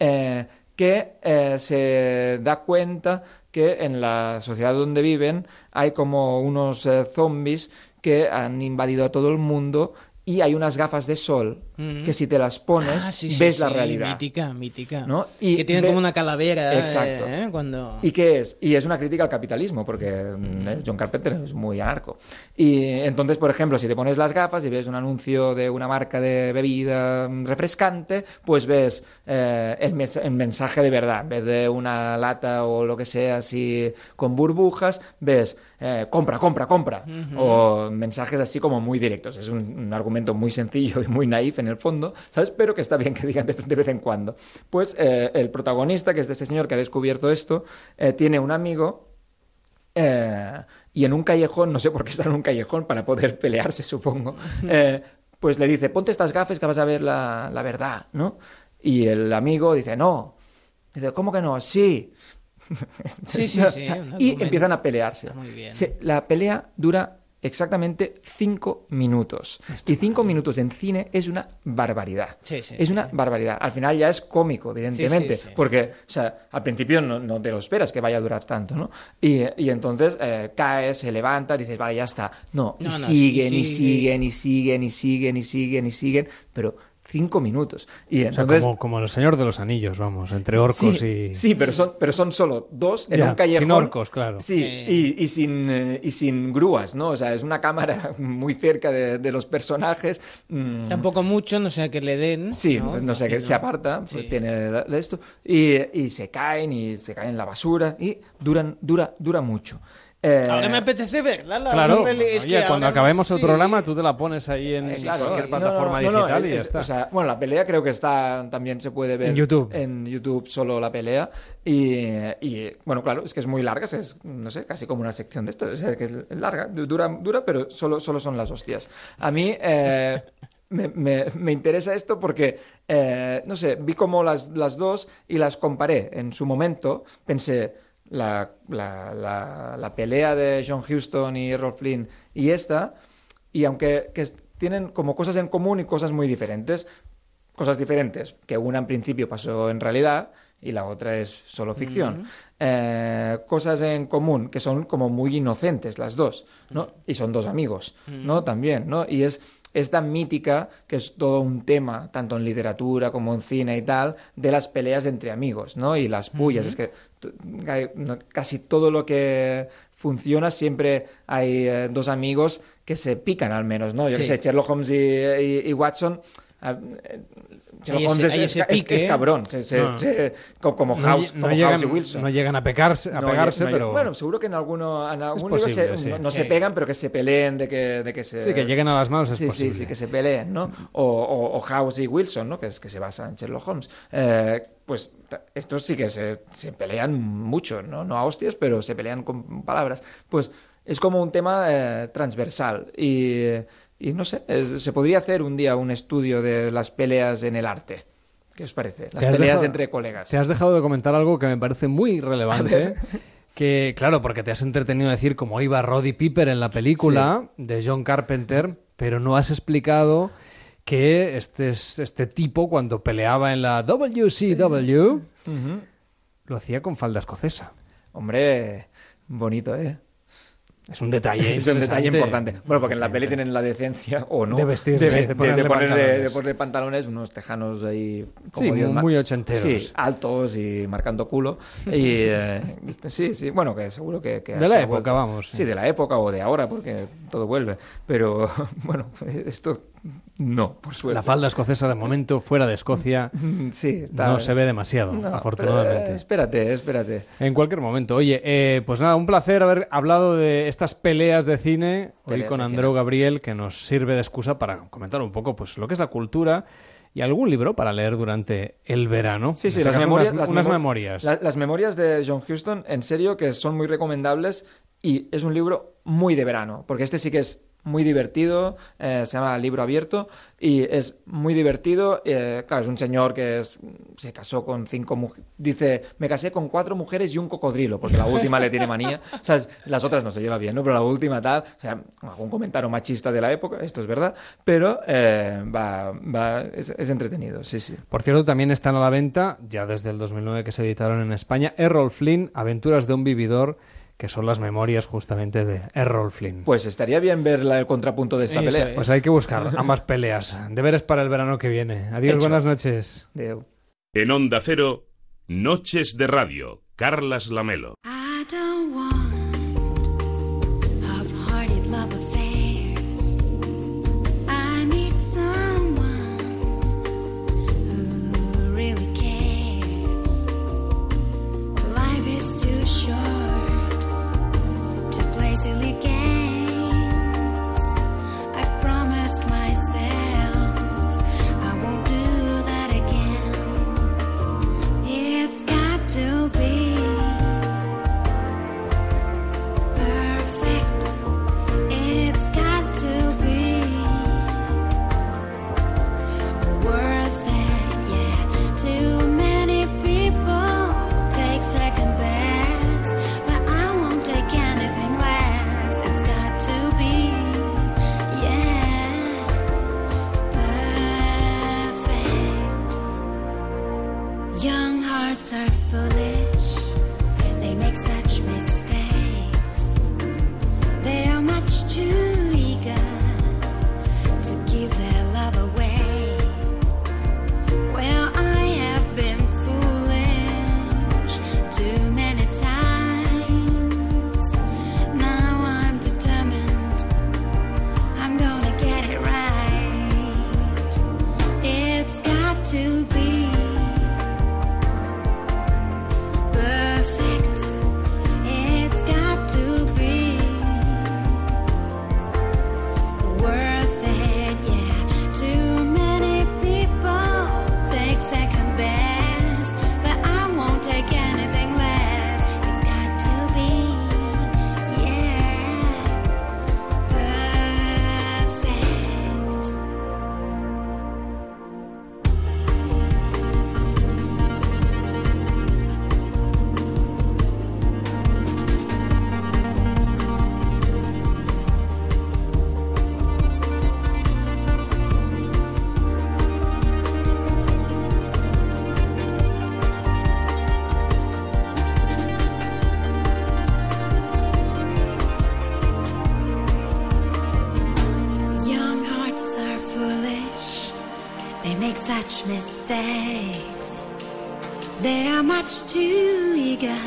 eh, que eh, se da cuenta que en la sociedad donde viven hay como unos eh, zombies que han invadido a todo el mundo y hay unas gafas de sol. Que si te las pones Ah, sí, sí, ves la sí, realidad. Mítica, mítica. ¿no? Y que tienen ve- como una calavera. Exacto. eh, Cuando... ¿Y qué es? Y es una crítica al capitalismo, porque mm, eh, John Carpenter es muy anarco. Y entonces, por ejemplo, si te pones las gafas y ves un anuncio de una marca de bebida mm, refrescante, pues ves eh, el, mes- el mensaje de verdad. En vez de una lata o lo que sea así con burbujas, ves eh, compra, compra, compra. Ujú. O mensajes así como muy directos. Es un, un argumento muy sencillo y muy naif en el fondo, ¿sabes? Pero que está bien que digan de, de vez en cuando. Pues eh, el protagonista, que es de este señor que ha descubierto esto, eh, tiene un amigo eh, y en un callejón, no sé por qué está en un callejón, para poder pelearse, supongo, eh, pues le dice, ponte estas gafas que vas a ver la, la verdad, ¿no? Y el amigo dice, no. Dice, ¿cómo que no? Sí. Sí, sí, sí, y empiezan a pelearse. Está muy bien. Se- la pelea dura exactamente cinco minutos. y cinco minutos en cine es una barbaridad. Sí, sí, es una barbaridad. Al final ya es cómico, evidentemente, porque o sea, al principio no, no te lo esperas que vaya a durar tanto, ¿no? Y, y entonces eh, cae, se levanta, dices, vale, ya está. No, y No, siguen, y sigue. siguen, y siguen, y siguen, y siguen, y siguen, pero cinco minutos. Y O sea, entonces... como, como el Señor de los Anillos, vamos, entre orcos sí, y... Sí, pero son, pero son solo dos en Ya, un callejón. sin orcos, claro. Sí, Eh. y, y sin, eh, y sin grúas, ¿no? O sea, es una cámara muy cerca de, de los personajes. mm, Tampoco mucho, no sea que le den. Sí, ¿no? pues no sé, que Imagino. se aparta, pues Sí. tiene de de esto, y, y se caen y se caen en la basura y duran, dura, dura mucho. Eh, Ahora me apetece verla. La Claro, peli, es oye, que cuando acabemos el sí. programa tú te la pones ahí en Eh, claro, cualquier y- plataforma no, no, no, digital y ya es- está. o sea, bueno, la pelea creo que está también se puede ver En YouTube. En YouTube solo la pelea y, y, bueno, claro, es que es muy larga, es no sé, casi como una sección de esto, o sea, que es larga, dura, dura, pero solo, solo son las hostias. A mí eh, me, me- me interesa esto porque, eh, no sé, vi como las, las dos y las comparé en su momento, pensé, la, la, la- la pelea de John Huston y Errol Flynn y esta, y aunque que tienen como cosas en común y cosas muy diferentes, cosas diferentes, que una en principio pasó en realidad y la otra es solo ficción. Eh, cosas en común que son como muy inocentes las dos, ¿no? Y son dos amigos, ¿no? También, ¿no? Y es esta mítica, que es todo un tema, tanto en literatura como en cine y tal, de las peleas entre amigos, ¿no? Y las pullas. Ujú. Es que casi todo lo que funciona siempre hay eh, dos amigos que se pican al menos, ¿no? Yo qué Sí. sé, Sherlock Holmes y, y- y Watson... Sherlock Holmes ese- es, pique. cabrón, se- se- No. se- co- como House, lle- no como llegan- House y Wilson. no llegan a pegarse- a No pegarse, pero- Bueno, seguro que en alguno, en algún libro posible, se- sí. no, no Sí. se pegan, pero que se peleen de que, de que se... Sí, que lleguen a las manos es sí, posible. Sí, sí, que se peleen, ¿no? O, o- o House y Wilson, ¿no? Que es que se basa en Sherlock Holmes. Eh, pues estos sí que se, se pelean mucho, ¿no? No a hostias, pero se pelean con palabras. Pues es como un tema eh, transversal y, y no sé, es- se podría hacer un día un estudio de las peleas en el arte. ¿Qué os parece? Las peleas dejado- entre colegas. Te has dejado de comentar algo que me parece muy relevante. Que, claro, porque te has entretenido a decir cómo iba Roddy Piper en la película de John Carpenter, pero no has explicado que este, es- este tipo, cuando peleaba en la WCW, lo hacía con falda escocesa. Hombre, bonito, ¿eh? Es un detalle es un detalle importante. Bueno, porque en la peli tienen la decencia, o no, De vestir, de, de de- ponerle pantalones. de ponerle pantalones, unos tejanos ahí... Sí, Dios muy- ochenteros. Sí, altos y marcando culo. Y eh, sí, sí, bueno, que seguro que... que- De la época, vuelto. vamos, sí. Sí, de la época o de ahora, porque todo vuelve. Pero, bueno, esto no, por suerte. La falda escocesa, de momento, fuera de Escocia, Sí, está- no se ve demasiado, No, afortunadamente. pero, eh, espérate, espérate. En cualquier momento. Oye, eh, pues nada, un placer haber hablado de estas peleas de cine hoy con Andreu cine. Gabriel, que nos sirve de excusa para comentar un poco pues lo que es la cultura y algún libro para leer durante el verano. Sí, sí, este las caso, memorias. unas, las unas memorias. la- las memorias de John Huston, en serio, que son muy recomendables y es un libro muy de verano, porque este sí que es muy divertido, eh, se llama Libro Abierto y es muy divertido. eh, claro, es un señor que se casó con cinco mujeres, dice, me casé con cuatro mujeres y un cocodrilo, porque la última le tiene manía, las otras no se lleva bien, ¿no? Pero la última tal, o algún comentario machista de la época, esto es verdad, pero eh, va, va, es, es entretenido, sí, sí. Por cierto, también están a la venta, ya desde el 2009 que se editaron en España, Errol Flynn, Aventuras de un vividor, que son las memorias justamente de Errol Flynn. Pues estaría bien ver la- el contrapunto de esta Eso pelea. es. Pues hay que buscar ambas peleas. Deberes para el verano que viene. Adiós, Hecho. buenas noches. En Onda Cero, Noches de Radio, Carlas Lamelo. I don't want such mistakes. They are much too eager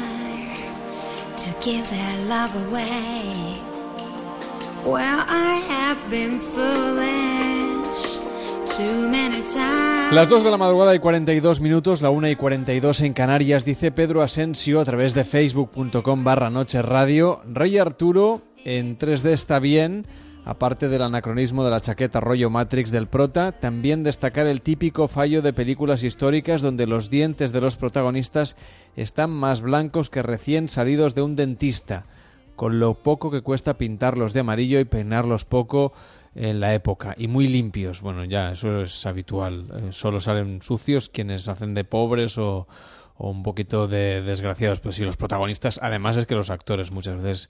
to give their love away. Well, I have been foolish too many times. Las 2 de la madrugada y 42 minutos, la 1 y 42 en Canarias, dice Pedro Asensio a través de facebook.com barra noche radio. Rey Arturo en 3D está bien, aparte del anacronismo de la chaqueta rollo Matrix del prota, también destacar el típico fallo de películas históricas donde los dientes de los protagonistas están más blancos que recién salidos de un dentista, con lo poco que cuesta pintarlos de amarillo y peinarlos poco en la época y muy limpios. Bueno, ya eso es habitual. Eh, solo salen sucios quienes hacen de pobres o, un poquito de desgraciados. Pues sí, los protagonistas, además es que los actores muchas veces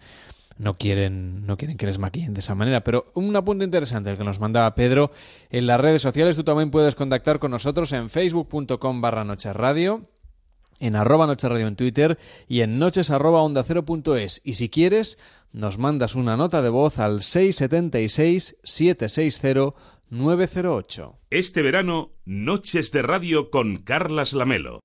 no quieren, no quieren que les maquillen de esa manera. Pero un apunte interesante el que nos mandaba Pedro en las redes sociales. Tú también puedes contactar con nosotros en facebook.com barra noche radio en arroba noche radio en Twitter y en noches arroba cero punto es. Y si quieres, nos mandas una nota de voz al 676-760-908. Este verano, Noches de Radio con Carlas Lamelo.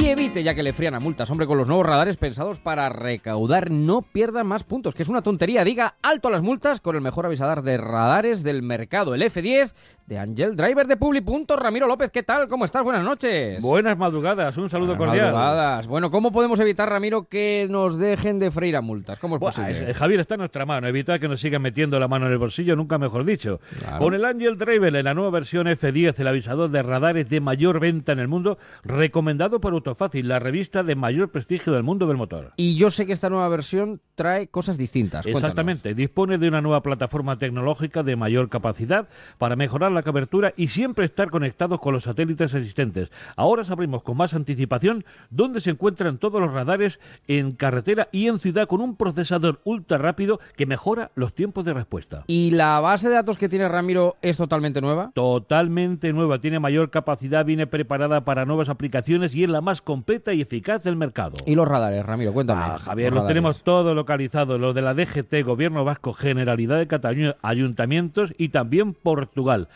Y evite ya que le frían a multas, hombre, con los nuevos radares pensados para recaudar. No pierdan más puntos, que es una tontería. Diga alto a las multas con el mejor avisador de radares del mercado, el F10 de Angel Driver de Publi. Ramiro López, ¿qué tal? ¿Cómo estás? Buenas noches. Buenas madrugadas, un saludo Buenas cordial. madrugadas. Bueno, ¿cómo podemos evitar, Ramiro, que nos dejen de freír a multas? ¿Cómo es Buah, posible? eh, Javier, está en nuestra mano. Evitar que nos sigan metiendo la mano en el bolsillo, nunca mejor dicho. Claro. Con el Angel Driver en la nueva versión F10, el avisador de radares de mayor venta en el mundo, recomendado por Autofácil, la revista de mayor prestigio del mundo del motor. Y yo sé que esta nueva versión trae cosas distintas. Cuéntanos. Exactamente, dispone de una nueva plataforma tecnológica de mayor capacidad para mejorar la cobertura y siempre estar conectados con los satélites existentes. Ahora sabremos con más anticipación dónde se encuentran todos los radares en carretera y en ciudad con un procesador ultra rápido que mejora los tiempos de respuesta. ¿Y la base de datos que tiene Ramiro es totalmente nueva? Totalmente nueva, tiene mayor capacidad, viene preparada para nuevas aplicaciones y es la más completa y eficaz del mercado. ¿Y los radares, Ramiro? Cuéntame. Ah, Javier, Los los tenemos todo localizado, lo de la DGT, Gobierno Vasco, Generalidad de Cataluña, ayuntamientos y también Portugal.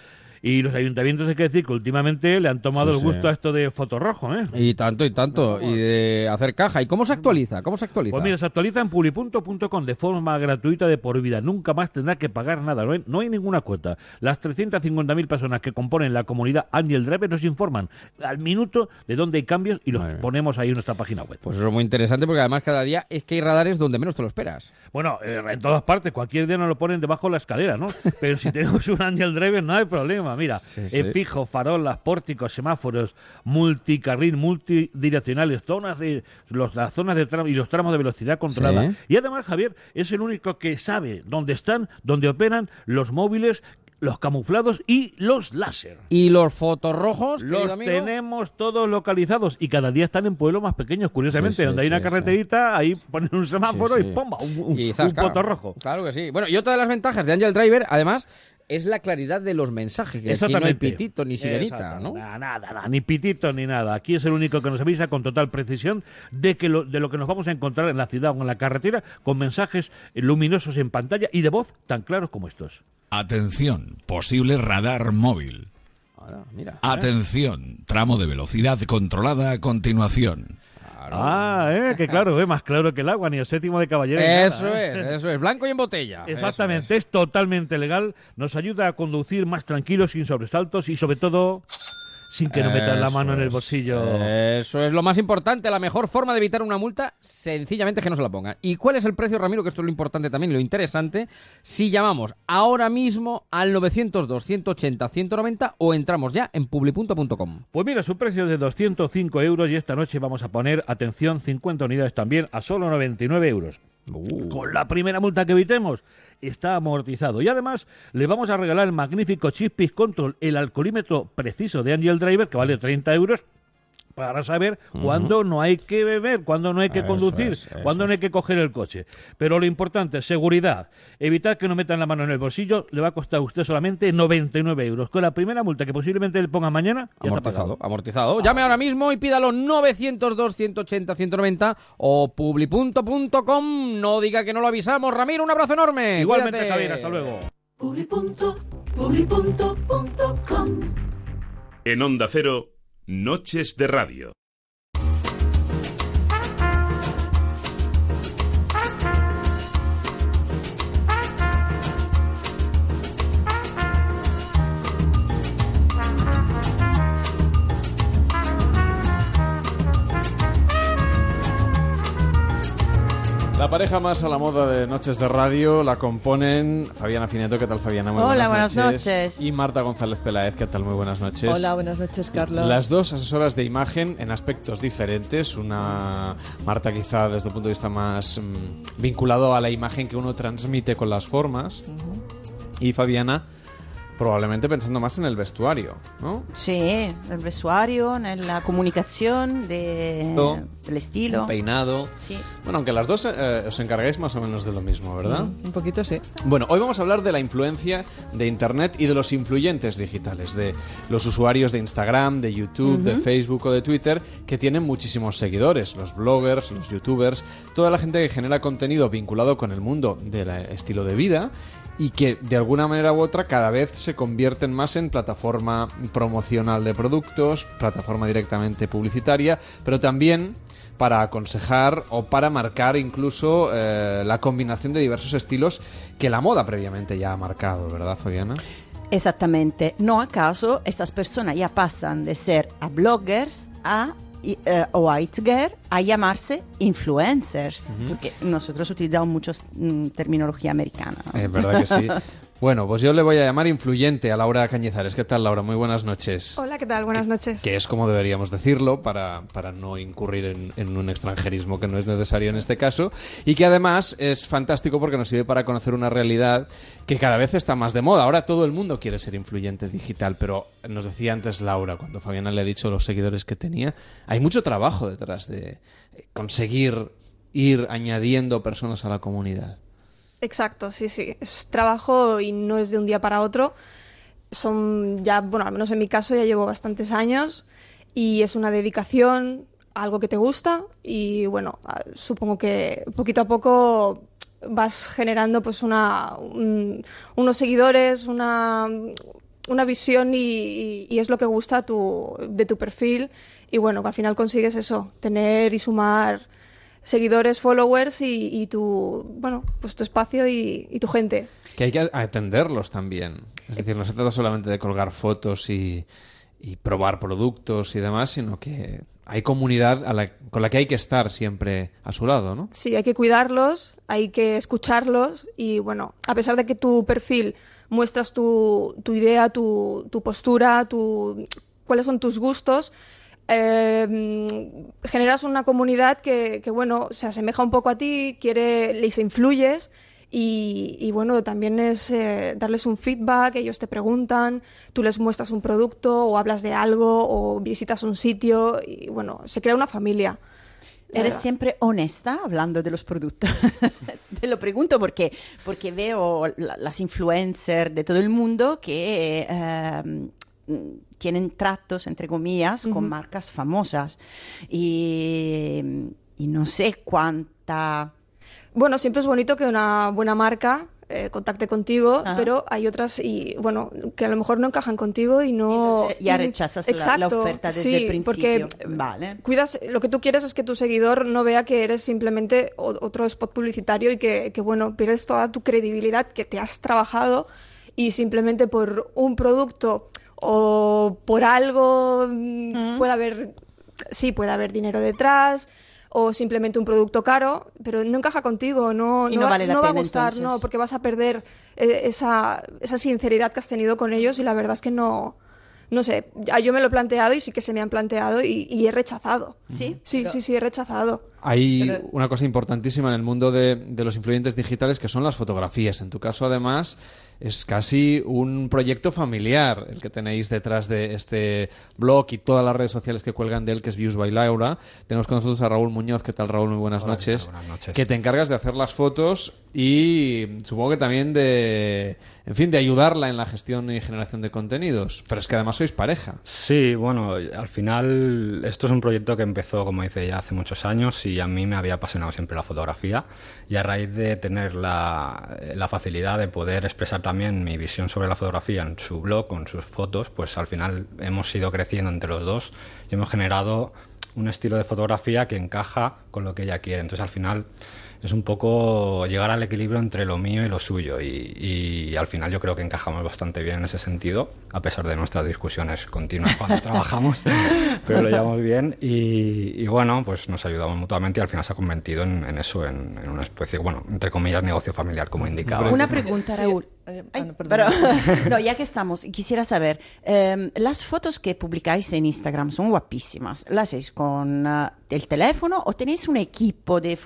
Y los ayuntamientos hay que decir que últimamente le han tomado Sí, el sí. gusto a esto de fotorrojo, ¿eh? Y tanto, y tanto. Y de hacer caja. ¿Y cómo se actualiza? ¿Cómo se actualiza? Pues mira, se actualiza en publi.com de forma gratuita de por vida. Nunca más tendrá que pagar nada. No hay, no hay ninguna cuota. Las 350.000 personas que componen la comunidad Angel Driver nos informan al minuto de dónde hay cambios y los ponemos ahí en nuestra página web. Pues eso es muy interesante porque además cada día es que hay radares donde menos te lo esperas. Bueno, eh, en todas partes, cualquier día nos lo ponen debajo de la escalera, ¿no? Pero si tenemos un Angel Driver no hay problema. Mira, sí. en fijo, farolas, pórticos, semáforos, multicarril, multidireccionales, zonas de los, las zonas de tramo y los tramos de velocidad controlada. Sí. Y además, Javier, es el único que sabe dónde están, dónde operan los móviles, los camuflados y los láser. ¿Y los fotorrojos? Los amigo? tenemos todos localizados y cada día están en pueblos más pequeños. Curiosamente, Sí, sí, donde hay una sí. carreterita, ahí ponen un semáforo Sí, sí. y ¡pomba! Un, un, Y un zasca. poto rojo. Claro que sí. Bueno, y otra de las ventajas de Angel Driver, además, es la claridad de los mensajes. Que aquí no hay pitito ni sirenita. ¿no? Nada, nada, nada, ni pitito ni nada. Aquí es el único que nos avisa con total precisión de que lo, de lo que nos vamos a encontrar en la ciudad o en la carretera con mensajes luminosos en pantalla y de voz tan claros como estos. Atención, posible radar móvil. mira. Atención, tramo de velocidad controlada a continuación. Ah, eh, que claro, eh, más claro que el agua, ni el séptimo de caballero. Eso nada, ¿eh? es, eso es. Blanco y en botella. Exactamente, es. totalmente legal, nos ayuda a conducir más tranquilos, sin sobresaltos y sobre todo sin que nos metan la mano en el bolsillo. Eso es lo más importante. La mejor forma de evitar una multa, sencillamente es que no se la pongan. ¿Y cuál es el precio, Ramiro? Que esto es lo importante también lo interesante. Si llamamos ahora mismo al 902-180-190 o entramos ya en publi.com. Pues mira, su precio es de 205 euros y esta noche vamos a poner, atención, 50 unidades también a solo 99 euros. Con la primera multa que evitemos, está amortizado. Y además, le vamos a regalar el magnífico Chispis Control, el alcoholímetro preciso de Angel Driver, que vale 30 euros. Para saber cuándo no hay que beber, cuándo no hay que Eso conducir, es, cuándo no hay que coger el coche. Pero lo importante, seguridad. Evitar que no metan la mano en el bolsillo le va a costar a usted solamente 99 euros. Con la primera multa que posiblemente le ponga mañana, ya está pagado. Amortizado, amortizado. Llame ahora mismo y pídalo 902-180-190 o publi.com. No diga que no lo avisamos. Ramiro, un abrazo enorme. Igualmente, Cuídate. Javier, hasta luego. En Onda Cero, Noches de Radio. La pareja más a la moda de Noches de Radio la componen Fabiana Fineto, ¿qué tal Fabiana? Muy Hola, buenas, buenas noches. Y Marta González Peláez, ¿qué tal? Muy buenas noches. Hola, buenas noches, Carlos. Las dos asesoras de imagen en aspectos diferentes. Una Marta quizá desde el punto de vista más mm, vinculado a la imagen que uno transmite con las formas. Y Fabiana probablemente pensando más en el vestuario, ¿no? Sí, el vestuario, en la comunicación de, Todo. del estilo. El peinado. Sí. Bueno, aunque las dos eh, os encargáis más o menos de lo mismo, ¿verdad? Mm, un poquito sí. Bueno, hoy vamos a hablar de la influencia de Internet y de los influyentes digitales, de los usuarios de Instagram, de YouTube, de. Facebook o de Twitter, que tienen muchísimos seguidores, los bloggers, los youtubers, toda la gente que genera contenido vinculado con el mundo del eh, estilo de vida y que de alguna manera u otra cada vez se convierten más en plataforma promocional de productos, plataforma directamente publicitaria, pero también para aconsejar o para marcar incluso eh, la combinación de diversos estilos que la moda previamente ya ha marcado, ¿verdad, Fabiana? Exactamente. No acaso estas personas ya pasan de ser a bloggers a y, eh, o a Itger a llamarse influencers, porque nosotros utilizamos mucho mm, terminología americana. ¿no? Es verdad que sí. Bueno, pues yo le voy a llamar influyente a Laura Cañizares. ¿Qué tal, Laura? Muy buenas noches. Hola, ¿qué tal? Buenas noches. Que es como deberíamos decirlo para, para no incurrir en, en un extranjerismo que no es necesario en este caso. Y que además es fantástico porque nos sirve para conocer una realidad que cada vez está más de moda. Ahora todo el mundo quiere ser influyente digital, pero nos decía antes Laura, cuando Fabiana le ha dicho los seguidores que tenía, hay mucho trabajo detrás de conseguir ir añadiendo personas a la comunidad. Exacto, sí, sí. Es trabajo y no es de un día para otro. Son ya, bueno, al menos en mi caso ya llevo bastantes años y es una dedicación a algo que te gusta y bueno, a- supongo que poquito a poco vas generando pues una, un- unos seguidores, una, una visión y, y- es lo que gusta tu, de tu perfil y bueno, al final consigues eso, tener y sumar seguidores, followers y, y tu, bueno, pues tu espacio y, y tu gente. Que hay que atenderlos también. Es decir, no se trata solamente de colgar fotos y, y probar productos y demás, sino que hay comunidad a la- con la que hay que estar siempre a su lado, ¿no? Sí, hay que cuidarlos, hay que escucharlos y bueno, a pesar de que tu perfil muestras tu, tu idea, tu, tu postura, tu, cuáles son tus gustos, eh, generas una comunidad que, que, bueno, se asemeja un poco a ti, quiere, les influyes y, y, bueno, también es eh, darles un feedback, ellos te preguntan, tú les muestras un producto o hablas de algo o visitas un sitio y bueno, se crea una familia. Eres siempre honesta hablando de los productos. Te lo pregunto porque, porque veo la- las influencers de todo el mundo que eh, tienen tratos, entre comillas, con marcas famosas. Y, y no sé cuánta... Bueno, siempre es bonito que una buena marca eh, contacte contigo, Ajá. pero hay otras y bueno que a lo mejor no encajan contigo y no Entonces, ya y- rechazas la- la oferta desde sí, el principio. porque Vale. cuidas lo que tú quieres es que tu seguidor no vea que eres simplemente otro spot publicitario y que, que, bueno pierdes toda tu credibilidad que te has trabajado y simplemente por un producto o por algo mm, puede haber sí puede haber dinero detrás o simplemente un producto caro, pero no encaja contigo, no, Y no va- vale la va a gustar, entonces. no, porque vas a perder eh, esa, esa sinceridad que has tenido con ellos y la verdad es que no, no sé, ya yo me lo he planteado y sí que se me han planteado y, y he rechazado. Sí, sí, sí, sí, he rechazado. Hay Pero- una cosa importantísima en el mundo de, de los influyentes digitales que son las fotografías. En tu caso, además, es casi un proyecto familiar el que tenéis detrás de este blog y todas las redes sociales que cuelgan de él, que es Views by Laura. Tenemos con nosotros a Raúl Muñoz. ¿Qué tal, Raúl? Muy buenas Hola, ¿qué tal? noches. Buenas noches. Que te encargas de hacer las fotos y supongo que también de, en fin, de ayudarla en la gestión y generación de contenidos. Pero es que además sois pareja. Sí, bueno, al final esto es un proyecto que empezó, como dice, ya hace muchos años y a mí me había apasionado siempre la fotografía y a raíz de tener la, la facilidad de poder expresar también mi visión sobre la fotografía en su blog, con sus fotos, pues al final hemos ido creciendo entre los dos y hemos generado un estilo de fotografía que encaja con lo que ella quiere. Entonces al final es un poco llegar al equilibrio entre lo mío y lo suyo y, y al final yo creo que encajamos bastante bien en ese sentido, a pesar de nuestras discusiones continuas cuando trabajamos, pero lo llevamos bien y, y bueno, pues nos ayudamos mutuamente y al final se ha convertido en, en eso, en, en una especie, bueno, entre comillas, negocio familiar, como indicaba. Una pregunta, Sí, Raúl. eh, Ay, ah, no, pero- no, ya que estamos, quisiera saber, em, las fotos que publicáis en Instagram son guapísimas. ¿Las hacéis con ah, el teléfono o tenéis un equipo de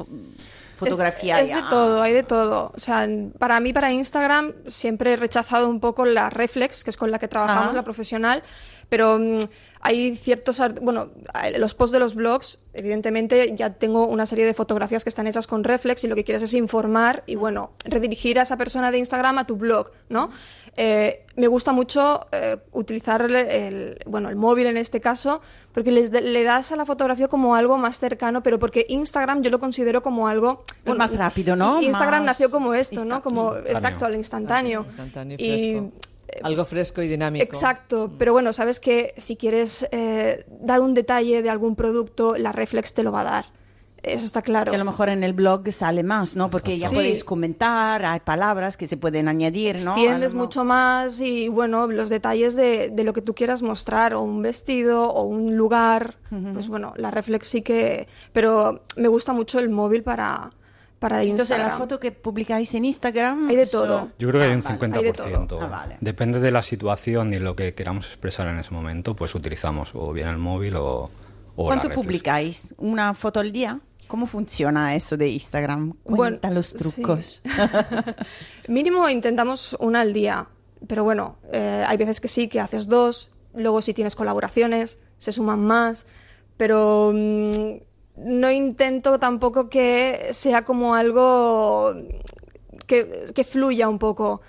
fotografía? Es, es de todo, hay de todo. O sea, para mí, para Instagram, siempre he rechazado un poco la reflex, que es con la que trabajamos, Ajá. la profesional, pero mm, hay ciertos, bueno, eh, los posts de los blogs, evidentemente ya tengo una serie de fotografías que están hechas con reflex y lo que quieres es informar y, bueno, redirigir a esa persona de Instagram a tu blog, ¿no? Eh, me gusta mucho eh, utilizar el, el- bueno, el móvil en este caso, porque les de- le das a la fotografía como algo más cercano, pero porque Instagram yo lo considero como algo... más rápido, ¿no? Instagram Más nació como esto, ¿no? Como, Instantáneo. exacto, al instantáneo. Instantáneo, Y- fresco. Algo fresco y dinámico. Exacto, pero bueno, sabes que si quieres eh, dar un detalle de algún producto, la reflex te lo va a dar. Eso está claro. Que a lo mejor en el blog sale más, ¿no? Porque ya Sí. podéis comentar, hay palabras que se pueden añadir, ¿no? Extiendes lo mucho más y bueno, los detalles de, de lo que tú quieras mostrar, o un vestido, o un lugar, pues bueno, la reflex sí que... Pero me gusta mucho el móvil para, para Entonces, Instagram. la foto que publicáis en Instagram... Hay de todo. Yo creo que hay un Ah, vale. Hay de todo. 50%. Ah, vale. Depende de la situación y lo que queramos expresar en ese momento, pues utilizamos o bien el móvil o, o ¿Cuánto publicáis? ¿Una foto al día? ¿Cómo funciona eso de Instagram? Cuenta los trucos. Mínimo intentamos una al día, pero bueno, eh, hay veces que sí, que haces dos, luego si tienes colaboraciones, se suman más, pero mm, no intento tampoco que sea como algo que, que fluya un poco.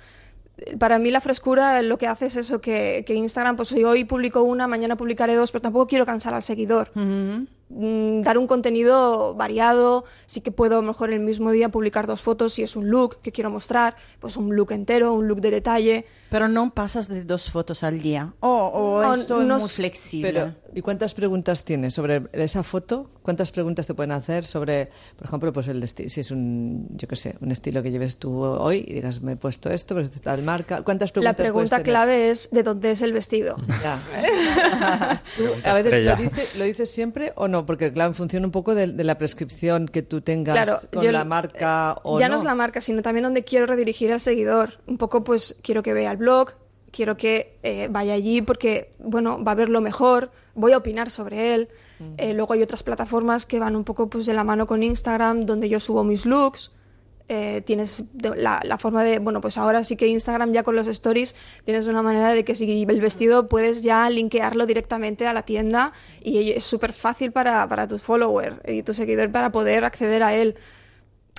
Para mí la frescura lo que hace es eso, que, que Instagram, pues hoy, publico una, mañana publicaré dos, pero tampoco quiero cansar al seguidor. Mm, dar un contenido variado, sí que puedo a lo mejor el mismo día publicar dos fotos si es un look que quiero mostrar, pues un look entero, un look de detalle. Pero no pasas de dos fotos al día. O, o No, esto es no muy s- flexible. Pero, ¿y cuántas preguntas tienes sobre esa foto? ¿Cuántas preguntas te pueden hacer sobre, por ejemplo, pues el si es un, yo qué sé, un estilo que lleves tú hoy y digas, me he puesto esto, pues tal marca? ¿Cuántas La preguntas puedes pregunta tener? clave es de dónde es el vestido. Ya. ¿Tú a veces lo, dice- lo dices siempre o no? Porque claro, en función un poco de, de la prescripción que tú tengas Claro, con yo- la marca o ya no. no. es la marca, sino también donde quiero redirigir al seguidor. Un poco, pues, quiero que vea el blog, quiero que eh, vaya allí porque, bueno, va a ver lo mejor, voy a opinar sobre él. Eh, luego hay otras plataformas que van un poco pues, de la mano con Instagram, donde yo subo mis looks. Eh, tienes la, la forma de, bueno, pues ahora sí que Instagram ya con los stories tienes una manera de que si el vestido puedes ya linkearlo directamente a la tienda y es súper fácil para, para tus followers y tu seguidor para poder acceder a él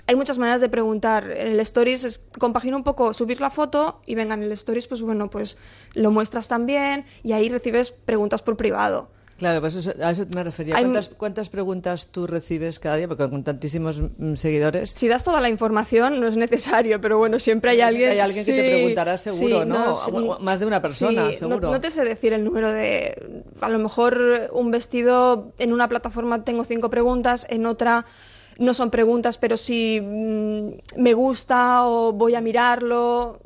hay muchas maneras de preguntar. En el Stories es, compagina un poco subir la foto y venga en el Stories, pues bueno, pues lo muestras también y ahí recibes preguntas por privado. Claro, pues eso- a eso me refería. ¿Cuántas, cuántas preguntas tú recibes cada día? Porque con tantísimos mm, seguidores. Si das toda la información no es necesario, pero bueno, siempre hay alguien... Hay alguien que te sí, preguntará seguro, sí, ¿no? sí. O- o más de una persona, Sí, no- seguro. No, te sé decir el número de... A lo mejor un vestido en una plataforma tengo cinco preguntas, en otra no son preguntas, pero si mm, me gusta o voy a mirarlo...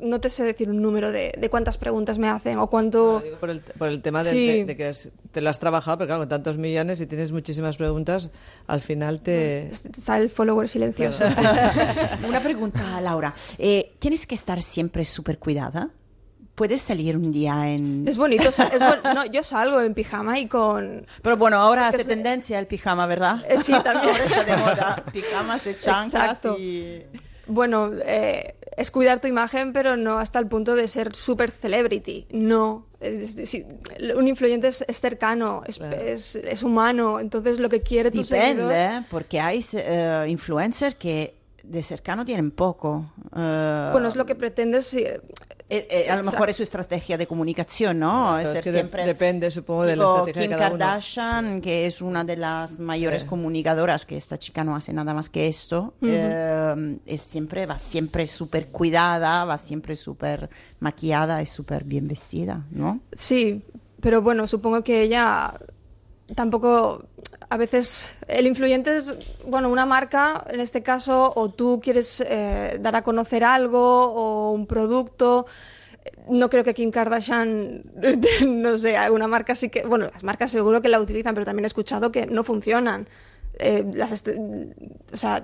No te sé decir un número de, de cuántas preguntas me hacen o cuánto... Digo por el, por el tema de, Sí. de- de que es- te lo has trabajado, pero claro, con tantos millones y tienes muchísimas preguntas, al final te... Está el follower silencioso. Una pregunta, Laura. Eh, ¿Tienes que estar siempre súper cuidada? ¿Puedes salir un día en...? Es bonito, es bon- no, yo salgo en pijama y con... Pero bueno, ahora hace es- tendencia el pijama, ¿verdad? Eh, sí, también. Ahora está de moda. Pijamas y chanclas Exacto. y... Bueno, eh, es cuidar tu imagen, pero no hasta el punto de ser super celebrity. No. Es decir, un influyente es, es cercano, es, es, es humano, entonces lo que quiere tu seguidor... Depende, porque hay eh, influencers que de cercano tienen poco. Eh, Bueno, es lo que pretendes... eh, eh, a lo mejor es su estrategia de comunicación, ¿no? Claro, Es es ser que de- siempre... depende, supongo, de la estrategia de Kim cada uno. Kardashian, que es una de las mayores Sí. comunicadoras, que esta chica no hace nada más que esto, Ujú. eh, es siempre, va siempre súper cuidada, va siempre súper maquillada y súper bien vestida, ¿no? Sí, pero bueno, supongo que ella tampoco a veces el influyente es bueno una marca en este caso o tú quieres eh, dar a conocer algo o un producto no creo que Kim Kardashian no sé alguna marca sí que bueno las marcas seguro que la utilizan pero también he escuchado que no funcionan Eh, las o sea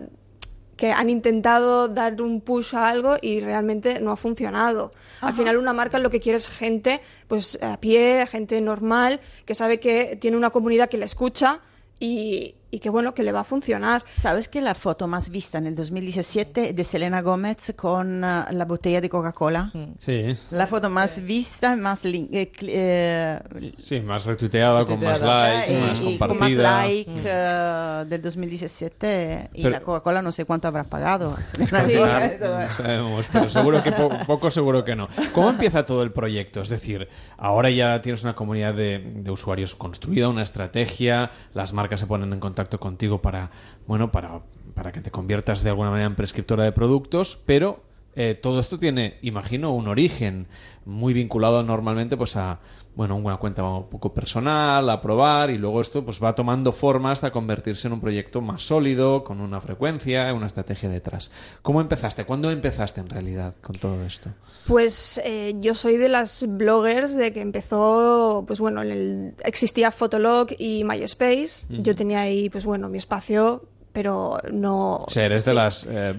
que han intentado dar un push a algo y realmente no ha funcionado. Al Ajá. final una marca lo que quiere es gente pues a pie, gente normal, que sabe que tiene una comunidad que le escucha y, y que bueno, que le va a funcionar. ¿Sabes que la foto más vista en el 2017 es de Selena Gomez con eh, la botella de Coca-Cola? Sí. La foto más vista, más eh, eh, Sí, más retuiteada, con más likes, y- más y con compartida. más like Mm. eh, del 2017 y Pero- la Coca-Cola no sé cuánto habrá pagado. Final, no sabemos, pero seguro que po- poco seguro que no. ¿Cómo empieza todo el proyecto? Es decir, ahora ya tienes una comunidad de, de usuarios construida, una estrategia, las marcas se ponen en contacto contigo para, bueno, para, para que te conviertas de alguna manera en prescriptora de productos, pero eh, todo esto tiene, imagino, un origen muy vinculado normalmente pues a bueno una cuenta un poco personal, a probar y luego esto pues va tomando forma hasta convertirse en un proyecto más sólido, con una frecuencia, una estrategia detrás. ¿Cómo empezaste? ¿Cuándo empezaste en realidad con todo esto? Pues eh, yo soy de las bloggers de que empezó, pues bueno, en el- existía Fotolog y MySpace. Yo tenía ahí, pues bueno, mi espacio pero no... O sea, eres de las... eh,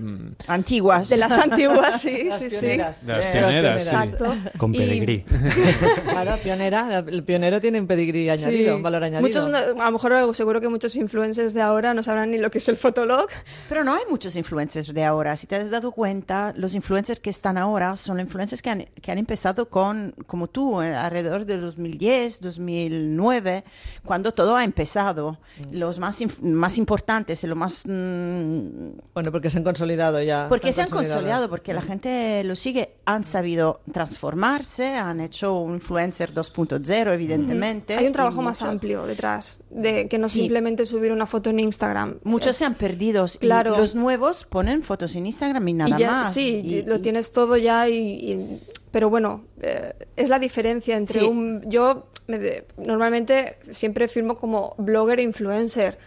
Antiguas. De las antiguas, sí, Las sí, pioneras. sí. De las pioneras, sí. Exacto. Con Y- pedigrí. Claro, pionera. El pionero tiene un pedigrí añadido, Sí. un valor añadido. Muchos, no- a lo mejor seguro que muchos influencers de ahora no sabrán ni lo que es el fotolog. Pero no hay muchos influencers de ahora. Si te has dado cuenta, los influencers que están ahora son influencers que han, que han empezado con, como tú, eh, alrededor de 2010, 2009, cuando todo ha empezado. Mm. Los más, inf- más importantes y lo más... mm, Bueno, porque se han consolidado ya. porque se han consolidado, porque la gente lo sigue, han sabido transformarse, han hecho un influencer 2.0, evidentemente. Hay un trabajo más mucho- amplio detrás, de que no Sí. simplemente subir una foto en Instagram. Muchos Es- se han perdido y los nuevos ponen fotos en Instagram y nada y ya- más. Sí, Y- lo y- tienes todo ya y... y- pero bueno, eh, es la diferencia entre Sí. un... Yo me de- normalmente siempre firmo como blogger e influencer.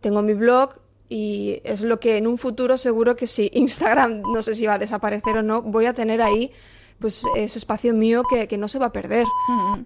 Tengo mi blog y es lo que en un futuro seguro que si Instagram no sé si va a desaparecer o no, voy a tener ahí pues ese espacio mío que, que no se va a perder.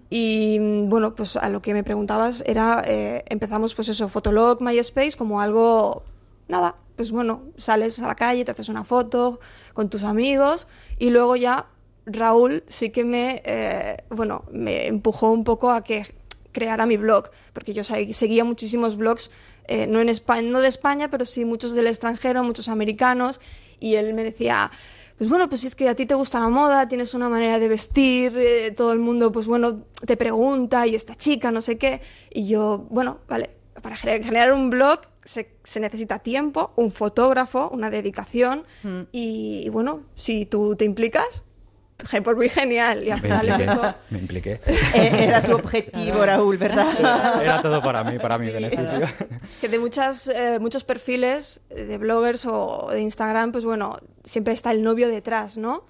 Y mm, bueno, pues a lo que me preguntabas era, eh, empezamos pues eso, Fotolog, MySpace, como algo, nada, pues bueno, sales a la calle, te haces una foto con tus amigos y luego ya Raúl sí que me, eh, bueno, me empujó un poco a que creara mi blog, porque yo se- seguía muchísimos blogs, eh, no, en España, no de España, pero sí muchos del extranjero, muchos americanos, y él me decía, pues bueno, pues si es que a ti te gusta la moda, tienes una manera de vestir, eh, todo el mundo, pues bueno, te pregunta, y esta chica, no sé qué, y yo, bueno, vale, para gener- generar un blog se, se necesita tiempo, un fotógrafo, una dedicación, y, y bueno, si tú te implicas, por muy genial, y al Me final impliqué. Me impliqué. Eh, Era tu objetivo, Raúl, ¿verdad? Era todo para mí, para mi beneficio. que de muchas, eh, muchos perfiles de bloggers o de Instagram, pues bueno, siempre está el novio detrás, ¿no?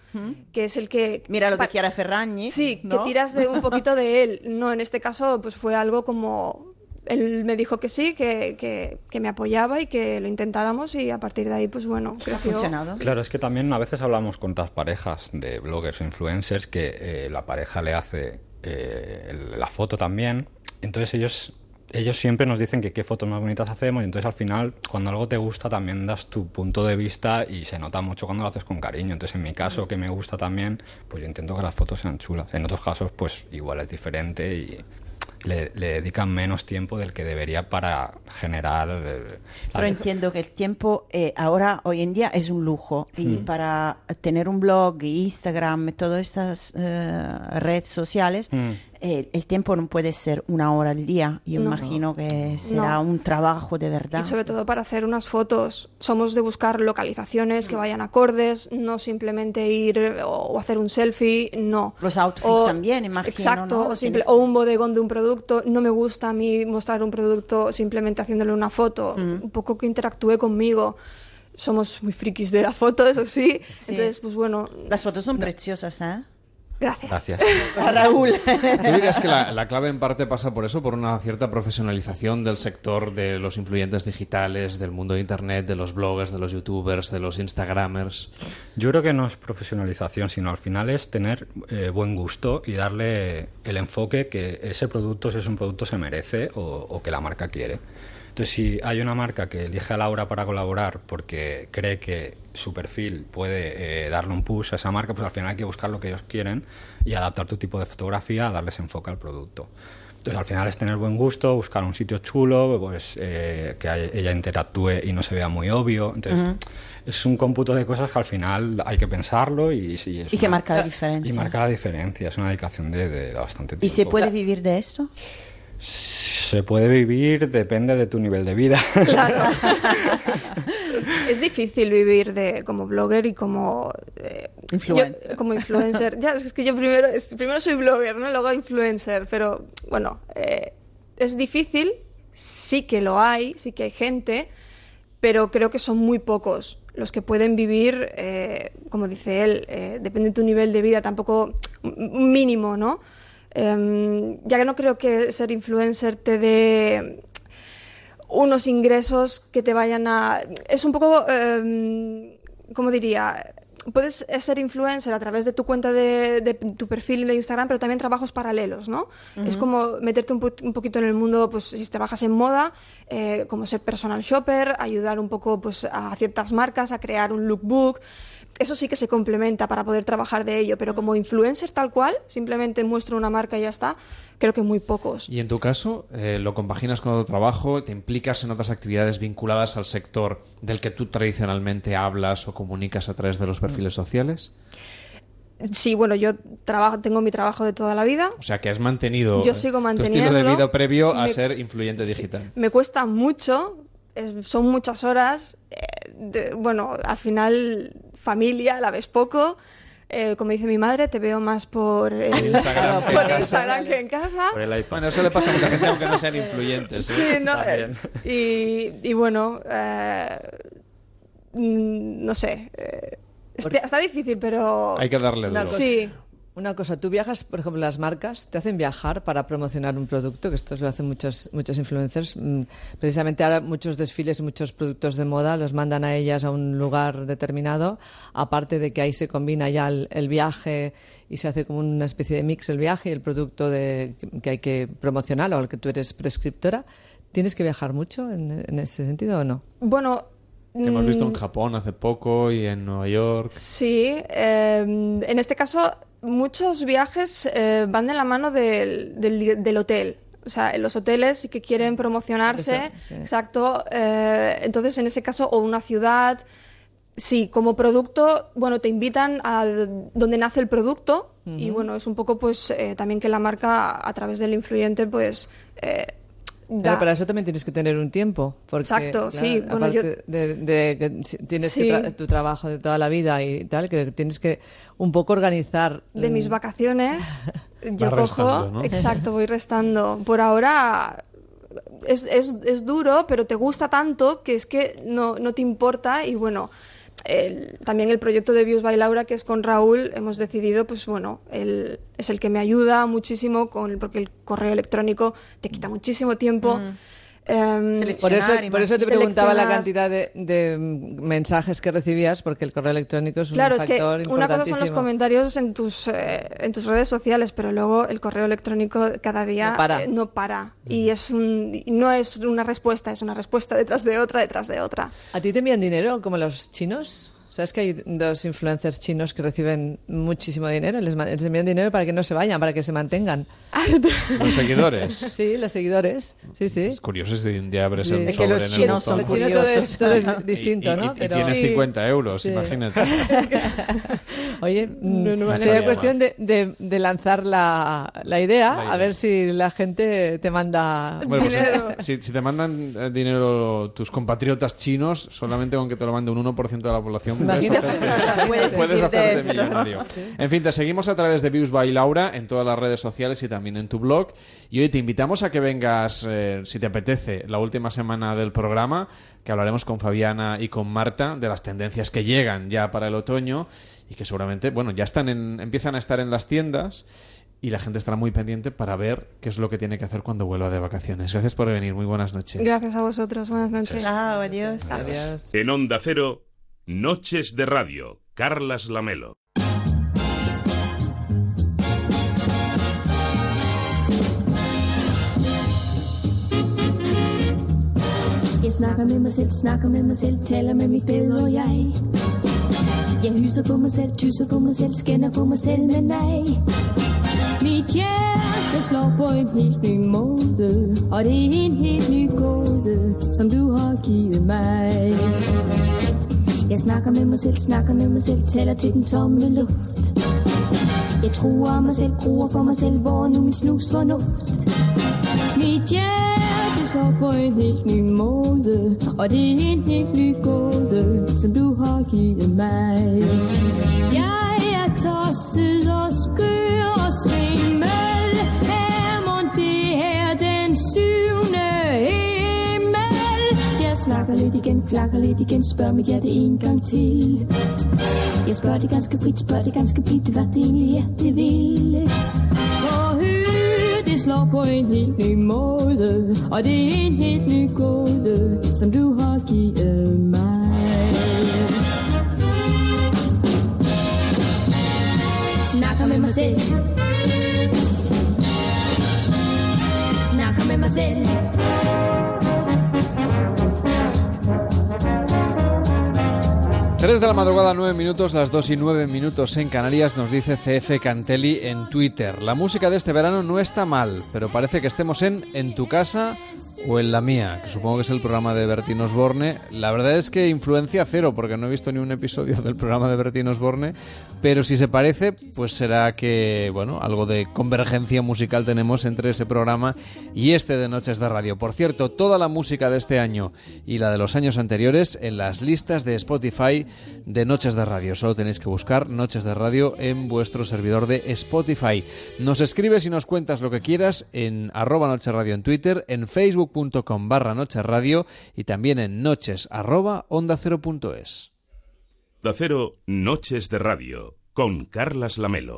Que es el que... Mira lo de Chiara Ferragni. Sí, ¿no? que tiras de un poquito de él. No, en este caso, pues fue algo como... Él me dijo que sí, que, que, que me apoyaba y que lo intentáramos y a partir de ahí, pues bueno, creció. Claro, es que también a veces hablamos con otras parejas de bloggers o influencers que eh, la pareja le hace eh, la foto también. Entonces ellos ellos siempre nos dicen que qué fotos más bonitas hacemos y entonces al final cuando algo te gusta también das tu punto de vista y se nota mucho cuando lo haces con cariño. Entonces en mi caso que me gusta también, pues yo intento que las fotos sean chulas. En otros casos pues igual es diferente y le, le dedican menos tiempo del que debería para generar... eh, Pero entiendo que el tiempo eh, ahora, hoy en día, es un lujo. Y Mm. para tener un blog, Instagram, todas estas eh, redes sociales, Mm. Eh, el tiempo no puede ser una hora al día. Yo No. imagino que será No. un trabajo de verdad. Y sobre todo para hacer unas fotos. Somos de buscar localizaciones que vayan acordes, no simplemente ir o hacer un selfie, no. Los outfits también, imagino, Exacto, ¿no? o, simple- o un bodegón de un producto. No me gusta a mí mostrar un producto simplemente haciéndole una foto. Un poco que interactúe conmigo. Somos muy frikis de la foto, eso sí. Sí. Entonces, pues bueno. Las fotos son preciosas, ¿eh? Gracias. Gracias. A Raúl. ¿Tú dirías que la, la clave en parte pasa por eso, por una cierta profesionalización del sector de los influyentes digitales, del mundo de Internet, de los bloggers, de los youtubers, de los instagramers? Yo creo que no es profesionalización, sino al final es tener eh, buen gusto y darle el enfoque que ese producto, si es un producto, se merece o, o que la marca quiere. Entonces, si hay una marca que elige a Laura para colaborar porque cree que su perfil puede eh, darle un push a esa marca, pues al final hay que buscar lo que ellos quieren y adaptar tu tipo de fotografía a darles enfoque al producto. Entonces, al final es tener buen gusto, buscar un sitio chulo, pues eh, que ella interactúe y no se vea muy obvio. Entonces, Ujú. es un cómputo de cosas que al final hay que pensarlo y, sí, es Y que una- marca la diferencia. Y marca la diferencia, es una dedicación de, de bastante ¿Y tiempo. se puede vivir de esto? Se puede vivir, depende de tu nivel de vida. Claro. es difícil vivir de como blogger y como eh, Influencer. yo- como influencer. ya, es que yo primero, es- primero soy blogger, ¿no? Luego influencer, pero bueno, eh, es difícil, sí que lo hay, sí que hay gente, pero creo que son muy pocos los que pueden vivir, eh, como dice él, eh, depende de tu nivel de vida, tampoco mínimo, ¿no? Em, ya que no creo que ser influencer te dé unos ingresos que te vayan a... Es un poco, em, ¿cómo diría? puedes eh, ser influencer a través de tu cuenta de, de tu perfil de Instagram, pero también trabajos paralelos, ¿no? Es como meterte un, po- un poquito en el mundo, pues si trabajas en moda, eh, como ser personal shopper, ayudar un poco pues a ciertas marcas a crear un lookbook. Eso sí que se complementa para poder trabajar de ello, pero como influencer tal cual, simplemente muestro una marca y ya está, creo que muy pocos. Y en tu caso, eh, ¿lo compaginas con otro trabajo? ¿Te implicas en otras actividades vinculadas al sector del que tú tradicionalmente hablas o comunicas a través de los perfiles sociales? Sí, bueno, yo trabajo, tengo mi trabajo de toda la vida. O sea, que has mantenido Yo eh, sigo tu estilo de vida previo a Me- ser influyente digital. Me cuesta mucho, es- son muchas horas. eh, de- bueno, al final, familia, la ves poco. Eh, como dice mi madre, te veo más por, el- Instagram que en por. Instagram que en casa. Bueno, eso le pasa a mucha gente aunque no sean influyentes. ¿eh? Sí, no, eh, y, y bueno, eh, mm, no sé. eh, este- está difícil, pero. Hay que darle duro. Sí. Una cosa, tú viajas, por ejemplo, las marcas te hacen viajar para promocionar un producto, que esto lo hacen muchos, muchos influencers. Mm, Precisamente ahora muchos desfiles y muchos productos de moda los mandan a ellas a un lugar determinado, aparte de que ahí se combina ya el, el viaje y se hace como una especie de mix el viaje y el producto de, que hay que promocionar o al que tú eres prescriptora. ¿Tienes que viajar mucho en, en ese sentido o no? Bueno. Te hemos visto en mm, Japón hace poco y en Nueva York. Sí, eh, en este caso muchos viajes eh, van de la mano del, del- del hotel. O sea, en los hoteles sí que quieren promocionarse, Eso, sí. exacto. eh, entonces, en ese caso, o una ciudad, sí, como producto, bueno, te invitan a donde nace el producto y bueno, es un poco pues eh, también que la marca a través del influyente pues eh, Pero para eso también tienes que tener un tiempo. Porque, Exacto, sí, bueno, yo- de, de que tienes que tra- tu trabajo de toda la vida y tal, que tienes que un poco organizar. de mis mm, vacaciones yo cojo restando, ¿no? exacto voy restando por ahora es, es, es duro pero te gusta tanto que es que no, no te importa y bueno el- también el proyecto de Views by Laura que es con Raúl hemos decidido pues bueno él es el que me ayuda muchísimo con porque el correo electrónico te quita muchísimo tiempo Em, Por eso, por eso te preguntaba la cantidad de, de, mensajes que recibías, porque el correo electrónico es Claro, un es que factor una cosa son los comentarios en tus, eh, en tus redes sociales, pero luego el correo electrónico cada día No para. eh, no para. Y es un, y no es una respuesta, es una respuesta detrás de otra, detrás de otra. ¿A ti te envían dinero como los chinos? ¿Sabes que hay dos influencers chinos que reciben muchísimo dinero? Les, les envían dinero para que no se vayan, para que se mantengan. Los seguidores. Sí, los seguidores. Sí, sí. Es curioso si un día abres Sí. un Es sobre que los en el chinos Los todo es- todo es distinto, y- ¿no? y Pero- tienes Sí. 50 euros, Sí. imagínate. Oye, mm, No, no vale sería cuestión de, de- de lanzar la, la idea, La idea. a ver si la gente te manda Bueno, pues, dinero. eh, si, si te mandan eh, dinero tus compatriotas chinos, solamente con que te lo mande un 1% de la población, Imagínate. Puedes hacerte eso. millonario. Sí. En fin, te seguimos a través de Views by Laura en todas las redes sociales y también en tu blog. Y hoy te invitamos a que vengas, eh, si te apetece, la última semana del programa, que hablaremos con Fabiana y con Marta de las tendencias que llegan ya para el otoño y que seguramente, bueno, ya están en, empiezan a estar en las tiendas y la gente estará muy pendiente para ver qué es lo que tiene que hacer cuando vuelva de vacaciones. Gracias por venir, muy buenas noches. Gracias a vosotros, buenas noches. Chao, adiós. Adiós. En Onda Cero, Noches de Radio, Carlas Lamelo. Jeg snakker med mig selv, snakker med mig selv, taler med mit bedre jeg. Jeg hyser på mig selv, tyser på mig selv, skænder på mig selv, men nej. Mit hjerte slår på en helt ny måde, og det er en helt ny gåde, som du har givet mig. Jeg snakker med mig selv, snakker med mig selv, taler til den tomme luft. Jeg truer mig selv, gruer for mig selv, hvor nu min snus fornuft. Mit hjerte slår på en helt ny måde, og det er en helt ny gåde, som du har givet mig. Jeg er tosset og skør og svimmel, flakker lidt igen, flakker lidt igen, spørg mit hjerte en gang til. Jeg spørger det ganske frit, spørger det ganske blidt, hvad det egentlig er, det vil. For hør, det slår på en helt ny måde, og det er en helt ny gåde, som du har givet mig. Snakker med mig selv. Snakker med mig selv. 3 de la madrugada, 9 minutos, las 2 y 9 minutos en Canarias, nos dice CF Cantelli en Twitter. La música de este verano no está mal, pero parece que estemos en En tu casa o en la mía, que supongo que es el programa de Bertín Osborne. La verdad es que influencia cero, porque no he visto ni un episodio del programa de Bertín Osborne, pero si se parece, pues será que, bueno, algo de convergencia musical tenemos entre ese programa y este de Noches de Radio. Por cierto, toda la música de este año y la de los años anteriores en las listas de Spotify de Noches de Radio. Solo tenéis que buscar Noches de Radio en vuestro servidor de Spotify. Nos escribes y nos cuentas lo que quieras en arroba Noches Radio en Twitter, en facebook.com barra Noches Radio y también en noches arroba onda cero punto es. Da Cero, Noches de Radio, con Carlas Lamelo.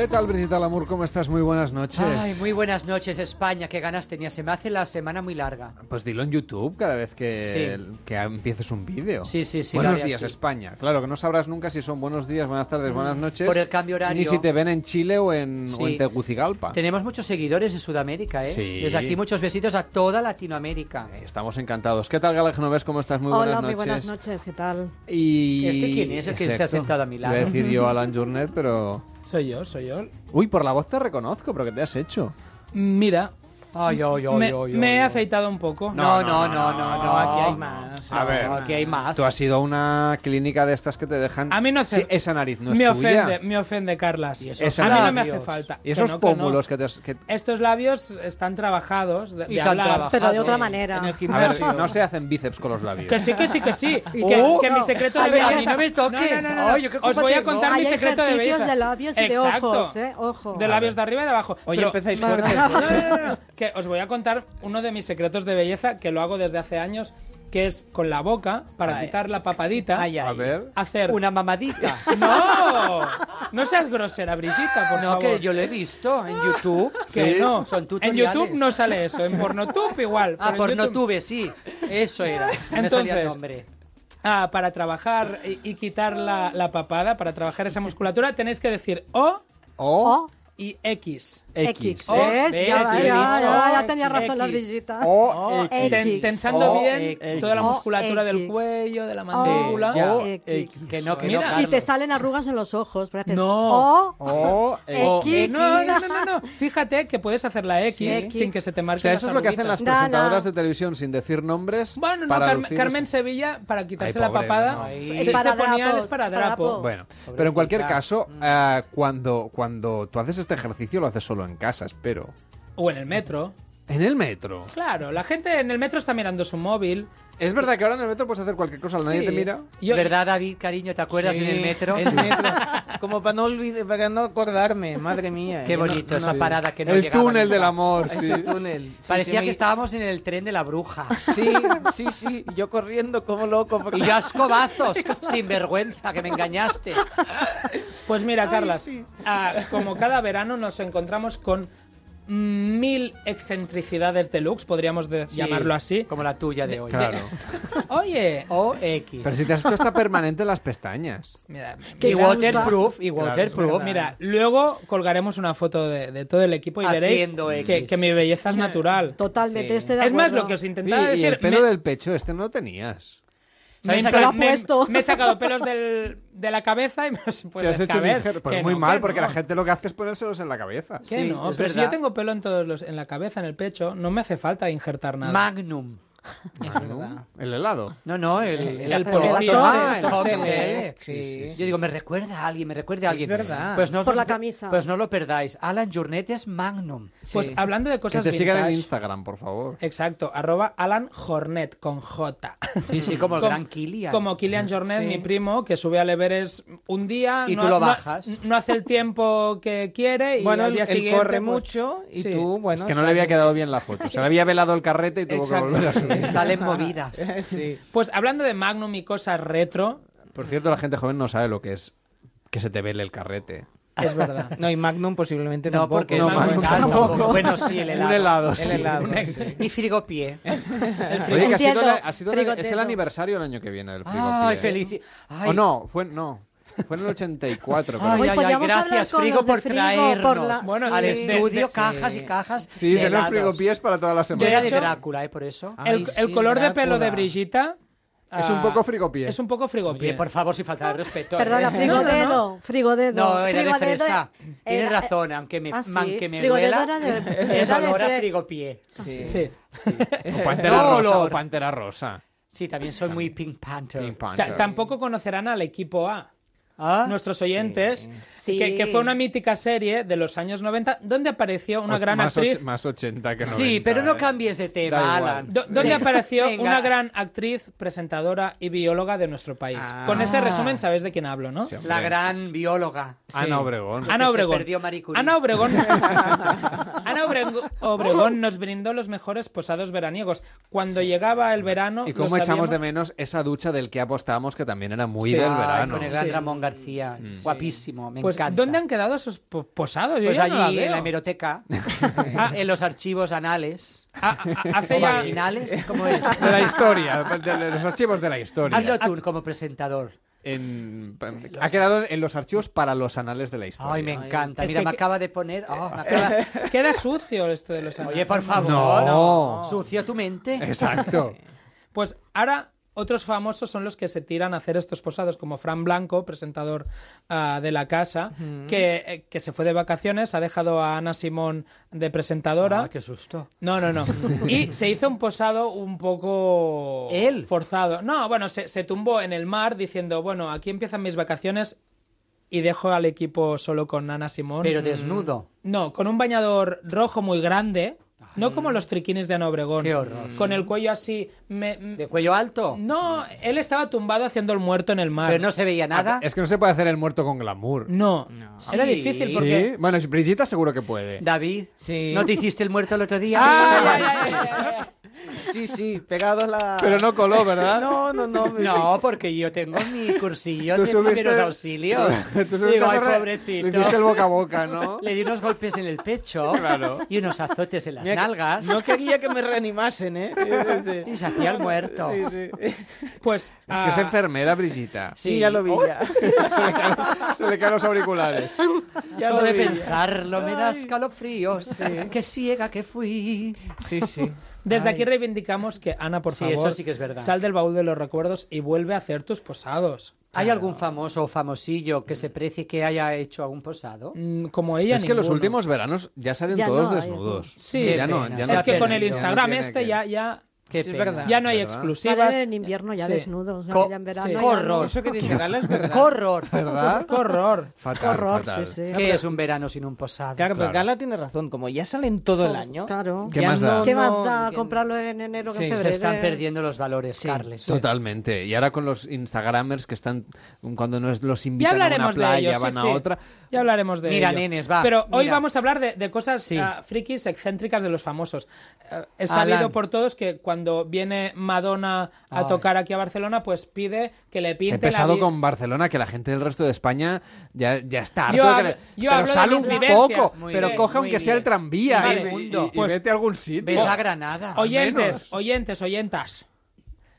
¿Qué tal, Brigitte Lamour? ¿Cómo estás? Muy buenas noches. Ay, muy buenas noches, España. Qué ganas tenía. Se me hace la semana muy larga. Pues dilo en YouTube cada vez que, Sí. que empieces un vídeo. Sí, sí, sí, Buenos días. España. Claro que no sabrás nunca si son buenos días, buenas tardes, buenas Mm, noches. por el cambio horario. Ni si te ven en Chile o en, o Sí. en Tegucigalpa. Tenemos muchos seguidores en Sudamérica, ¿eh? Sí. Desde aquí muchos besitos a toda Latinoamérica. Estamos encantados. ¿Qué tal, Gala Genovés? ¿Cómo estás? Muy Hola, buenas muy noches. buenas noches, ¿qué tal? Y... ¿Este quién es? El que se ha sentado a mi lado. Iba a decir yo Alan Journet, pero... Soy yo, soy yo. Uy, por la voz te reconozco, pero ¿qué te has hecho? Mira. Ay, ay, ay, me, ay, ay, me he afeitado un poco. No, no, no, no, no. aquí hay más. A ver, aquí hay más. Tú has ido a una clínica de estas que te dejan... A mí no hace- Sí, esa nariz no es me tuya. ofende, me ofende, Carlas. a mí no me hace falta. Y esos Que no, que no. pómulos que te Estos labios están trabajados de, Y de tan hablar. trabajados. Pero de otra manera. En el A ver, no se hacen bíceps con los labios. Que sí, que sí, que sí. Y que, mi secreto de belleza. a mí no me toque. No, no, no, Os voy a contar mi secreto de belleza. de labios y de Exacto. ojos, ¿eh? Ojo. De labios de arriba y de abajo. Oye, empezáis No, Que os voy a contar uno de mis secretos de belleza que lo hago desde hace años, que es con la boca, para Ay. quitar la papadita, A ver... hacer... Una mamadita. ¡No! No seas grosera, Brigitta, por no, favor. que yo lo he visto en YouTube. Que Sí. no. Son en tutoriales. YouTube no sale eso, en Pornotube igual. Ah, pero en por YouTube- Notube, sí. Eso era. Me salía el Entonces, nombre. ah, para trabajar y, y quitar la, la papada, para trabajar esa musculatura, tenéis que decir O, O, y X. X. O, ¿Ves? ¿ves? Ya, Sí, ya, ya, ya tenía razón la. Brigitta. O, X. Ten- tensando O, bien X. toda la O, musculatura del cuello, de la O, mandíbula. Que no, que Mira. no, Y te salen arrugas en los ojos. pero haces No. O, O, X. Eh, no, no, no, no. Fíjate que puedes hacer la X, X. sin que se te O marquen sea, eso es lo que hacen las presentadoras de televisión sin decir nombres. Bueno, no, para Carmen, lucir Carmen ese- Sevilla, para quitarse Ay, la pobre, papada, no. se, Es para se ponía el esparadrapo. para Bueno, pero en cualquier caso, eh, cuando, cuando tú haces este ejercicio lo haces solo en casa, espero. O en el metro. En el metro. Claro, la gente en el metro está mirando su móvil. Es verdad que ahora en el metro puedes hacer cualquier cosa, nadie Sí. te mira. Yo- ¿Verdad, David, cariño? ¿Te acuerdas Sí, en el metro? el metro. Como para no olvidar, para no acordarme, madre mía. Qué Yo no- bonito no- esa parada que no el llegaba túnel nunca. del amor, Ese sí. túnel. Sí, Parecía sí, que me- estábamos en el tren de la bruja. Sí, sí, sí. Yo corriendo como loco. porque- Y yo a escobazos, sin vergüenza, que me engañaste. Pues mira, Carlas, ah, como cada verano nos encontramos con mil excentricidades deluxe, podríamos de- Sí, llamarlo así. Como la tuya de hoy. Claro. Oye, O X. Pero si te has hecho hasta permanente las pestañas. mira, Qué Y waterproof, y waterproof. Mira, luego colgaremos una foto de, de todo el equipo y veréis que, mi belleza es natural. Totalmente, Sí. estoy de Es más, lo que os Sí, intentaba y decir. el pelo me- del pecho este no lo tenías. Me, Se lo ha me- puesto. me he sacado pelos del- de la cabeza y me los he Te puesto has hecho un escaber. injer- Pues muy no, mal, que porque no. la gente lo que hace es ponérselos en la cabeza. Que Sí, no, pero si verdad. yo tengo pelo en todos los, en la cabeza, en el pecho, no me hace falta injertar nada. Magnum. ¿No? El helado. No, no, el, El el policía. Ah, el Sí, sí, sí. Yo digo, me recuerda a alguien, me recuerda a alguien. verdad. Pues no, Por la camisa. Pues no lo perdáis. Alan Journet es Magnum. Pues hablando de Que cosas te sigan en Instagram, por favor. Exacto, arroba Alan Jornet con J. Sí, sí, como el gran Kilian. Como Kilian Jornet, Sí. mi primo, que sube al Everest un día. Y no, tú lo bajas. No, hace el tiempo que quiere y Bueno, al día él siguiente. corre pues, mucho y sí. tú, bueno. Es que no le había quedado bien la foto. Se le había velado el carrete y tuvo que volver a subir. Salen movidas. sí. Pues hablando de Magnum y cosas retro, Por cierto, la gente joven no sabe lo que es que se te vele el carrete. es verdad. No, y Magnum posiblemente No, tampoco. porque No, es Magnum tampoco. Bueno, sí, el helado. Un helado, El sí. helado. Y frigopié. Oye, que ha sido, Entiendo. ha sido el- es el aniversario el año que viene del Ay, frigopié. felici... Ay, O no, fue, no, fue en el 84. creo. Ay, ay, ay, podríamos hablar gracias, con Frigo, de por Frigo, traernos por la- Bueno, al de- estudio de- cajas sí. y cajas Sí, de tenemos frigopiés para toda la Yo semana. era De de Drácula, ¿eh? Por eso. Ay, el, sí, el color de pelo de Drácula. Brigitta Es un ah, poco frigopié. Es un poco frigopié. Oye, por favor, sin falta de respeto. ¿eh? Perdona, frigodedo, frigodedo. No, era de frigodedo fresa. Tienes era- razón, aunque me, Ah, sí. man- que me Frigodedo duela, era de- es de olor a frigopié. Sí. O Pantera No, Rosa. olor. O Pantera Rosa. Sí, también soy muy Pink Panther. Pink Panther. tampoco conocerán al equipo A. ¿Ah? Nuestros oyentes, Sí. Que, que fue una mítica serie de los años 90 donde apareció una O- gran más actriz. och- más 80 que 90. Sí, pero no eh. cambies de tema, Da igual. Alan. Do- donde apareció Venga. una gran actriz, presentadora y bióloga de nuestro país. Ah. Con ese resumen sabéis de quién hablo, ¿no? Sí. La gran bióloga. Ana Obregón. Ana se Obregón. perdió Marie Curie. Ana Obregón. Ana Obregón nos brindó los mejores posados veraniegos. Cuando llegaba el verano. Y cómo echamos sabíamos- de menos esa ducha del que apostábamos que también era muy Sí. del Ay, verano. Con el gran Sí. Ramón García. Guapísimo, me Pues, encanta. ¿dónde han quedado esos po- posados? Yo Pues no la allí, en la hemeroteca, en los archivos anales. Ah, ah, hace ¿O ya- vaginales? ¿Cómo es? De la historia, de los archivos de la historia. Hazlo tú como presentador. En- ha quedado en los archivos para los anales de la historia. Ay, me encanta. Es Mira, que- me acaba de poner... oh, me acaba- Queda, sucio esto de los Oye, por favor. No. Sucio tu mente. Exacto. Pues ahora otros famosos son los que se tiran a hacer estos posados, como Fran Blanco, presentador ah, de la casa, que, eh, que se fue de vacaciones, ha dejado a Ana Simón de presentadora. Ah, qué susto. No, no, no. Y se hizo un posado un poco ¿Él? forzado. No, bueno, se, se tumbó en el mar diciendo, bueno, aquí empiezan mis vacaciones y dejo al equipo solo con Ana Simón. Pero desnudo. No, con un bañador rojo muy grande. No como los triquinis de Ana Obregón. Qué horror. Con el cuello así. me- ¿De cuello alto? No, él estaba tumbado haciendo el muerto en el mar. Pero no se veía nada. Es que no se puede hacer el muerto con glamour. No, era Sí. difícil porque... Sí, bueno, Brigitta seguro que puede. David, Sí. ¿no te hiciste el muerto el otro día? Ay, ay, ay. Sí, sí, pegado a la... Pero no coló, ¿verdad? No, no, no. No, porque yo tengo mi cursillo Tú de subiste- primeros auxilios. Tú subiste Digo, ay, pobrecito. Le hiciste el boca a boca, ¿no? Le di unos golpes en el pecho Claro. y unos azotes en las Mira que- nalgas No quería que me reanimasen, ¿eh? y se hacía el muerto. Sí, sí. Pues... Es que es ah, enfermera, Brigitta. Sí, ya lo vi. ya. se, le caen, se le caen los auriculares. Ya Solo lo de pensarlo me da escalofríos. Qué ciega que fui. Sí, sí. Desde Ay. aquí reivindicamos que, Ana, por Sí, favor, eso sí que es verdad. sal del baúl de los recuerdos y vuelve a hacer tus posados. ¿Hay algún famoso o famosillo que se precie que haya hecho algún posado? Mm, Como ella, Es que los últimos veranos ya salen Ya todos no desnudos. Sí, ya no, ya no es que con el Instagram este que- ya, ya, Qué Sí, pena. verdad. ya no hay ¿Verdad? exclusivas. Salen en invierno ya Sí. desnudos, o sea, Co- ya en verano. sí. ya Horror. Eso que dice Gala es verdad. ¡Qué horror! ¿Verdad? ¡Qué horror! Fatal, Horror, fatal. sí, sí. ¿Qué es un verano sin un posado? Claro, pero Claro. Gala tiene razón. Como ya salen todo el año. Claro. ¿Qué ya más da? no- ¿Qué más da que- comprarlo en enero que en febrero? Se están perdiendo los valores, Carles. Totalmente. Y ahora con los Instagramers que están, cuando nos los invitan a una hablaremos de playa, ellos, van sí, a otra. Ya hablaremos de Mira, ello. nenes, va, Pero hoy mira. vamos a hablar de, de cosas ah, frikis, excéntricas de los famosos. Eh, he sabido por todos que cuando viene Madonna a Ay. tocar aquí a Barcelona, pues pide que le pinte He pesado la con Barcelona que la gente del resto de España ya, ya está harto. Yo hablo- que le- yo pero sale un vivencias. poco, Muy pero bien, coge aunque sea el tranvía Vale. y- y, Mundo. y Pues- vete a algún sitio. Ves a Granada. Oyentes, menos. oyentes, oyentas.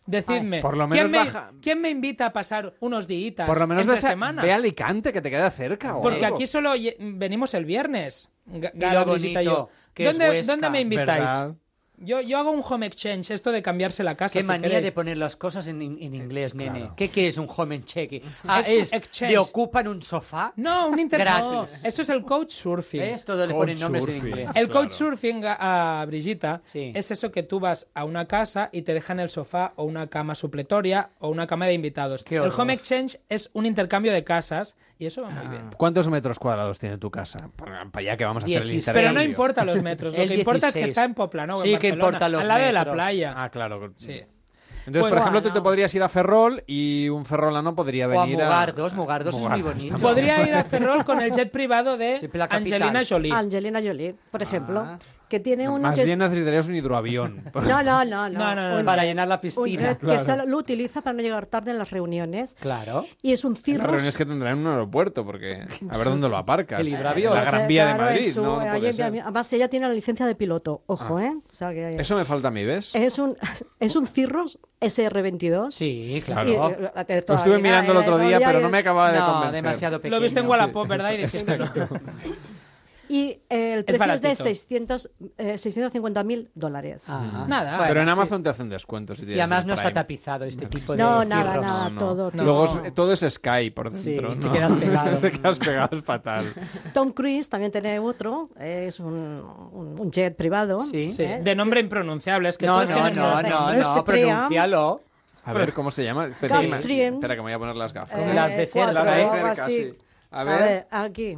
Decidme, Ay, por lo ¿quién, me, baja- quién me invita a pasar unos días Por lo menos ves a- semana? ve a Alicante que te queda cerca. o Porque algo. aquí solo venimos el viernes. Ga- Y lo bonito yo. que es ¿Dónde, Huesca. ¿Dónde me invitáis? ¿Verdad? Yo, yo hago un home exchange, esto de cambiarse la casa. Qué si manía queréis. de poner las cosas en, en inglés, nene. claro. ¿Qué, qué es un home check? Ah, es exchange. de ocupan un sofá. No, un internet. Gratis. Eso es el coach surfing. ¿Ves? Todo le ponen nombres en inglés. El Claro. coach surfing a, a Sí. es eso que tú vas a una casa y te dejan el sofá o una cama supletoria o una cama de invitados. Qué el home exchange es un intercambio de casas y eso va muy Ah. bien. ¿Cuántos metros cuadrados tiene tu casa? Para allá que vamos a hacer el intercambio. Pero no importa los metros, lo que importa es que 16. está en Poplano, Sí, en que importa los al lado de la metros. playa. Ah, claro. Sí. Entonces, Pues- por ejemplo, tú te podrías ir a Ferrol y un ferrolano podría O a venir Mugardos. Mugardos es muy Mugardos, bonito. Podría ir a Ferrol con el jet privado de. Angelina Jolie. Angelina Jolie, por ejemplo. Ah. Que tiene uno Más que bien es... necesitarías un hidroavión. No, no, no, no. No, no, no, Un para llenar la un piscina. Claro. que solo lo utiliza para no llegar tarde en las reuniones. Claro. Y es un Las cirrus. reuniones que tendrán en un aeropuerto, porque a ver dónde lo aparcas. El hidroavión. La Gran Vía de claro, Madrid, su- ¿no? No ahí puede en- ser. Además, ella tiene la licencia de piloto. Ojo, Ah. ¿eh? O sea, que- Eso me falta a mí, ¿ves? Es un, es un Cirrus SR22. Sí, claro. Y, Lo estuve mirando el otro día, pero no me acababa de convencer. demasiado Lo viste en pequeño. Wallapop, ¿verdad? Y Y eh, el precio es, de baratito. 600, eh, 650 mil dólares. Ah, Nada. bueno, Pero en sí. Amazon te hacen descuentos. Si Y además no está tapizado este tipo de No, nada, nada, todo. Luego todo. es- todo es Sky por Sí, dentro. te ¿no? quedas pegado. te quedas pegado, es fatal. Tom Cruise también tiene otro, eh, es un, un- un jet privado. Sí. Sí, ¿eh? de nombre impronunciable. Es que No, no, no, no, no, Triam. pronúncialo. A ver, ¿cómo se llama? Espera, que me- voy a poner las gafas. Eh, Las de cerca, cuatro, Las de cerca, sí. A ver. aquí.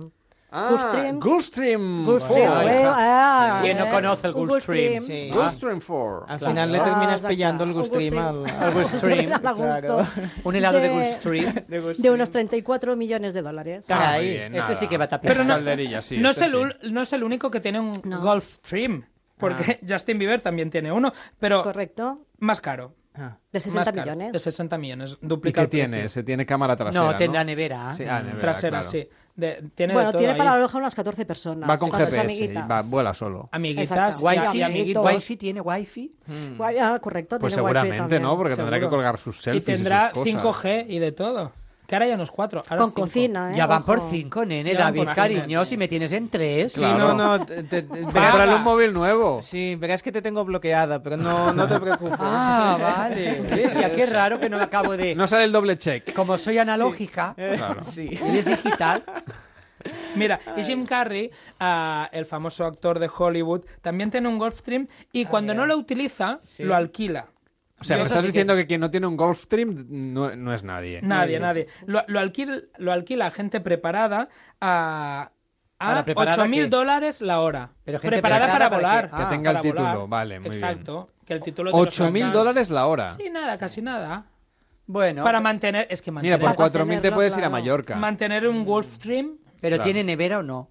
Ah, Gulfstream. Gulfstream. Ah, ¿Quién no eh, conoce el Gulfstream? Sí. Gulfstream 4. Al Claro. final le Ah, terminas pillando el Gulfstream al, Gulfstream. al Gulfstream. A gusto. claro. Un helado de De- Gulfstream. De unos 34 millones de dólares. Ah, Caray, nada. sí que va tapizado. Pero no- Calderilla, sí, no, es este el, sí. ul- no es el único que tiene un No. Gulfstream. Porque Justin Bieber también tiene uno, pero Correcto. más caro. Ah. De 60 Más caro, millones. De 60 millones. ¿Y Duplica qué el precio. tiene? Se tiene cámara trasera. No, tendrá nevera. Sí, ah, nevera, Trasera, claro. sí. De- tiene de Bueno, todo tiene ahí. para alojar unas 14 personas. Va con GPS, y va, vuela solo. Amiguitas y, Wi-Fi, y amiguitos. Wi-Fi tiene Wi-Fi. Guay, ah, correcto, Pues tiene wifi seguramente, también. ¿no? Porque tendrá que Seguro. colgar sus Y selfies tendrá sus cosas. 5G y de todo. Que ahora ya no es 4. Con cocina, ¿eh? Ya van por cinco, nene, Ya van David, por cariño, si me tienes en tres. Sí, Claro. no, no. te- te- Cómprale un móvil nuevo. Sí, verás que te tengo bloqueada, pero no, no te preocupes. Ah, vale. Bestia, qué raro que no me acabo de... No sale el doble check. Como soy analógica, Claro. Sí. eres digital. Mira, y Jim Carrey, ah, el famoso actor de Hollywood, también tiene un Gulfstream y cuando no lo utiliza, lo alquila. O sea, me estás sí que diciendo que quien no tiene un Gulfstream no, no es nadie. Nadie, nadie. Lo, lo, alquila, lo alquila gente preparada a, a ¿Para preparada 8 mil qué? dólares la hora. Pero gente preparada, preparada para para volar. Que Ah, tenga el título, volar. vale, muy bien. Exacto. Que el título te lo 8 mil sacas- dólares la hora. Sí, nada, casi nada. Bueno, Para mantener... Es que Mira, mantener, por 4 mil te mantenerlo, puedes ir a. Mallorca. mantener un Gulfstream... pero Claro. ¿tiene nevera o no?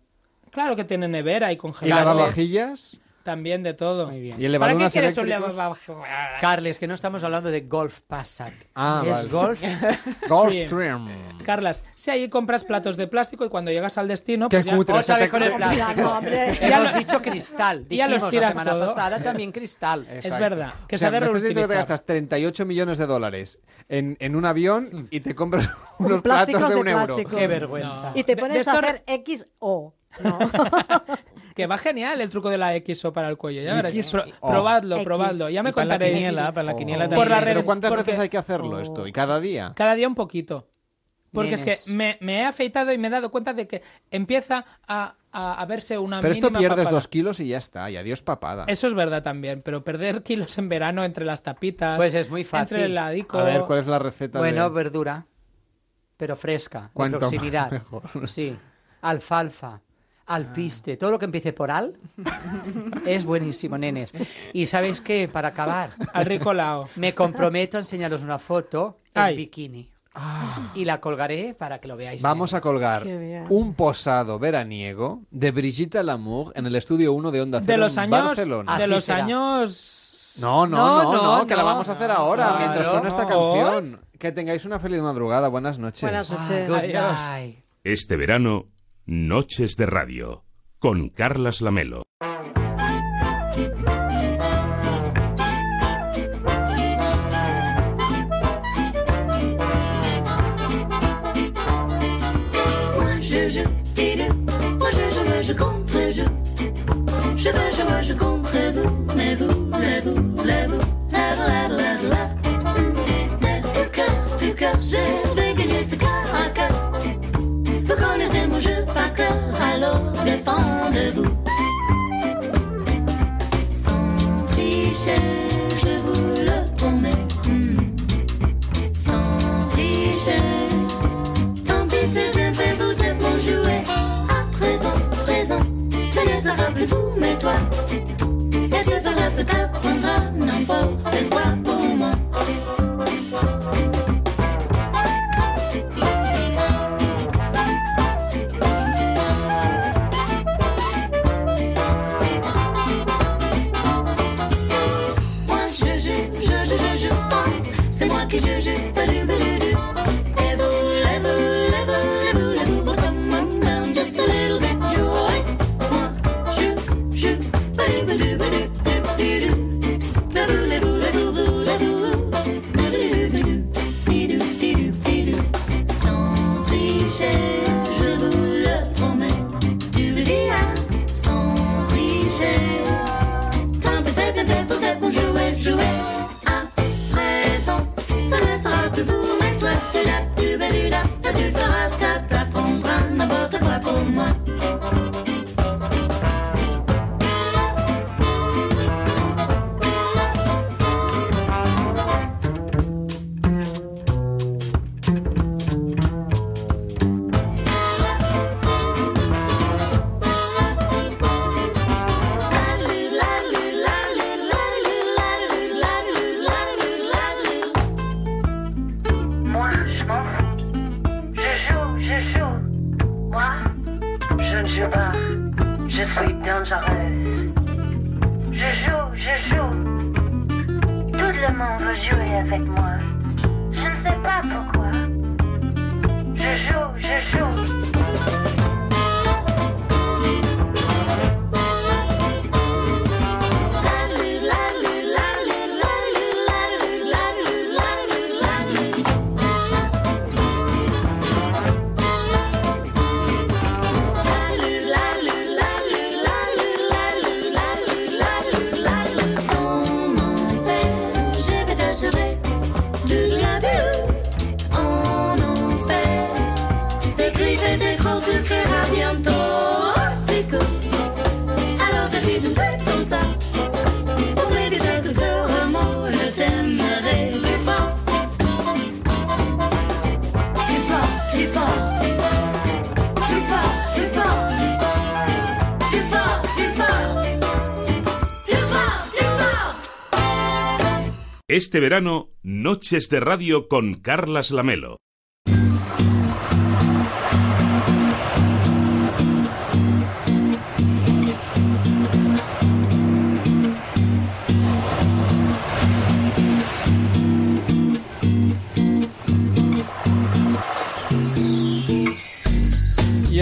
Claro que tiene nevera y ¿Y congeladores. lavavajillas? También de todo. Muy bien. ¿Y el ¿Para qué quieres un lavavajillas? Carles, que no estamos hablando de Golf Passat. Ah, es vale. Golf. Gulfstream. Carlas, si ahí compras platos de plástico y cuando llegas al destino, Qué pues ya... cutre, o vez te- con el plástico. Ya, no, hombre. Hemos dicho cristal. Ya los tiras la semana todo. pasada también cristal. Es verdad, que O se sea, ha de me estás diciendo que te gastas 38 millones de dólares en, en un avión y te compras unos plásticos platos de de un euro. plástico. Qué vergüenza. Y te De- pones de a estos- hacer XO. No. Que va genial el truco de la XO para el cuello. Ya. Pro- probadlo, probadlo. Ya me Y para la contaréis. quiniela, para la quiniela también. Por la Pero ¿cuántas porque- veces hay que hacerlo esto? ¿Y cada día? Cada día un poquito. Porque es que me, me he afeitado y me he dado cuenta de que empieza a, a, a verse una Pero esto pierdes papada. dos kilos y ya está. Y adiós papada. Eso es verdad también, pero perder kilos en verano entre las tapitas. Pues es muy fácil. Entre el ladico. A ver, ¿cuál es la receta Bueno, de...? verdura, pero fresca, de proximidad. mejor. Sí, alfalfa, alpiste, todo lo que empiece por al es buenísimo, nenes. Y ¿sabéis qué? Para acabar, Al rico lao. me comprometo a enseñaros una foto en Ay. bikini. Y la colgaré para que lo veáis. Vamos a colgar Qué bien. un posado veraniego de Brigitte Lamour en el estudio 1 de Onda De Cero los en años. Barcelona. De los será. años. No, no, No, no, no, no, que la vamos a hacer ahora Claro. mientras suena esta No. canción. Que tengáis una feliz madrugada. Buenas noches. Buenas Ah, noches. good Adiós. night. Este verano, Noches de Radio, con Carlas Lamelo. Alors défendez-vous. Sans tricher, je vous le promets. Hmm. Sans tricher. Tant pis, c'est bien fait, vous êtes mon jouet. À présent, présent, ce ne sera plus vous, mais toi. Et Dieu fera ce t'apprendra n'importe quoi Este verano, Noches de Radio con Carlas Lamelo.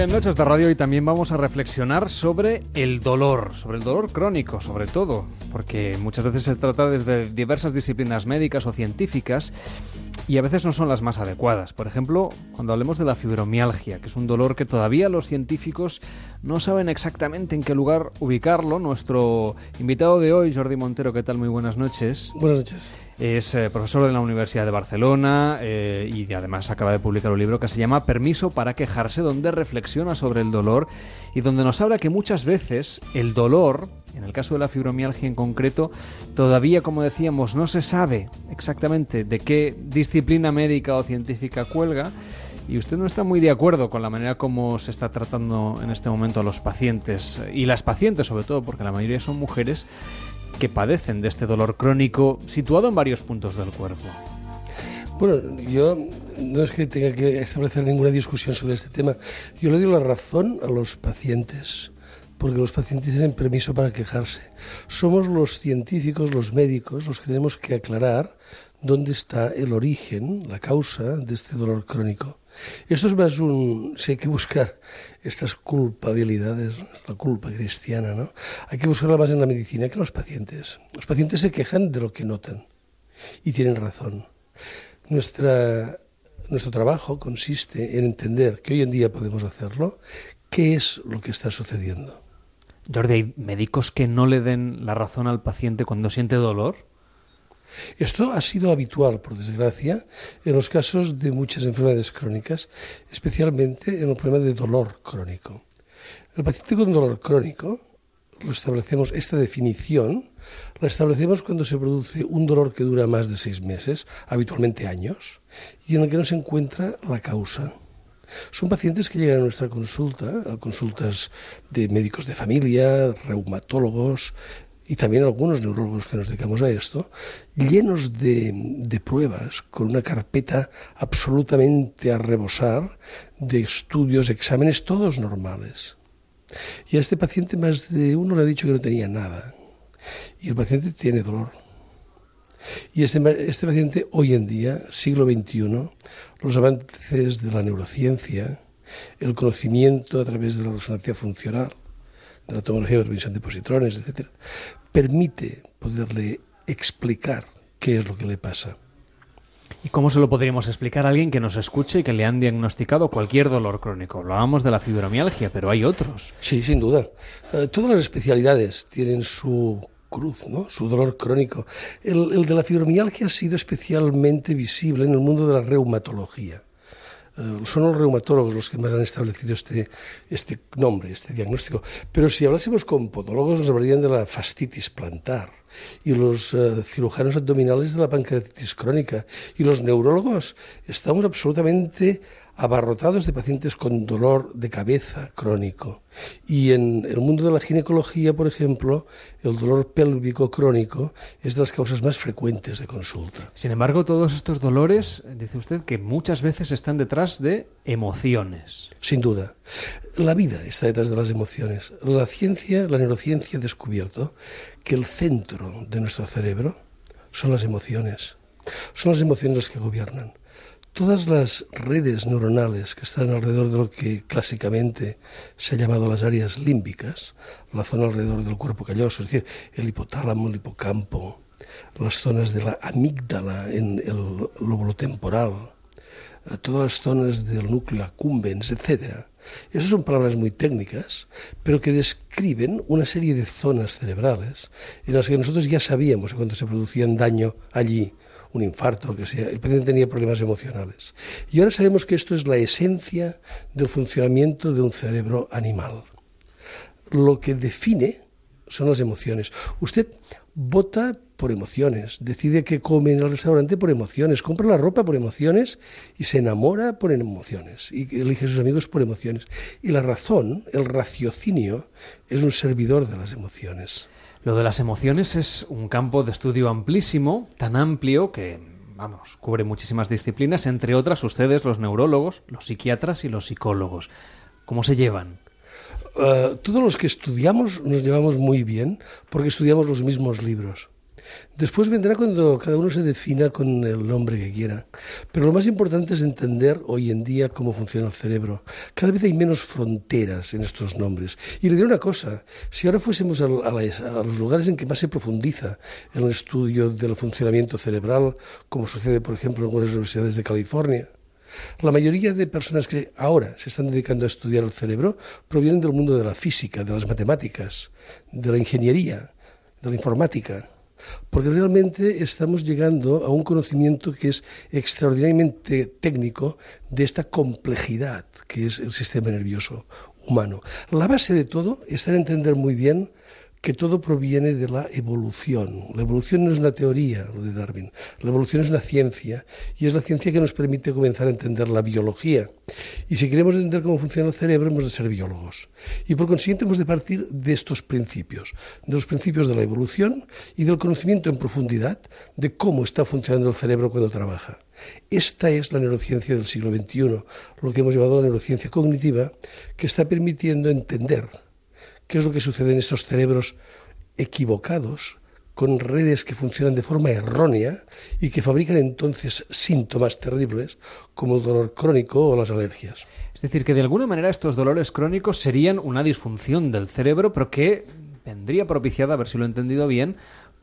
Y en Noches de Radio hoy también vamos a reflexionar sobre el dolor, sobre el dolor crónico sobre todo, porque muchas veces se trata desde diversas disciplinas médicas o científicas y a veces no son las más adecuadas. Por ejemplo, cuando hablemos de la fibromialgia, que es un dolor que todavía los científicos no saben exactamente en qué lugar ubicarlo. Nuestro invitado de hoy, Jordi Montero, ¿qué tal? Muy buenas noches. Buenas noches. Es eh, profesor de la Universidad de Barcelona eh, y además acaba de publicar un libro que se llama Permiso para quejarse, donde reflexiona sobre el dolor y donde nos habla que muchas veces el dolor, en el caso de la fibromialgia en concreto, todavía, como decíamos, no se sabe exactamente de qué disciplina médica o científica cuelga. Y usted no está muy de acuerdo con la manera como se está tratando en este momento a los pacientes y las pacientes sobre todo, porque la mayoría son mujeres que padecen de este dolor crónico situado en varios puntos del cuerpo. Bueno, yo no es que tenga que establecer ninguna discusión sobre este tema. Yo le doy la razón a los pacientes, porque los pacientes tienen permiso para quejarse. Somos los científicos, los médicos, los que tenemos que aclarar dónde está el origen, la causa de este dolor crónico. Esto es más un... Si hay que buscar estas culpabilidades, la culpa cristiana, ¿no? Hay que buscarla más en la medicina que en los pacientes. Los pacientes se quejan de lo que notan y tienen razón. Nuestra, nuestro trabajo consiste en entender que hoy en día podemos hacerlo, qué es lo que está sucediendo. Jordi, ¿hay médicos que no le den la razón al paciente cuando siente dolor? Esto ha sido habitual, por desgracia, en los casos de muchas enfermedades crónicas, especialmente en el problema de dolor crónico. El paciente con dolor crónico, lo establecemos, esta definición, la establecemos cuando se produce un dolor que dura más de seis meses, habitualmente años, y en el que no se encuentra la causa. Son pacientes que llegan a nuestra consulta, a consultas de médicos de familia, reumatólogos, y también algunos neurólogos que nos dedicamos a esto, llenos de, pruebas, con una carpeta absolutamente a rebosar de estudios, exámenes, todos normales. Y a este paciente más de uno le ha dicho que no tenía nada. Y el paciente tiene dolor. Y este, este paciente hoy en día, siglo XXI, los avances de la neurociencia, el conocimiento a través de la resonancia funcional, de la tomografía de transmisión de positrones, etc., permite poderle explicar qué es lo que le pasa. ¿Y cómo se lo podríamos explicar a alguien que nos escuche y que le han diagnosticado cualquier dolor crónico? Hablábamos de la fibromialgia, pero hay otros. Sí, sin duda. Uh, todas las especialidades tienen su cruz, ¿no? su dolor crónico. El, el de la fibromialgia ha sido especialmente visible en el mundo de la reumatología. Uh, son los reumatólogos los que más han establecido este, este nombre, este diagnóstico. Pero si hablásemos con podólogos, nos hablarían de la fascitis plantar y los uh, cirujanos abdominales de la pancreatitis crónica y los neurólogos. Estamos absolutamente abarrotados de pacientes con dolor de cabeza crónico. Y en el mundo de la ginecología, por ejemplo, el dolor pélvico crónico es de las causas más frecuentes de consulta. Sin embargo, todos estos dolores, dice usted, que muchas veces están detrás de emociones. Sin duda. La vida está detrás de las emociones. La ciencia, la neurociencia ha descubierto que el centro de nuestro cerebro son las emociones. Son las emociones las que gobiernan. Todas las redes neuronales que están alrededor de lo que clásicamente se ha llamado las áreas límbicas, la zona alrededor del cuerpo calloso, es decir, el hipotálamo, el hipocampo, las zonas de la amígdala en el lóbulo temporal, eh, todas las zonas del núcleo accumbens, etc. Esas son palabras muy técnicas, pero que describen una serie de zonas cerebrales en las que nosotros ya sabíamos cuando se producían daño allí, un infarto, que sea, el paciente tenía problemas emocionales. Y ahora sabemos que esto es la esencia del funcionamiento de un cerebro animal. Lo que define son las emociones. Usted vota por emociones, decide que come en el restaurante por emociones, compra la ropa por emociones y se enamora por emociones y elige a sus amigos por emociones. Y la razón, el raciocinio, es un servidor de las emociones. Lo de las emociones es un campo de estudio amplísimo, tan amplio que, vamos, cubre muchísimas disciplinas, entre otras ustedes, los neurólogos, los psiquiatras y los psicólogos. ¿Cómo se llevan? Uh, todos los que estudiamos nos llevamos muy bien porque estudiamos los mismos libros. Después vendrá cuando cada uno se defina con el nombre que quiera. Pero lo más importante es entender hoy en día cómo funciona el cerebro. Cada vez hay menos fronteras en estos nombres. Y le diré una cosa, si ahora fuésemos a, a, los lugares en que más se profundiza en el estudio del funcionamiento cerebral, como sucede por ejemplo en algunas universidades de California, la mayoría de personas que ahora se están dedicando a estudiar el cerebro provienen del mundo de la física, de las matemáticas, de la ingeniería, de la informática porque realmente estamos llegando a un conocimiento que es extraordinariamente técnico de esta complejidad que es el sistema nervioso humano. La base de todo está en entender muy bien que todo proviene de la evolución. La evolución no es una teoría, lo de Darwin. La evolución es una ciencia y es la ciencia que nos permite comenzar a entender la biología. Y si queremos entender cómo funciona el cerebro, hemos de ser biólogos. Y por consiguiente hemos de partir de estos principios, de los principios de la evolución y del conocimiento en profundidad de cómo está funcionando el cerebro cuando trabaja. Esta es la neurociencia del siglo XXI, lo que hemos llamado la neurociencia cognitiva, que está permitiendo entender qué es lo que sucede en estos cerebros equivocados, con redes que funcionan de forma errónea y que fabrican entonces síntomas terribles como el dolor crónico o las alergias. Es decir, que de alguna manera estos dolores crónicos serían una disfunción del cerebro, pero que vendría propiciada, a ver si lo he entendido bien,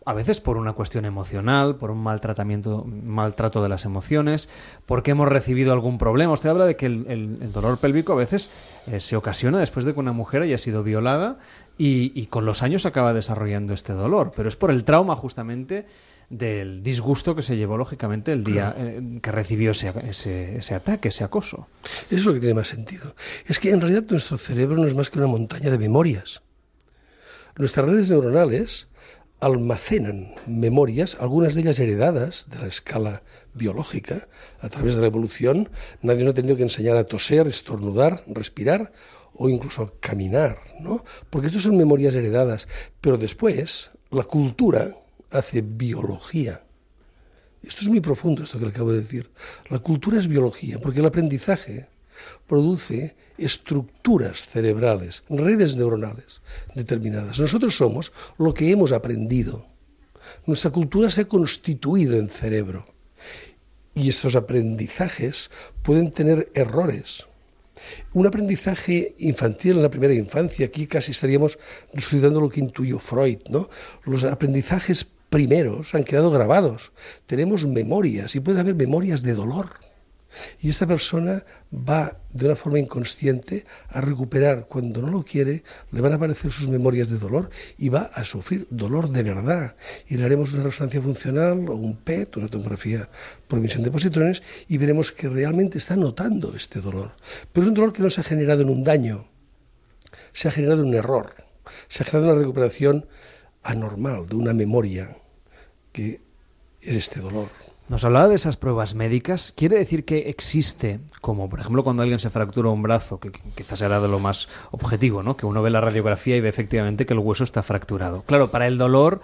a veces por una cuestión emocional, por un maltratamiento, maltrato de las emociones, porque hemos recibido algún problema. Usted habla de que el, el, el dolor pélvico a veces eh, se ocasiona después de que una mujer haya sido violada y, y, con los años acaba desarrollando este dolor, pero es por el trauma justamente del disgusto que se llevó lógicamente el día eh, que recibió ese, ese, ese ataque, ese acoso. Eso es lo que tiene más sentido. Es que en realidad nuestro cerebro no es más que una montaña de memorias. Nuestras redes neuronales almacenan memorias, algunas de ellas heredadas de la escala biológica, a través de la evolución. Nadie nos ha tenido que enseñar a toser, estornudar, respirar o incluso caminar, ¿no? Porque estas son memorias heredadas. Pero después, la cultura hace biología. Esto es muy profundo, esto que le acabo de decir. La cultura es biología, porque el aprendizaje produce estructuras cerebrales, redes neuronales determinadas. Nosotros somos lo que hemos aprendido. Nuestra cultura se ha constituido en cerebro. Y estos aprendizajes pueden tener errores. Un aprendizaje infantil en la primera infancia, aquí casi estaríamos estudiando lo que intuyó Freud, ¿no? Los aprendizajes primeros han quedado grabados. Tenemos memorias y puede haber memorias de dolor y esta persona va de una forma inconsciente a recuperar, cuando no lo quiere, le van a aparecer sus memorias de dolor y va a sufrir dolor de verdad. Y le haremos una resonancia funcional o un PET, una tomografía por emisión de positrones, y veremos que realmente está notando este dolor. Pero es un dolor que no se ha generado en un daño, se ha generado en un error, se ha generado una recuperación anormal de una memoria que es este dolor. Nos hablaba de esas pruebas médicas. ¿Quiere decir que existe, como por ejemplo cuando alguien se fractura un brazo, que quizás era de lo más objetivo, ¿no? Que uno ve la radiografía y ve efectivamente que el hueso está fracturado. Claro, para el dolor,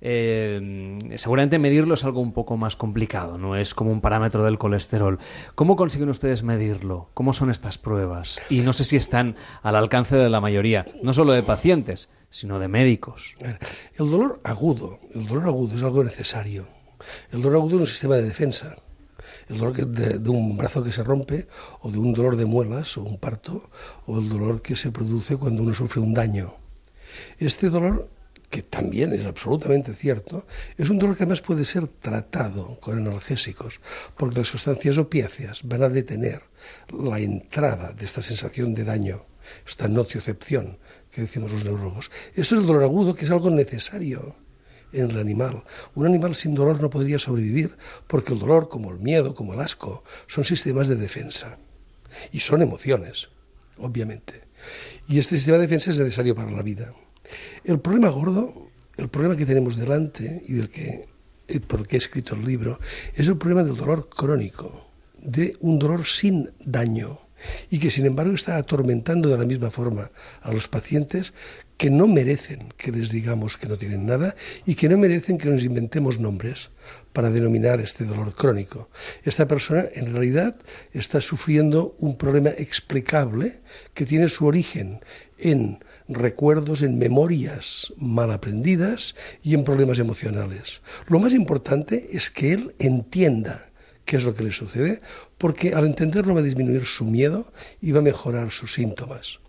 eh, seguramente medirlo es algo un poco más complicado, no es como un parámetro del colesterol. ¿Cómo consiguen ustedes medirlo? ¿Cómo son estas pruebas? Y no sé si están al alcance de la mayoría, no solo de pacientes, sino de médicos. El dolor agudo, el dolor agudo es algo necesario. El dolor agudo es un sistema de defensa. El dolor de un brazo que se rompe, o de un dolor de muelas, o un parto, o el dolor que se produce cuando uno sufre un daño. Este dolor, que también es absolutamente cierto, es un dolor que además puede ser tratado con analgésicos, porque las sustancias opiáceas van a detener la entrada de esta sensación de daño, esta nociocepción que decimos los neurólogos. Esto es el dolor agudo, que es algo necesario en el animal. Un animal sin dolor no podría sobrevivir porque el dolor, como el miedo, como el asco, son sistemas de defensa. Y son emociones, obviamente. Y este sistema de defensa es necesario para la vida. El problema gordo, el problema que tenemos delante y del que, por el que he escrito el libro, es el problema del dolor crónico, de un dolor sin daño y que sin embargo está atormentando de la misma forma a los pacientes que no merecen que les digamos que no tienen nada y que no merecen que nos inventemos nombres para denominar este dolor crónico. Esta persona en realidad está sufriendo un problema explicable que tiene su origen en recuerdos, en memorias mal aprendidas y en problemas emocionales. Lo más importante es que él entienda qué es lo que le sucede, porque al entenderlo va a disminuir su miedo y va a mejorar sus síntomas.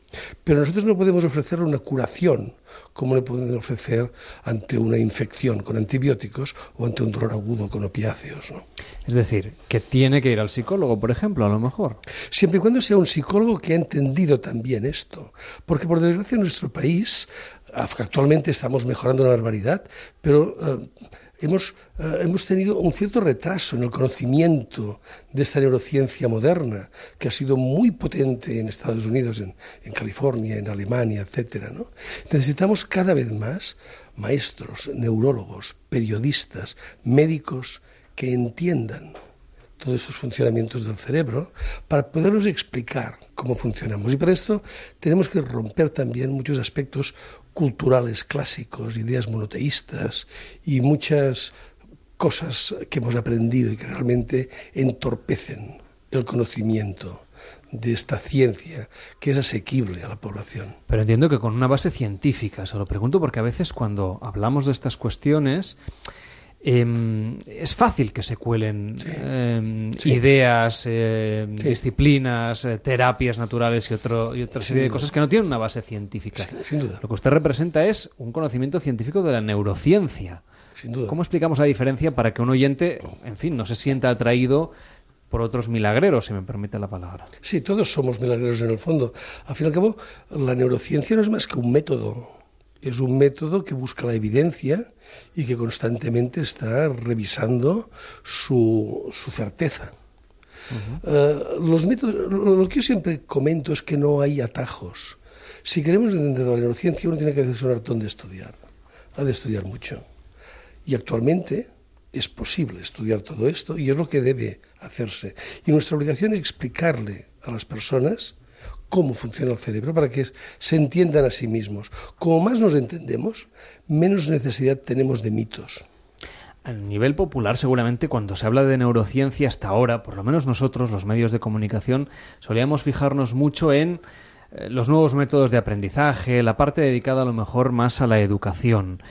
Pero nosotros no podemos ofrecerle una curación como le pueden ofrecer ante una infección con antibióticos o ante un dolor agudo con opiáceos. ¿no? Es decir, que tiene que ir al psicólogo, por ejemplo, a lo mejor. Siempre y cuando sea un psicólogo que ha entendido también esto. Porque por desgracia en nuestro país actualmente estamos mejorando una barbaridad, pero eh, hemos, eh, hemos tenido un cierto retraso en el conocimiento de esta neurociencia moderna, que ha sido muy potente en Estados Unidos, en, California, en Alemania, ¿no? Necesitamos cada vez más maestros, neurólogos, periodistas, médicos que entiendan todos esos funcionamientos del cerebro para podernos explicar cómo funcionamos. Y para esto tenemos que romper también muchos aspectos culturales clásicos, ideas monoteístas y muchas cosas que hemos aprendido y que realmente entorpecen el conocimiento de esta ciencia que es asequible a la población. Pero entiendo que con una base científica. Se lo pregunto porque a veces cuando hablamos de estas cuestiones em, es fácil que se cuelen em, Sí. ideas, em, Sí. disciplinas, eh, terapias naturales y, otro, y otra serie de cosas que no tienen una base científica. sin duda. Lo que usted representa es un conocimiento científico de la neurociencia. Sin duda. ¿Cómo explicamos la diferencia para que un oyente, en fin, no se sienta atraído por otros milagreros, si me permite la palabra? Sí, todos somos milagreros en el fondo. Al fin y al cabo, la neurociencia no es más que un método. Es un método que busca la evidencia y que constantemente está revisando su, su certeza. Eh, los métodos, lo, que yo siempre comento es que no hay atajos. Si queremos entender la neurociencia, uno tiene que hacer un hartón de estudiar. Ha de estudiar mucho. Y actualmente es posible estudiar todo esto y es lo que debe hacerse. Y nuestra obligación es explicarle a las personas cómo funciona el cerebro para que se entiendan a sí mismos. Como más nos entendemos, menos necesidad tenemos de mitos. A nivel popular, seguramente, cuando se habla de neurociencia hasta ahora, por lo menos nosotros, los medios de comunicación, solíamos fijarnos mucho en eh, los nuevos métodos de aprendizaje, la parte dedicada a lo mejor más a la educación.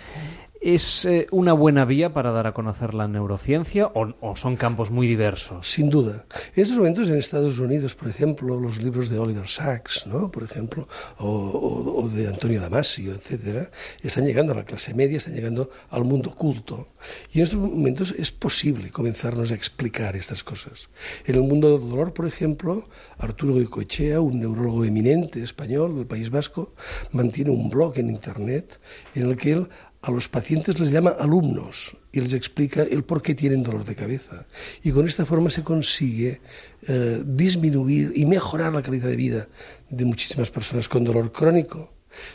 ¿Es eh, una buena vía para dar a conocer la neurociencia o, son campos muy diversos? Sin duda. En estos momentos en Estados Unidos, por ejemplo, los libros de Oliver Sacks, ¿no? por ejemplo, o de Antonio Damasio, etcétera, están llegando a la clase media, están llegando al mundo culto. Y en estos momentos es posible comenzarnos a explicar estas cosas. En el mundo del dolor, por ejemplo, Arturo Goicoechea, un neurólogo eminente español del País Vasco, mantiene un blog en Internet en el que él a los pacientes les llama alumnos y les explica el por qué tienen dolor de cabeza. Y con esta forma se consigue eh, disminuir y mejorar la calidad de vida de muchísimas personas con dolor crónico.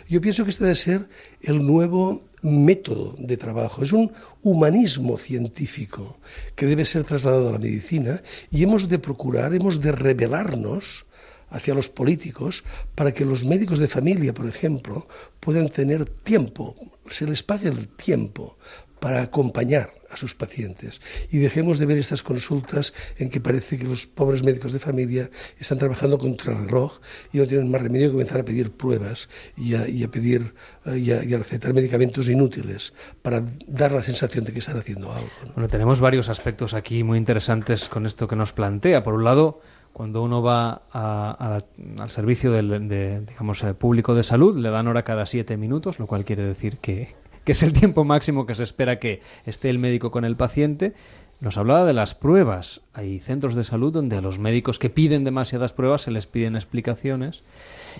Yo pienso que este debe ser el nuevo método de trabajo, es un humanismo científico que debe ser trasladado a la medicina y hemos de procurar, hemos de revelarnos hacia los políticos para que los médicos de familia, por ejemplo, puedan tener tiempo, se les pague el tiempo para acompañar a sus pacientes y dejemos de ver estas consultas en que parece que los pobres médicos de familia están trabajando contra el reloj y no tienen más remedio que comenzar a pedir pruebas y a, y pedir eh, y a, y recetar medicamentos inútiles para dar la sensación de que están haciendo algo. ¿no? Bueno, tenemos varios aspectos aquí muy interesantes con esto que nos plantea. Por un lado, cuando uno va a- a la- al servicio del de, digamos, eh, público de salud, le dan hora cada siete minutos, lo cual quiere decir que, que es el tiempo máximo que se espera que esté el médico con el paciente. Nos hablaba de las pruebas. Hay centros de salud donde a los médicos que piden demasiadas pruebas se les piden explicaciones.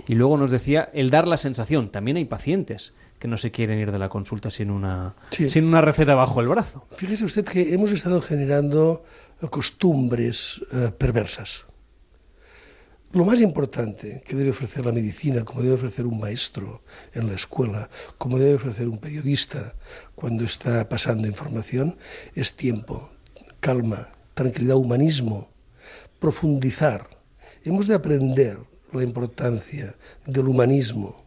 Y luego nos decía el dar la sensación. También hay pacientes que no se quieren ir de la consulta sin una, Sí. sin una receta bajo el brazo. Fíjese usted que hemos estado generando costumbres eh, perversas. Lo más importante que debe ofrecer la medicina, como debe ofrecer un maestro en la escuela, como debe ofrecer un periodista cuando está pasando información, es tiempo, calma, tranquilidad, humanismo, profundizar. Hemos de aprender la importancia del humanismo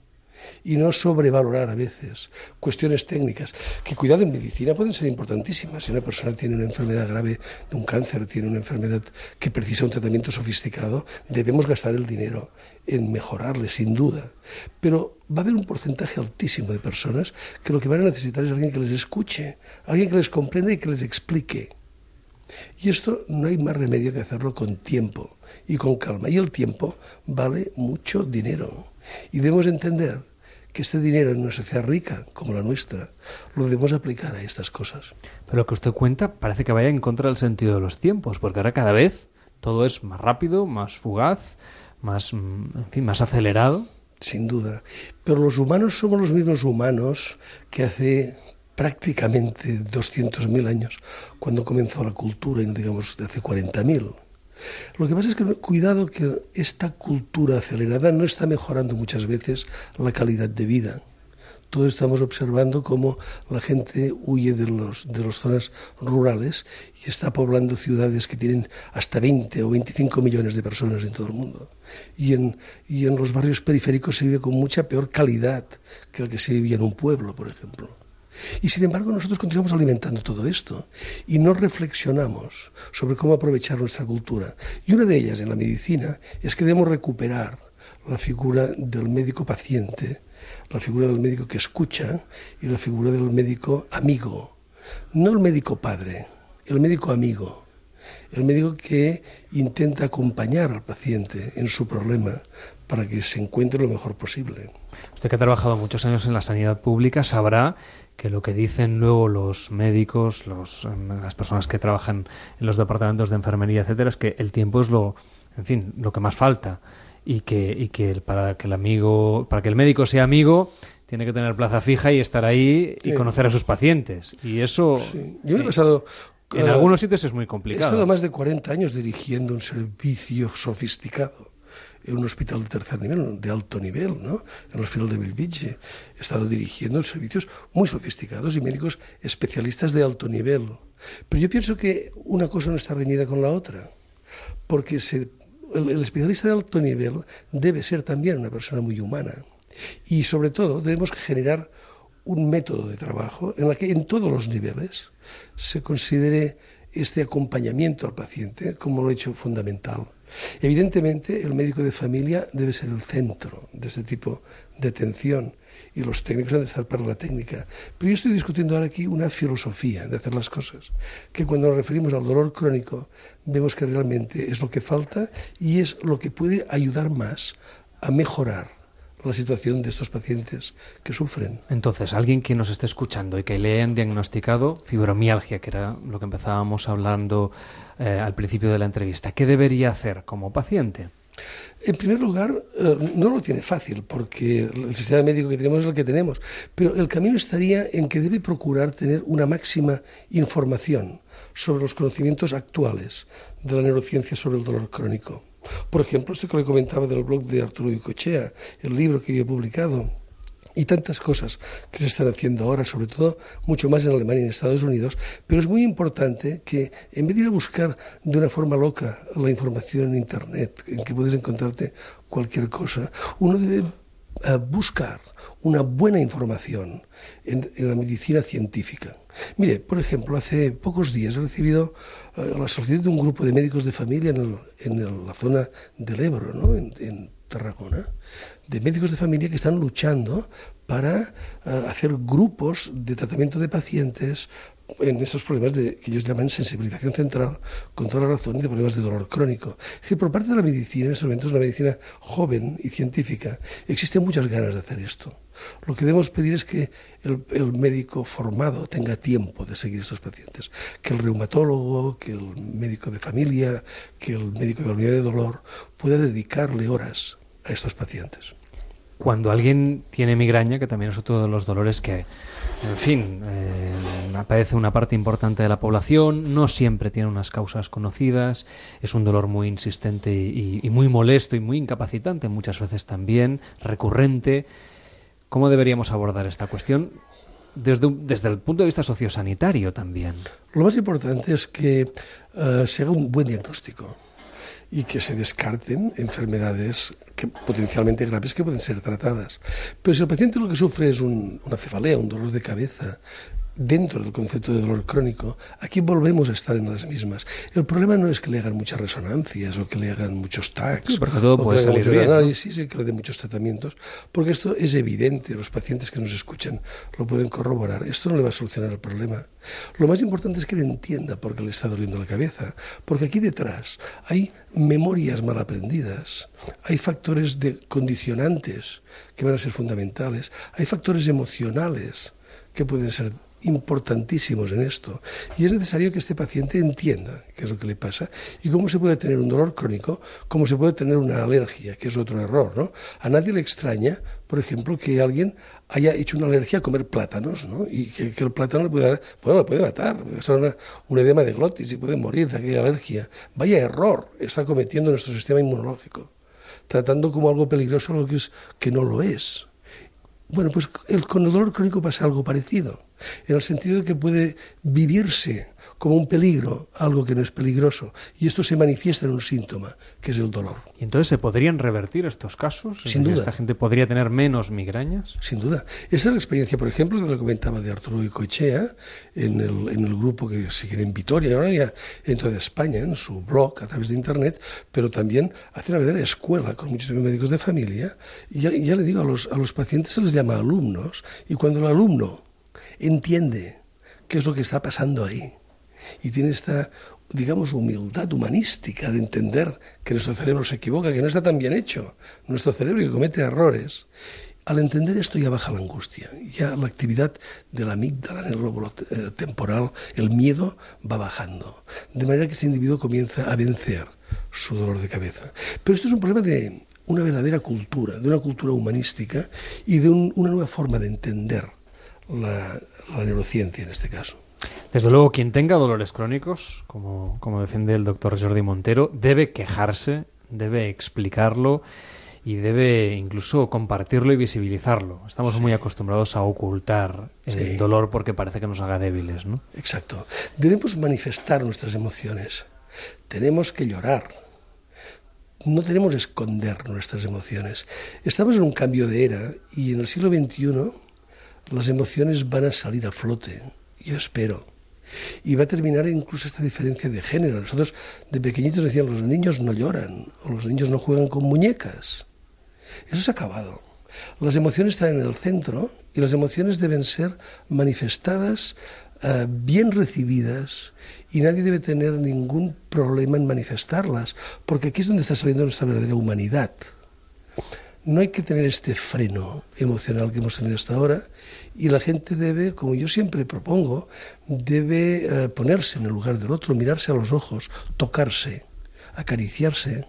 y no sobrevalorar a veces cuestiones técnicas que cuidado en medicina pueden ser importantísimas si una persona tiene una enfermedad grave de un cáncer tiene una enfermedad que precisa un tratamiento sofisticado debemos gastar el dinero en mejorarle sin duda pero va a haber un porcentaje altísimo de personas que lo que van a necesitar es alguien que les escuche alguien que les comprenda y que les explique y esto no hay más remedio que hacerlo con tiempo y con calma. Y el tiempo vale mucho dinero. Y debemos entender que este dinero en una sociedad rica como la nuestra lo debemos aplicar a estas cosas. Pero lo que usted cuenta parece que vaya en contra del sentido de los tiempos, porque ahora cada vez todo es más rápido, más fugaz, más, mm, en fin, más acelerado. Sin duda. Pero los humanos somos los mismos humanos que hace prácticamente 200.000 años, cuando comenzó la cultura, y no digamos de hace 40.000. Lo que pasa es que cuidado que esta cultura acelerada no está mejorando muchas veces la calidad de vida. Todos estamos observando cómo la gente huye de los de las zonas rurales y está poblando ciudades que tienen hasta 20 o 25 millones de personas en todo el mundo. Y en, y en los barrios periféricos se vive con mucha peor calidad que el que se vivía en un pueblo, por ejemplo. Y sin embargo nosotros continuamos alimentando todo esto y no reflexionamos sobre cómo aprovechar nuestra cultura. Y una de ellas en la medicina es que debemos recuperar la figura del médico paciente, la figura del médico que escucha y la figura del médico amigo. No el médico padre, el médico amigo. El médico que intenta acompañar al paciente en su problema para que se encuentre lo mejor posible. Usted que ha trabajado muchos años en la sanidad pública sabrá que lo que dicen luego los médicos, los, em, las personas que trabajan en los departamentos de enfermería, etcétera, es que el tiempo es lo, en fin, lo que más falta y que, y que el- para que el amigo, para que el médico sea amigo, tiene que tener plaza fija y estar ahí y Sí. conocer a sus pacientes. Y eso, Yo me he eh, pasado... en eh, algunos sitios es muy He complicado. estado más de 40 años dirigiendo un servicio sofisticado en un hospital de tercer nivel, de alto nivel, ¿no? En el hospital de Belvige. He estado dirigiendo servicios muy sofisticados y médicos especialistas de alto nivel. Pero yo pienso que una cosa no está reñida con la otra, porque el especialista de alto nivel debe ser también una persona muy humana. Y sobre todo debemos generar un método de trabajo en el que en todos los niveles se considere este acompañamiento al paciente como lo hecho fundamental. Evidentemente, el médico de familia debe ser el centro de este tipo de atención y los técnicos han de estar para la técnica. Pero yo estoy discutiendo ahora aquí una filosofía de hacer las cosas, que cuando nos referimos al dolor crónico vemos que realmente es lo que falta y es lo que puede ayudar más a mejorar la situación de estos pacientes que sufren. Entonces, alguien que nos esté escuchando y que le hayan diagnosticado fibromialgia, que era lo que empezábamos hablando eh, al principio de la entrevista, ¿qué debería hacer como paciente? En primer lugar, eh, no lo tiene fácil porque el sistema médico que tenemos es el que tenemos, pero el camino estaría en que debe procurar tener una máxima información sobre los conocimientos actuales de la neurociencia sobre el dolor crónico. Por ejemplo, esto que le comentaba del blog de Arturo Icochea, el libro que yo publicado, y tantas cosas que se están haciendo ahora, sobre todo mucho más en Alemania y en Estados Unidos, pero es muy importante que en vez de ir a buscar de una forma loca la información en Internet, en que puedes encontrarte cualquier cosa, uno debe eh, buscar una buena información en, en la medicina científica. Mire, por ejemplo, hace pocos días he recibido la solicitud de un grupo de médicos de familia en, la zona del Ebro, ¿no? en, en Tarragona, de médicos de familia que están luchando para eh, hacer grupos de tratamiento de pacientes en estos problemas de, que ellos llaman sensibilización central con toda la razón y de problemas de dolor crónico. Es decir, por parte de la medicina, en estos momentos, una medicina joven y científica, existen muchas ganas de hacer esto. Lo que debemos pedir es que el, el médico formado tenga tiempo de seguir estos pacientes, que el reumatólogo, que el médico de familia, que el médico de la unidad de dolor pueda dedicarle horas a estos pacientes. Cuando alguien tiene migraña, que también es otro de los dolores que, en fin, eh, aparece una parte importante de la población, no siempre tiene unas causas conocidas, es un dolor muy insistente y, muy molesto y muy incapacitante, muchas veces también, recurrente. ¿Cómo deberíamos abordar esta cuestión desde el punto de vista sociosanitario también? Lo más importante es que eh, se haga un buen diagnóstico y que se descarten enfermedades que potencialmente graves que pueden ser tratadas. Pero si el paciente lo que sufre es un- una cefalea, un dolor de cabeza, dentro del concepto de dolor crónico, aquí volvemos a estar en las mismas. El problema no es que le hagan muchas resonancias o que le hagan muchos tags, Sí, porque todo o que puede le hagan salir muchos bien, ¿no? análisis y que le den muchos tratamientos, porque esto es evidente, los pacientes que nos escuchan lo pueden corroborar. Esto no le va a solucionar el problema. Lo más importante es que le entienda por qué le está doliendo la cabeza, porque aquí detrás hay memorias mal aprendidas, hay factores de condicionantes que van a ser fundamentales, hay factores emocionales que pueden ser importantísimos en esto. Y es necesario que este paciente entienda qué es lo que le pasa y cómo se puede tener un dolor crónico, cómo se puede tener una alergia, que es otro error, ¿no? A nadie le extraña, por ejemplo, que alguien haya hecho una alergia a comer plátanos, ¿no? Y que, el plátano le puede dar, bueno, puede matar, puede ser una, un edema de glotis y puede morir de aquella alergia. Vaya error está cometiendo nuestro sistema inmunológico, tratando como algo peligroso algo que, que no lo es. Bueno, pues el, con el dolor crónico pasa algo parecido, en el sentido de que puede vivirse como un peligro, algo que no es peligroso, y esto se manifiesta en un síntoma, que es el dolor. ¿Y entonces se podrían revertir estos casos? Sin duda. ¿Esta gente podría tener menos migrañas? Sin duda. Esa es la experiencia, por ejemplo, que le comentaba de Arturo Icoechea en el, en el grupo que sigue en Vitoria, ahora ya en toda España, en su blog a través de Internet, pero también hace una verdadera escuela con muchos médicos de familia. Y ya, y ya le digo, a los, a los pacientes se les llama alumnos, y cuando el alumno entiende qué es lo que está pasando ahí, y tiene esta, digamos, humildad humanística de entender que nuestro cerebro se equivoca, que no está tan bien hecho, nuestro cerebro que comete errores. Al entender esto ya baja la angustia, ya la actividad de la amígdala en el lóbulo eh, temporal, el miedo va bajando, de manera que ese individuo comienza a vencer su dolor de cabeza. Pero esto es un problema de una verdadera cultura, de una cultura humanística y de un- una nueva forma de entender la neurociencia en este caso. Desde luego, quien tenga dolores crónicos, como, como defiende el doctor Jordi Montero, debe quejarse, debe explicarlo y debe incluso compartirlo y visibilizarlo. Estamos muy acostumbrados a ocultar el Sí. dolor porque parece que nos haga débiles, ¿no? Exacto. Debemos manifestar nuestras emociones. Tenemos que llorar. No tenemos que esconder nuestras emociones. Estamos en un cambio de era y en el siglo XXI las emociones van a salir a flote. Yo espero. Y va a terminar incluso esta diferencia de género. Nosotros de pequeñitos decían los niños no lloran o los niños no juegan con muñecas. Eso se ha acabado. Las emociones están en el centro y las emociones deben ser manifestadas, eh, bien recibidas y nadie debe tener ningún problema en manifestarlas, porque aquí es donde está saliendo nuestra verdadera humanidad. No hay que tener este freno emocional que hemos tenido hasta ahora y la gente debe, como yo siempre propongo, debe eh, ponerse en el lugar del otro, mirarse a los ojos, tocarse, acariciarse.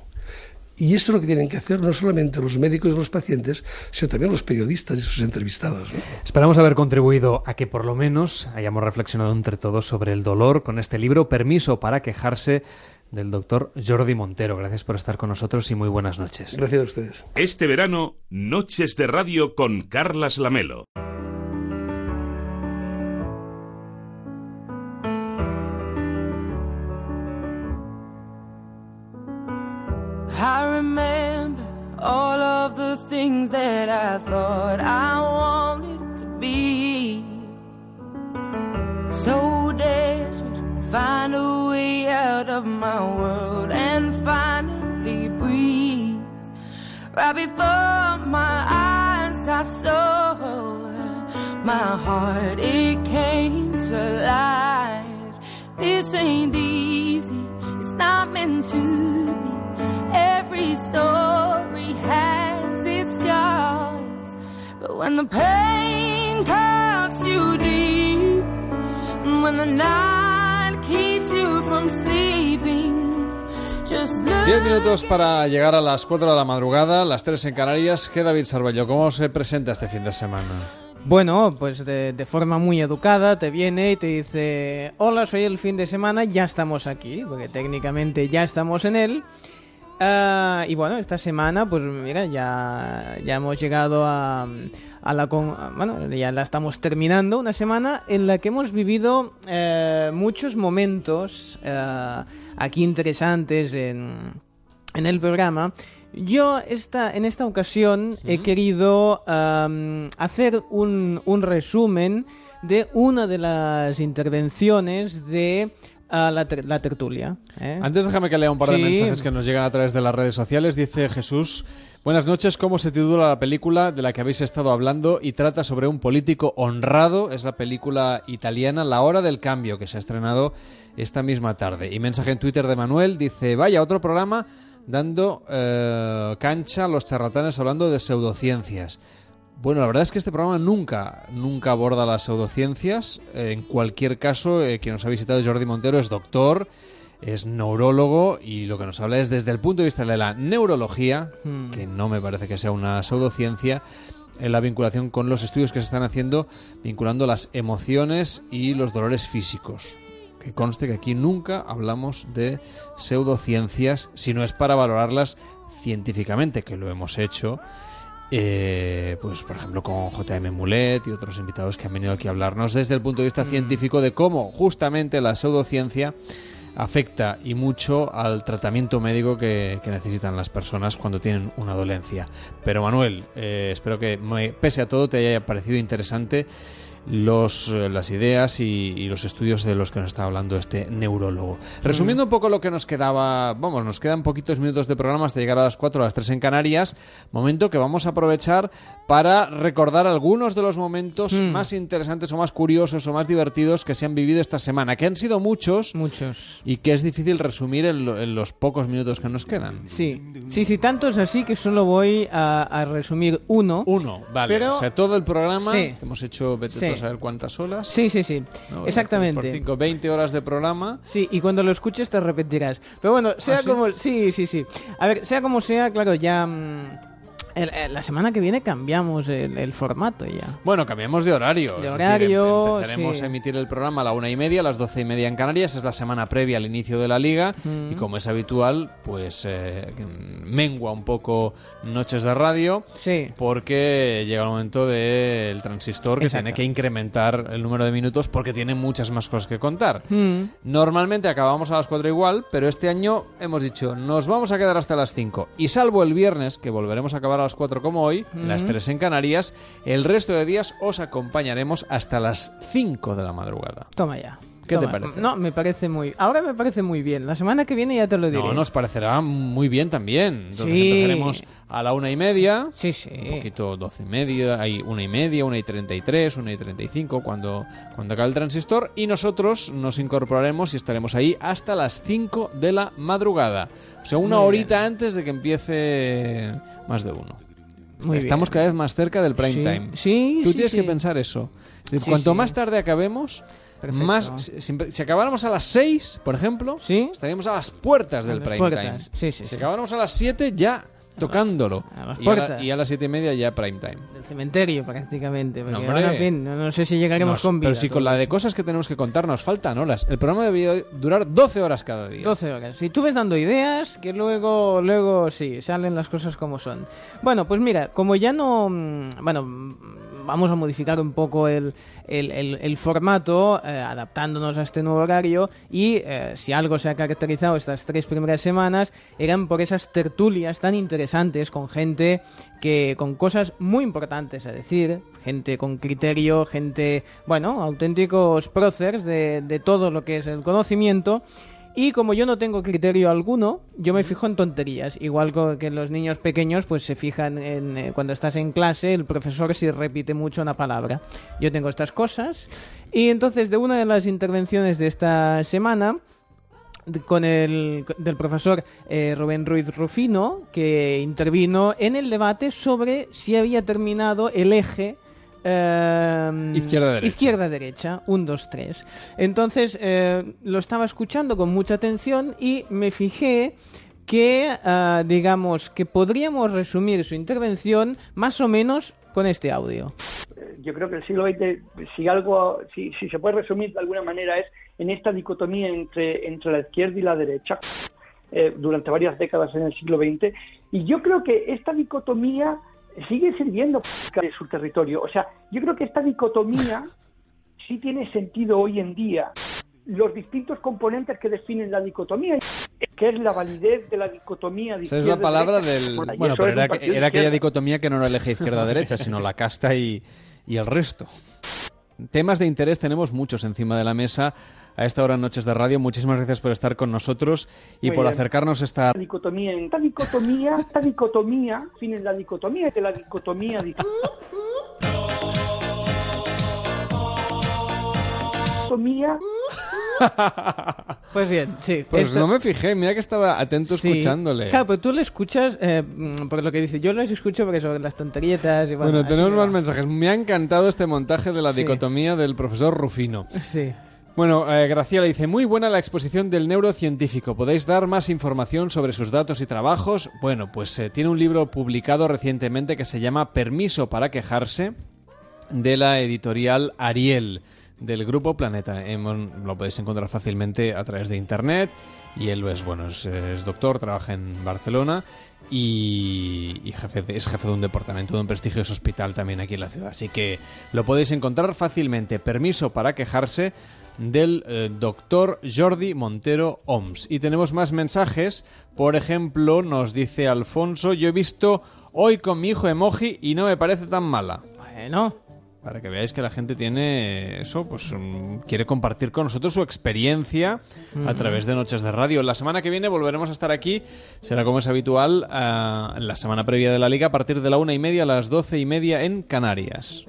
Y esto es lo que tienen que hacer no solamente los médicos y los pacientes, sino también los periodistas y sus entrevistados. ¿no? Esperamos haber contribuido a que por lo menos hayamos reflexionado entre todos sobre el dolor con este libro, Permiso para quejarse, del doctor Jordi Montero. Gracias por estar con nosotros y muy buenas noches. Gracias a ustedes. Este verano, Noches de Radio con Carlas Lamelo. That I thought I wanted to be. So desperate, to find a way out of my world and finally breathe. Right before my eyes, I saw my heart, it came to life. This ain't easy, it's not meant to be. Every story has but when the pain cuts you deep, and when the night keeps you from sleeping, just look. Diez minutos para llegar a las 4 de la madrugada, las 3 en Canarias. ¿Qué David Sarballo? ¿Cómo se presenta este fin de semana? Bueno, pues de, de forma muy educada te viene y te dice, hola, soy el fin de semana, ya estamos aquí, porque técnicamente ya estamos en él. Ah, y bueno, esta semana, pues mira, ya, ya hemos llegado a, a la... con- a- bueno, ya la estamos terminando, una semana en la que hemos vivido eh, muchos momentos eh, aquí interesantes en, en el programa. Yo esta, en esta ocasión he querido hacer un, un resumen de una de las intervenciones de la, ter- la tertulia. ¿eh? Antes déjame que lea un par de Sí. mensajes que nos llegan a través de las redes sociales. Dice Jesús, buenas noches, ¿cómo se titula la película de la que habéis estado hablando y trata sobre un político honrado? Es la película italiana La Hora del Cambio que se ha estrenado esta misma tarde. Y mensaje en Twitter de Manuel, dice, vaya, otro programa dando eh, cancha a los charlatanes hablando de pseudociencias. Bueno, la verdad es que este programa nunca, nunca aborda las pseudociencias. En cualquier caso, eh, quien nos ha visitado Jordi Montero es doctor, es neurólogo y lo que nos habla es desde el punto de vista de la neurología, Hmm. que no me parece que sea una pseudociencia, en la vinculación con los estudios que se están haciendo vinculando las emociones y los dolores físicos. Que conste que aquí nunca hablamos de pseudociencias si no es para valorarlas científicamente, que lo hemos hecho. Eh, pues por ejemplo con JM Mulet y otros invitados que han venido aquí a hablarnos desde el punto de vista científico de cómo justamente la pseudociencia afecta y mucho al tratamiento médico que, que necesitan las personas cuando tienen una dolencia. Pero Manuel, eh, espero que me- pese a todo te haya parecido interesante los, eh, las ideas y, y los estudios de los que nos está hablando este neurólogo. Resumiendo un poco lo que nos quedaba, vamos, nos quedan poquitos minutos de programa hasta llegar a las 4 a las 3 en Canarias, momento que vamos a aprovechar para recordar algunos de los momentos más interesantes o más curiosos o más divertidos que se han vivido esta semana, que han sido muchos, muchos y que es difícil resumir en, lo- en los pocos minutos que nos quedan. Sí, sí, sí, tanto es así que solo voy a, a resumir uno. Uno, vale. Pero... O sea, todo el programa Sí. que hemos hecho, Sí. Tú a saber cuántas horas. Sí, sí, sí. ¿no? Exactamente. Por 5, 20 horas de programa. Sí, y cuando lo escuches te arrepentirás. Pero bueno, sea ¿Ah, sí? como... Sí, sí, sí. A ver, sea como sea, claro, ya... mm, el- el- la semana que viene cambiamos el, el formato ya. Bueno, cambiamos de horario. De decir, horario, em- empezaremos sí. a emitir el programa a la una y media, a las doce y media en Canarias. Es la semana previa al inicio de la liga. Mm. Y como es habitual, pues eh, mengua un poco noches de radio. Sí. Porque llega el momento del transistor que Exacto. tiene que incrementar el número de minutos porque tiene muchas más cosas que contar. Mm. Normalmente acabamos a las 4 igual, pero este año hemos dicho, nos vamos a quedar hasta las 5. Y salvo el viernes, que volveremos a acabar a las 4 como hoy, las Ujú. 3 en Canarias, el resto de días os acompañaremos hasta las 5 de la madrugada. Toma ya. ¿Qué te parece? No, me parece muy... Ahora me parece muy bien. La semana que viene ya te lo diré. No, nos parecerá muy bien también. Entonces Sí. empezaremos a la una y media. Sí, sí. Un poquito doce y media, hay una y media, una y treinta y tres, una y treinta y cinco cuando, cuando acabe el transistor. Y nosotros nos incorporaremos y estaremos ahí hasta las 5 de la madrugada. O sea, una Muy horita antes de que empiece más de uno. Muy Estamos bien. cada vez más cerca del prime Sí. time. Sí, Tú sí, tienes que pensar eso. Es decir, cuanto más tarde acabemos, Perfecto. más. Si, acabáramos a las 6, por ejemplo, estaríamos a las puertas del prime time. Sí, sí, si sí. acabáramos a las 7, ya tocándolo. a las y, a la- y a las siete y media ya prime time. Del cementerio prácticamente. No, hombre. ahora, en fin, no, no sé si llegaremos Nos- con vida. pero si con la de cosas que tenemos que contar nos faltan horas. El programa debería durar 12 horas cada día. 12 horas. Si tú ves dando ideas, que luego, luego sí, salen las cosas como son. Bueno, pues mira, como ya no... mm, Bueno, vamos a modificar un poco el, el- formato, eh, adaptándonos a este nuevo horario, y eh, si algo se ha caracterizado estas tres primeras semanas, eran por esas tertulias tan interesantes con gente que con cosas muy importantes a decir, gente con criterio, gente, bueno, auténticos próceres de, de todo lo que es el conocimiento. Y como yo no tengo criterio alguno, yo me fijo en tonterías. Igual que los niños pequeños pues se fijan en eh, cuando estás en clase, el profesor si repite mucho una palabra. Yo tengo estas cosas. Y entonces de una de las intervenciones de esta semana con el del profesor eh, Rubén Ruiz Rufino que intervino en el debate sobre si había terminado el eje eh, Izquierda-derecha. izquierda-derecha, 1, 2, 3. Entonces eh, lo estaba escuchando con mucha atención y me fijé que, ah, digamos, que podríamos resumir su intervención más o menos con este audio. yo creo que el siglo XX, si algo, si, si se puede resumir de alguna manera, es en esta dicotomía entre, entre la izquierda y la derecha eh, durante varias décadas en el siglo XX. Y yo creo que esta dicotomía sigue sirviendo de su territorio. O sea, yo creo que esta dicotomía sí tiene sentido hoy en día. Los distintos componentes que definen la dicotomía, que es la validez de la dicotomía. de Esa es la palabra del... Bueno, pero era, aquella dicotomía que no era eje izquierda-derecha, sino la casta y, y el resto. Temas de interés tenemos muchos encima de la mesa a esta hora en Noches de Radio. Muchísimas gracias por estar con nosotros y Muy por bien. acercarnos a esta... dicotomía, esta dicotomía, esta dicotomía, fin en la dicotomía, que la dicotomía dicotomía Pues bien, sí. Pues esto- no me fijé, mira que estaba atento Sí. escuchándole. Claro, pero tú le escuchas eh, mm, por lo que dice. Yo les escucho porque sobre las tonterietas y bueno. Bueno, tenemos más va. mensajes. Me ha encantado este montaje de la Sí. dicotomía del profesor Rufino. Sí. Bueno, eh, Graciela dice, muy buena la exposición del neurocientífico. ¿Podéis dar más información sobre sus datos y trabajos? Bueno, pues eh, tiene un libro publicado recientemente que se llama Permiso para quejarse de la editorial Ariel del grupo Planeta. Lo podéis encontrar fácilmente a través de internet y él es bueno es doctor, trabaja en Barcelona y, y jefe de- es jefe de un departamento de un prestigioso hospital también aquí en la ciudad. Así que lo podéis encontrar fácilmente. Permiso para quejarse del eh, doctor Jordi Montero Oms. Y tenemos más mensajes. Por ejemplo, nos dice Alfonso, yo he visto hoy con mi hijo emoji y no me parece tan mala. Bueno. Para que veáis que la gente tiene eso, pues mm, quiere compartir con nosotros su experiencia a través de Noches de Radio. La semana que viene volveremos a estar aquí, será como es habitual, ah, la semana previa de la liga a partir de la una y media a las doce y media en Canarias.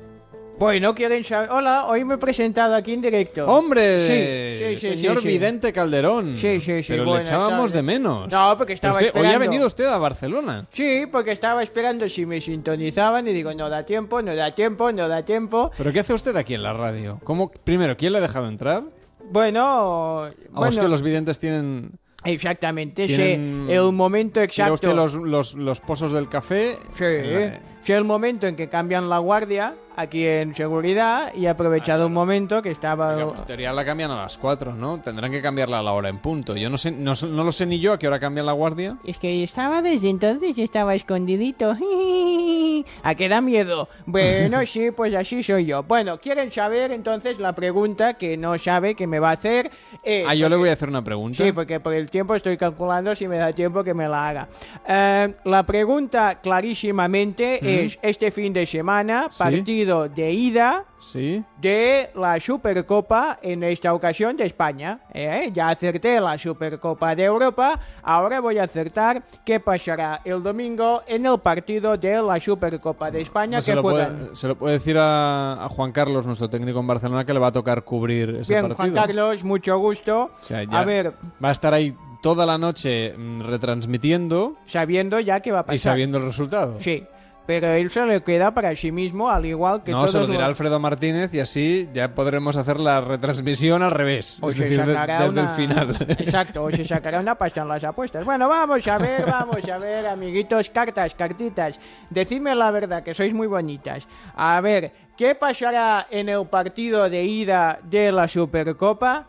Bueno, quieren saber. Hola, hoy me he presentado aquí en directo. ¡Hombre! Sí, sí, sí, Señor sí, sí. Vidente Calderón. Sí, sí, sí. Pero le echábamos tardes. de menos. No, porque estaba Usted- hoy ha esperando. venido usted a Barcelona. Sí, porque estaba esperando si me sintonizaban y digo, no da tiempo, no da tiempo, no da tiempo. ¿Pero qué hace usted aquí en la radio? ¿Cómo, primero, ¿quién le ha dejado entrar? Bueno, ¿O es bueno, que los videntes tienen... exactamente, tienen- el momento ¿Tira exacto. usted los, los, los pozos del café? Sí, Eh, sé el momento en que cambian la guardia aquí en seguridad y he aprovechado un momento que estaba... Venga, pues en teoría la cambian a las 4, ¿no? Tendrán que cambiarla a la hora en punto. Yo no sé, no, no lo sé ni yo a qué hora cambian la guardia. Es que estaba desde entonces, estaba escondidito. ¿A qué da miedo? Bueno, sí, pues así soy yo. Bueno, ¿quieren saber entonces la pregunta que no sabe que me va a hacer? Eh, Ah, yo le porque- voy a hacer una pregunta. Sí, porque por el tiempo estoy calculando si me da tiempo que me la haga. Eh, la pregunta clarísimamente Ujú. es, este fin de semana, partido de ida Sí. de la Supercopa, en esta ocasión de España. ¿eh? Ya acerté la Supercopa de Europa, ahora voy a acertar qué pasará el domingo en el partido de la Supercopa de España se, que lo juegan. puede, se lo puede decir a, a Juan Carlos, nuestro técnico en Barcelona, que le va a tocar cubrir ese Bien, partido. Juan Carlos, mucho gusto. O sea, A ver, Va a estar ahí toda la noche mm, retransmitiendo sabiendo ya qué va a pasar. y sabiendo el resultado. Sí. Pero él se le queda para sí mismo, al igual que no, todos se lo dirá los- Alfredo Martínez y así ya podremos hacer la retransmisión al revés. O es se decir, sacará desde el final. Exacto, o se sacará una pasta en las apuestas. Bueno, vamos a ver, vamos a ver, amiguitos, cartas, cartitas. Decidme la verdad, que sois muy bonitas. A ver, ¿qué pasará en el partido de ida de la Supercopa?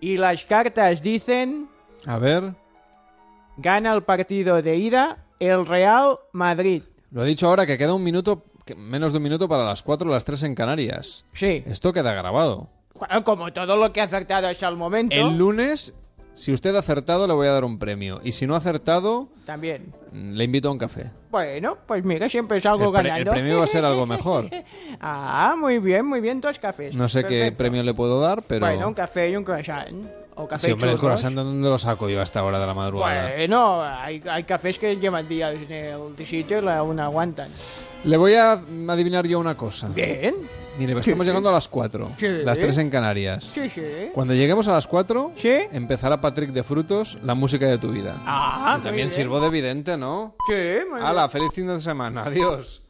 Y las cartas dicen, A ver, gana el partido de ida el Real Madrid. Lo he dicho ahora que queda un minuto, menos de un minuto para las 4 o las 3 en Canarias. Sí. Esto queda grabado. Bueno, Como todo lo que ha acertado hasta el momento. El lunes, si usted ha acertado, le voy a dar un premio. Y si no ha acertado, También. mm, le invito a un café. Bueno, pues mira, siempre salgo El, pre- el ganando. premio va a ser algo mejor. ah, muy bien, muy bien, dos cafés. No sé qué Perfecto. premio le puedo dar, pero... Bueno, un café y un croissant. O café Sí, hombre, el churros. croissant, ¿dónde lo saco yo a esta hora de la madrugada? Bueno, hay, hay cafés que llevan días en el sitio y aún aguantan. Le voy a adivinar yo una cosa. Bien. Mire, Sí. estamos llegando a las 4. Sí. Las 3 en Canarias. Sí, sí. Cuando lleguemos a las 4, empezará Patrick de Frutos, la música de tu vida. Ah, Yo también sirvo de evidente, ¿no? Sí, Hala, feliz fin de semana. Adiós.